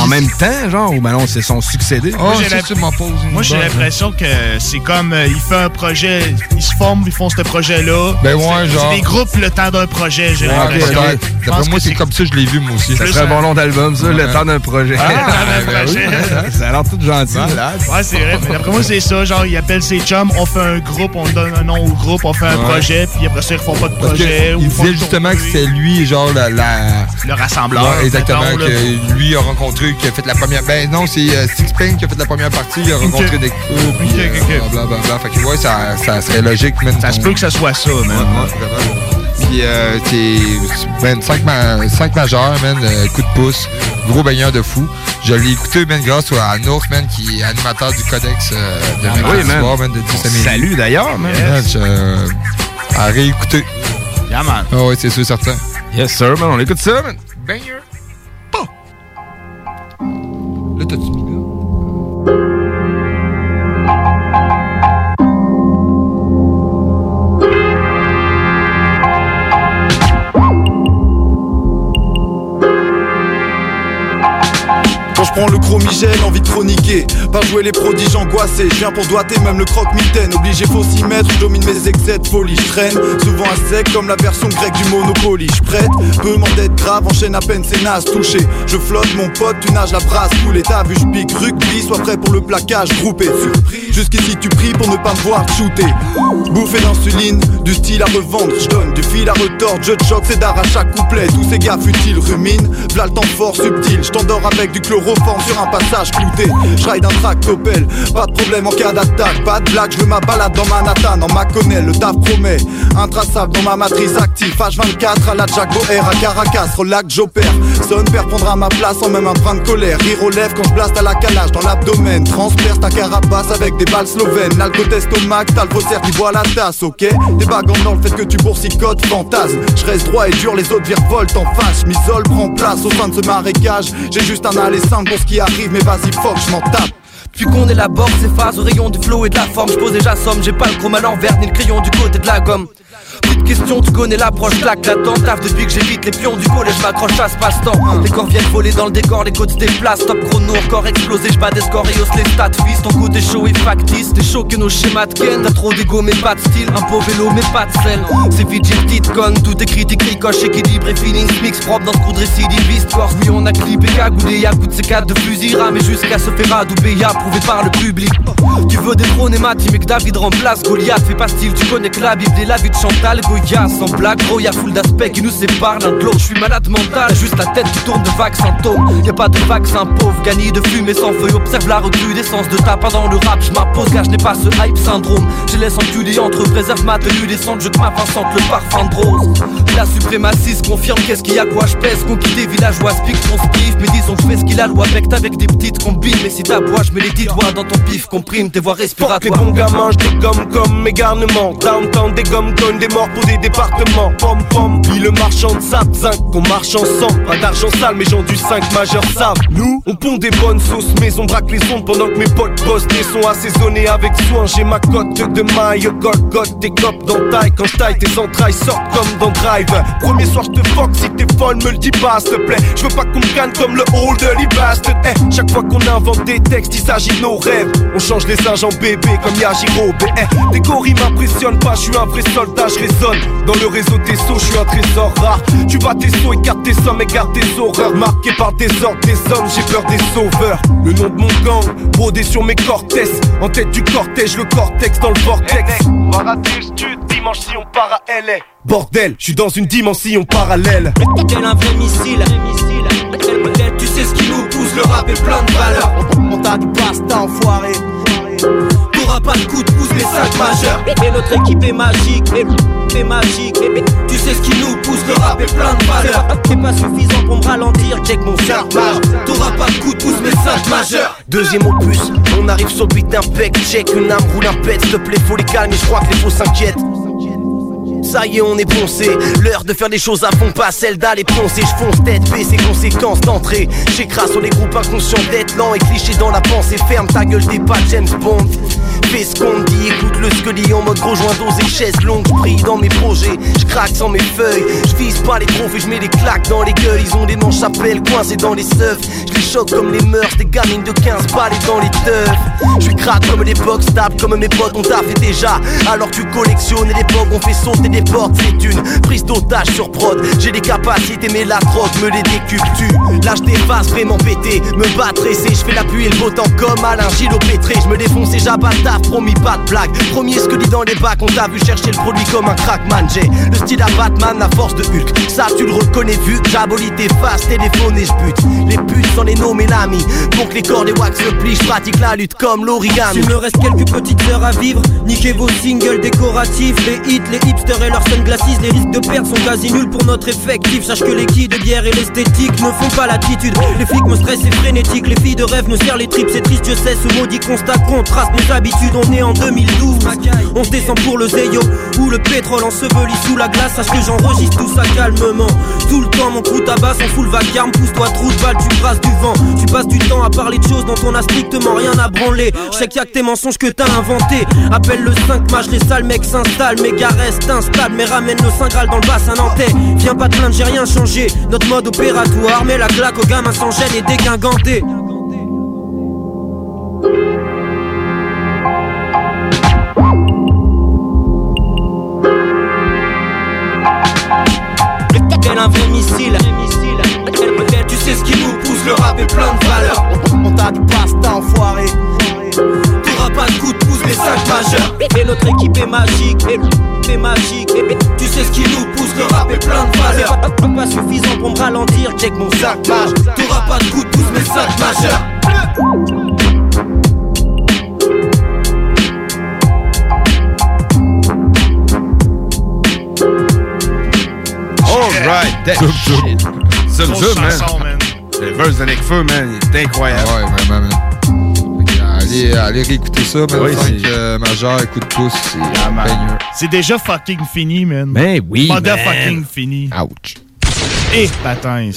En même temps, genre, ou ben non, c'est son succédé? Oh, Moi, j'ai l'impression que c'est comme euh, il fait un projet, ils se forment, ils font ce projet-là. Ben ouais, genre- C'est des groupes le temps d'un projet, j'ai Ouais, l'impression. D'après moi, c'est comme ça que je l'ai vu, moi aussi. Ça serait un bon nom d'album, ça, le temps d'un projet. Ah, le temps d'un Ben oui, projet. Ça a l'air tout gentil. Ouais, c'est vrai. Mais d'après moi, c'est ça. Genre, ils appellent ses chums, on fait un groupe, on donne un nom au groupe, on fait un Ouais. projet, puis après ça, ils refont pas de projet. ou il font disait justement que c'était lui, genre, la. la- Le rassembleur. Ouais, exactement, mettons, que lui a rencontré, qui a fait la première. Ben non, c'est euh, Six Pain qui a fait la première partie, il a rencontré des coups, puis euh, blablabla. Fait que ouais, ça, ça serait logique. Ça se peut que ça soit ça, man. Ouais. Puis euh, c'est man, 5, majeurs, man, euh, coup de pouce, gros baigneur de fou. Je l'ai écouté, man, grâce à Nours, man, qui est animateur du Codex euh, de Ah, oui, man. soir, man, de 10 à midi. Salut, d'ailleurs, man. Man, je, euh, à réécouter. Yeah, man. Ah ouais, c'est sûr, certain. Yes, sir, man, on écoute ça, man. Banger. Là, t'as-tu Prends le chromigène, envie de chroniquer. Pas jouer les prodiges angoissés. Je viens pour doiter même le croque-mitaine. Obligé, faut s'y mettre. Je domine mes excès de folie. Je traîne souvent à sec comme la version grecque du Monopoly. Je prête, peu m'en d'être grave. Enchaîne à peine ses nazes touché. Je flotte mon pote, tu nages la brasse. Coulé, t'as vu, je pique. Rugby, sois prêt pour le plaquage. Groupé. Jusqu'ici, tu pries pour ne pas me voir shooter. Bouffé d'insuline, du style à revendre. Je donne du fil à retordre. Je choque, c'est d'art à chaque couplet. Tous ces gars futiles ruminent. V'là le temps fort, subtil. Je t'endors avec du chloroforme sur un passage clouté. Je ride un tractopelle, pas de problème en cas d'attaque. Pas de blague, je veux ma balade dans Manhattan. En Maconel, le taf promet. Intraçable dans ma matrice active. H24 à la Jack Boer à Caracas. Relax, j'opère. Son père prendra ma place en même un train de colère. Rire aux lèvres quand je blaste à la calage dans l'abdomen. Transperce ta carapace avec des balles slovènes. L'alcotestomac, t'as le qui boit la tasse, ok? Des bagues dans le fait que tu boursicotes, fantasme. Je reste droit et dur, les autres virevoltent en face. M'isole, prend place au sein de ce marécage. J'ai juste un aller simple pour ce qui arrive, mais vas-y, fuck, je m'en tape. Puis qu'on élabore ces phases au rayon du flow et de la forme, je pose déjà somme, j'ai pas le chrome à l'envers ni le crayon du côté de la gomme. Petite question, tu connais l'approche, claque là-dedans, taf depuis que j'évite les pions du collège, m'accroche à ce passe-temps. Les corps viennent voler dans le décor, les côtes se déplacent, top chrono, encore explosé, je bats des scores et hausse les stats, fils, ton côté chaud et factice, t'es chaud que nos schémas de ken, t'as trop d'ego mais pas de style, un beau vélo mais pas de sel. C'est vite, j'ai petite conne, tout est critique, ricoche, équilibre et feeling, mix propre dans ce coup de récidiviste, corse, oui on a clippé, cagoulé, y'a coup de ces quatre de fusil, ramé jusqu'à se faire adouber, approuvé par le public. Tu veux détrôner ma team et que David remplace Goliath, fais pas style, tu connais que la Bible et la vie de Chantal, Goya, sans blague, gros, y'a full d'aspects qui nous séparent l'un de l'autre. Je suis malade mental, juste la tête qui tourne de vagues symptômes. Y'a pas de vaccin pauvre, gagné de fumée sans feuille. Observe la recrudescence de ta pendant le rap. Je m'impose car je n'ai pas ce hype syndrome. Je laisse enculer entre préserve ma tenue descente. Je ma sente le parfum de rose. La suprémaciste confirme qu'est-ce qu'il y a quoi je pèse. Conquis des villageois, pique ton skiff. Mais disons je fais ce qu'il a loi. Pecte avec des petites combines. Mais si t'aboies, je mets les dix doigts dans ton pif. Comprime tes voies Fuck les respiratoires. bons gamins, je dégomme comme mes garnements Downtown des gommes connes, des pour des départements. Pom pom, puis le marchand de sable. Zinc, qu'on marche ensemble. Pas d'argent sale, mais gens du 5 majeur savent Nous, on pond des bonnes sauces Mais on braque les ondes pendant que mes potes bossent. Des sons assaisonnés avec soin. J'ai ma cote de maille, Golgoth Tes copes dans taille, quand je taille tes entrailles Sortent comme dans Drive. Premier soir je te fuck, si t'es folle me le dis pas s'il te plaît. Je veux pas qu'on me gagne comme le hall de l'Ibast Eh, chaque fois qu'on invente des textes, il s'agit de nos rêves. On change les singes en bébé comme Yajiro Eh, eh, tes gorilles m'impressionnent pas, je suis un vrai soldat, résonne. Dans le réseau des sauts, je suis un trésor rare. Tu bats tes sauts, écarte tes sommes, écarte tes horreurs. Marqué par des ordres, des hommes, j'ai peur des sauveurs. Le nom de mon gang, brodé sur mes cortès. En tête du cortège, le cortex dans le vortex. Stud, dimanche si on part à LA Bordel, je suis dans une dimension parallèle. Tel un vrai missile? Tu sais ce qui nous pousse, le rap est plein de valeurs. On t'a du pasta enfoiré T'auras pas de coup de pouce, mais 5 majeurs. Et notre équipe est magique, est, est magique. Et, tu sais ce qui nous pousse, le rap est plein de valeurs. C'est pas suffisant pour me ralentir, check mon cerveau. T'auras pas de coup de pouce, mais 5 majeurs. Deuxième opus, on arrive sur le beat d'un pec, check, une arme roule un pet, s'il te plaît, faut les calmer, je crois que les faux s'inquiètent. Ça y est, on est poncé. L'heure de faire des choses à fond, pas celle d'aller pioncer. Je fonce tête baissée, conséquences d'entrée. J'écrase sur les groupes inconscients d'être lent et cliché dans la pensée. Ferme ta gueule, t'es pas James Bond. Fais ce qu'on dit, écoute le scully en mode gros joint dose et chaise longue. J'brille dans mes projets, j'craque sans mes feuilles. J'vise pas les trophées, j'mets des claques dans les gueules. Ils ont des manches à pelle coincées dans les seufs. J'les choque comme les mœurs, des gamines de 15 balles dans les teufs. J'suis crack comme des box stable, comme mes potes ont taffé déjà. Alors tu collectionnes l'époque, on fait sauter portes, c'est une prise d'otage sur prod. J'ai des capacités, mais la drogue me les décupe. Tu lâche des vases vraiment pété, me battre et je fais la pluie et le beau temps comme Alain Gilot Pétré. Je me défonce et j'abat le taf, promis pas de blague. Premier ce que dit dans les bacs, on t'a vu chercher le produit comme un crackman. J'ai le style à Batman, la force de Hulk. Ça tu le reconnais vu, j'abolis tes faces, téléphone et je bute. Les putes sans les nommer l'ami. Pour que les corps des wax se plient, je pratique la lutte comme l'origami. Il me reste quelques petites heures à vivre. Niquez vos singles décoratifs, les hits, les hipsters et leurs sunglasses. Les risques de perte sont quasi nuls pour notre effectif. Sache que les quilles de bière et l'esthétique ne font pas l'attitude. Les flics me stressent, c'est frénétique. Les filles de rêve me serrent les tripes, c'est triste, je sais. Ce maudit constat contraste nos habitudes. On est en 2012. On se descend pour le Zeyo ou le pétrole enseveli sous la glace. Sache que j'enregistre tout ça calmement. Tout le temps, mon coup tabac s'en fout le vacarme. Pousse-toi, trou de balle, tu brasses du vent. Tu passes du temps à parler de choses dont on a strictement rien à branler. Je sais qu'il a que tes mensonges que t'as inventé. Appelle le 5 match, les sales mecs s'installent. Mes gars instables, mais ramène le 5 Graal dans le bassin nantais. Viens pas te plaindre, j'ai rien changé. Notre mode opératoire, mais la claque au gamin sans gêne et déglinganté. Tel un vrai missile. Tu sais ce qui nous pousse, le rap est plein de valeurs. On t'a du pasta enfoiré. Pas de coup de pouce, mais 5 majeurs. Et notre équipe est magique, et est magique. Et tu sais ce qui nous pousse, le rap est plein de valeurs. Pas, pas- pas suffisant pour me ralentir, check mon 5 mage. T'auras pas de coup de pouce, mais 5 majeurs. Alright, that Zoom, shit. Zoom, Grosse zoom, man. man. Le verse de Necfeu, man, il est incroyable. Ouais, vraiment, man. Allez, allez réécouter ça, man. Oui, Cinq, c'est- euh, majeur, écoute tous, c'est Ah, déjà fucking fini, man. Ben oui, Mother man. fucking fini. Ouch. Et patins.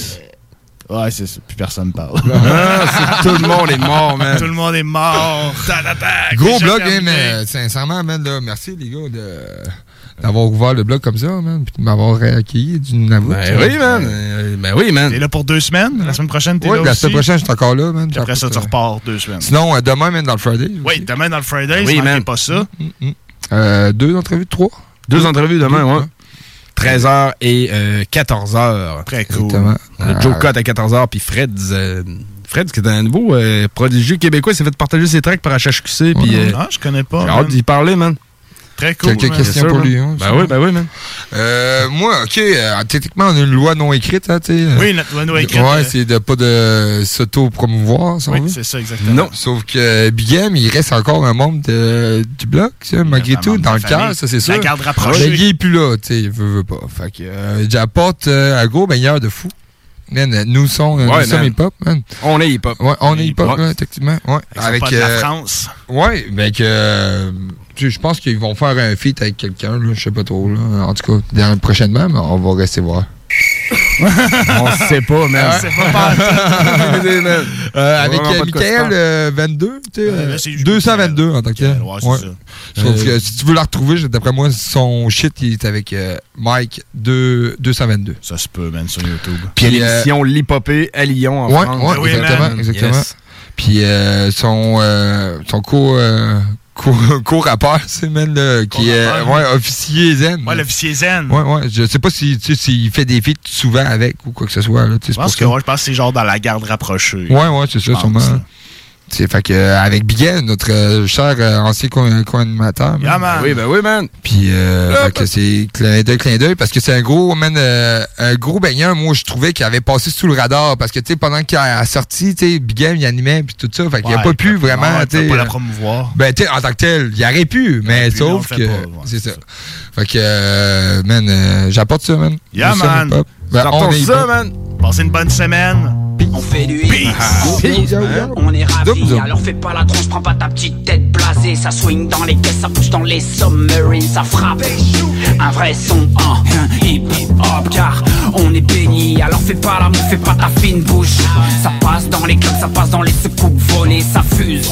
Ouais, c'est ça. Plus personne parle. Ah, tout le monde est mort, man. Tout le monde est mort. Gros blog, hein, mais sincèrement, man, là, merci les gars de d'avoir ouvert le blog comme ça, man, puis de m'avoir accueilli d'une avouée. Ben oui, man. Euh, Ben oui, man. T'es là pour deux semaines? La semaine prochaine, t'es Oui, là la aussi? semaine prochaine, je suis encore là, man. Puis après ça, tu repars deux semaines. Sinon, euh, demain, man, dans le Friday. Oui, demain dans le Friday, Oui, oui, man. pas ça. Euh, deux entrevues, trois? Deux entrevues demain, ouais. 13h et euh, 14h. Très cool. Exactement. A Ah. Joe Cott à 14h, puis Fred, euh, Fred, qui est un nouveau euh, prodigieux québécois, s'est fait partager ses tracks par HHQC, puis euh, Ah, je connais pas. j'ai hâte d'y parler, man. Très cool. Quelques man. questions sûr, pour lui. Hein, Ben oui, ben oui, man. Euh, moi, OK, euh, techniquement, on a une loi non écrite, hein, tu sais. Oui, notre loi non écrite, Ouais, euh, c'est de pas de s'auto-promouvoir, Oui, veut. c'est ça, exactement. Non. Sauf que Big M, il reste encore un membre de- du bloc, ça, malgré tout, dans le la cœur, ça, c'est La sûr. garde rapprochée. Mais il est plus là, tu sais, il veut, veut pas. Fait que, euh, j'apporte euh, un gros baigneur de fou. Man, euh, nous sommes, Ouais, nous sommes man. hip-hop, man. On est hip-hop. Ouais, on est hip-hop, Ouais. là, effectivement. Ouais. De la France. Ouais, mais que. euh, je pense qu'ils vont faire un feat avec quelqu'un, là, je sais pas trop, là. En tout cas, dans, prochainement, mais on va rester voir. On sait pas, man. C'est pas mal. Euh, avec euh, pas Michael, faire. euh, 22, tu sais, Ouais, euh, là, c'est juste 222 en tant que tel. Ouais, c'est Ouais. ça. Sauf Euh, que si tu veux la retrouver, d'après moi, son shit, il est avec euh, Mike 2, 222. Ça se peut, man, sur YouTube. Puis euh, l'émission L'Hippopée à Lyon, en Ouais, France. ouais, oui, exactement, exactement. Yes. Puis euh, son, euh, son co, co, co-rappeur, c'est man, là, qui est ouais, officier zen. Ouais, l'officier zen. Ouais, ouais. Je sais pas si, tu sais, s'il fait des feats souvent avec ou quoi que ce soit. Là, Je pense que ouais, je pense que c'est genre dans la garde rapprochée. Ouais, ouais, c'est ça, sûrement. C'est fait que euh, avec Biguet, notre euh, cher euh, ancien co- co-animateur. Yeah, man. Oui, ben oui, man. Puis euh, fait que c'est clin d'œil, clin d'œil, parce que c'est un gros, man, euh, un gros baigneur, moi, je trouvais qu'il avait passé sous le radar, parce que, tu sais, pendant qu'il a sorti, tu sais, Biguet, il animait, puis tout ça, fait qu'il a pas pu vraiment, tu sais. pas la promouvoir. Ben, tu sais, en tant que tel, il aurait pu, mais pu, mais on sauf que. ouais, c'est ça. Fait que, euh, man, euh, j'apporte ça, man. Yeah, man. Ben, ça, man. Passez une bonne semaine. On fait du hip Peace. On est ravis, alors fais pas la tronche, prends pas ta petite tête blasée. Ça swing dans les caisses, ça bouge dans les submarines, ça frappe. Un vrai son en hip hop, car on est béni. Alors fais pas l'amour, fais pas ta fine bouche. Ça passe dans les clubs, ça passe dans les secoupes volées, ça fuse.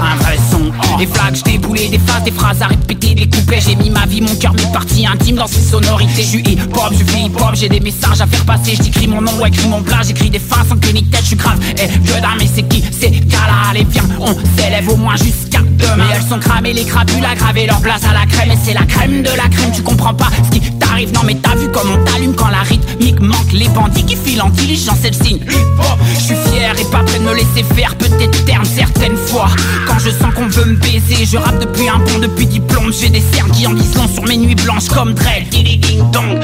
Un vrai son en des flags, des boulets, des phases, des phrases à répéter, des couplets. J'ai mis ma vie, mon cœur, mes parties intimes dans ces sonorités. Je suis hip hop, je hip hop, j'ai des messages à faire passer. J'écris mon nom, ouais, écris mon plat, j'écris des sans que ni tête, je suis grave. Eh, dalle, mais c'est qui ces gars-là? Allez, viens, on s'élève au moins jusqu'à demain. Mais elles sont cramées, les crapules à graver leur place à la crème. Et c'est la crème de la crème, tu comprends pas ce qui t'arrive. Non, mais t'as vu comme on t'allume quand la rythmique manque. Les bandits qui filent en diligence, c'est le signe. Je suis fier et pas prêt de me laisser faire. Peut-être terne certaines fois. Quand je sens qu'on veut me baiser, je rappe depuis un bon, depuis diplôme. J'ai des cernes qui en disent long sur mes nuits blanches comme Drell. Ding ding dong.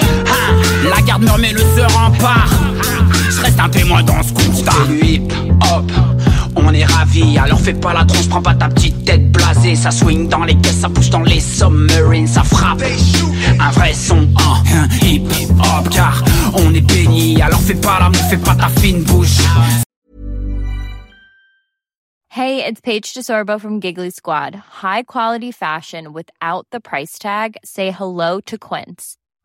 La garde murmure le se rempart. Je reste un témoin dans ce constat. hip hop. On est ravis, alors fais pas la tronche, prends pas ta petite tête blasée. Ça swing dans les caisses, ça bouge dans les submarines, ça frappe. Un vrai son en hip hop, car on est béni. Alors fais pas l'amour, fais pas ta fine bouche. Hey, it's Paige DeSorbo from Giggly Squad. High quality fashion without the price tag. Say hello to Quince.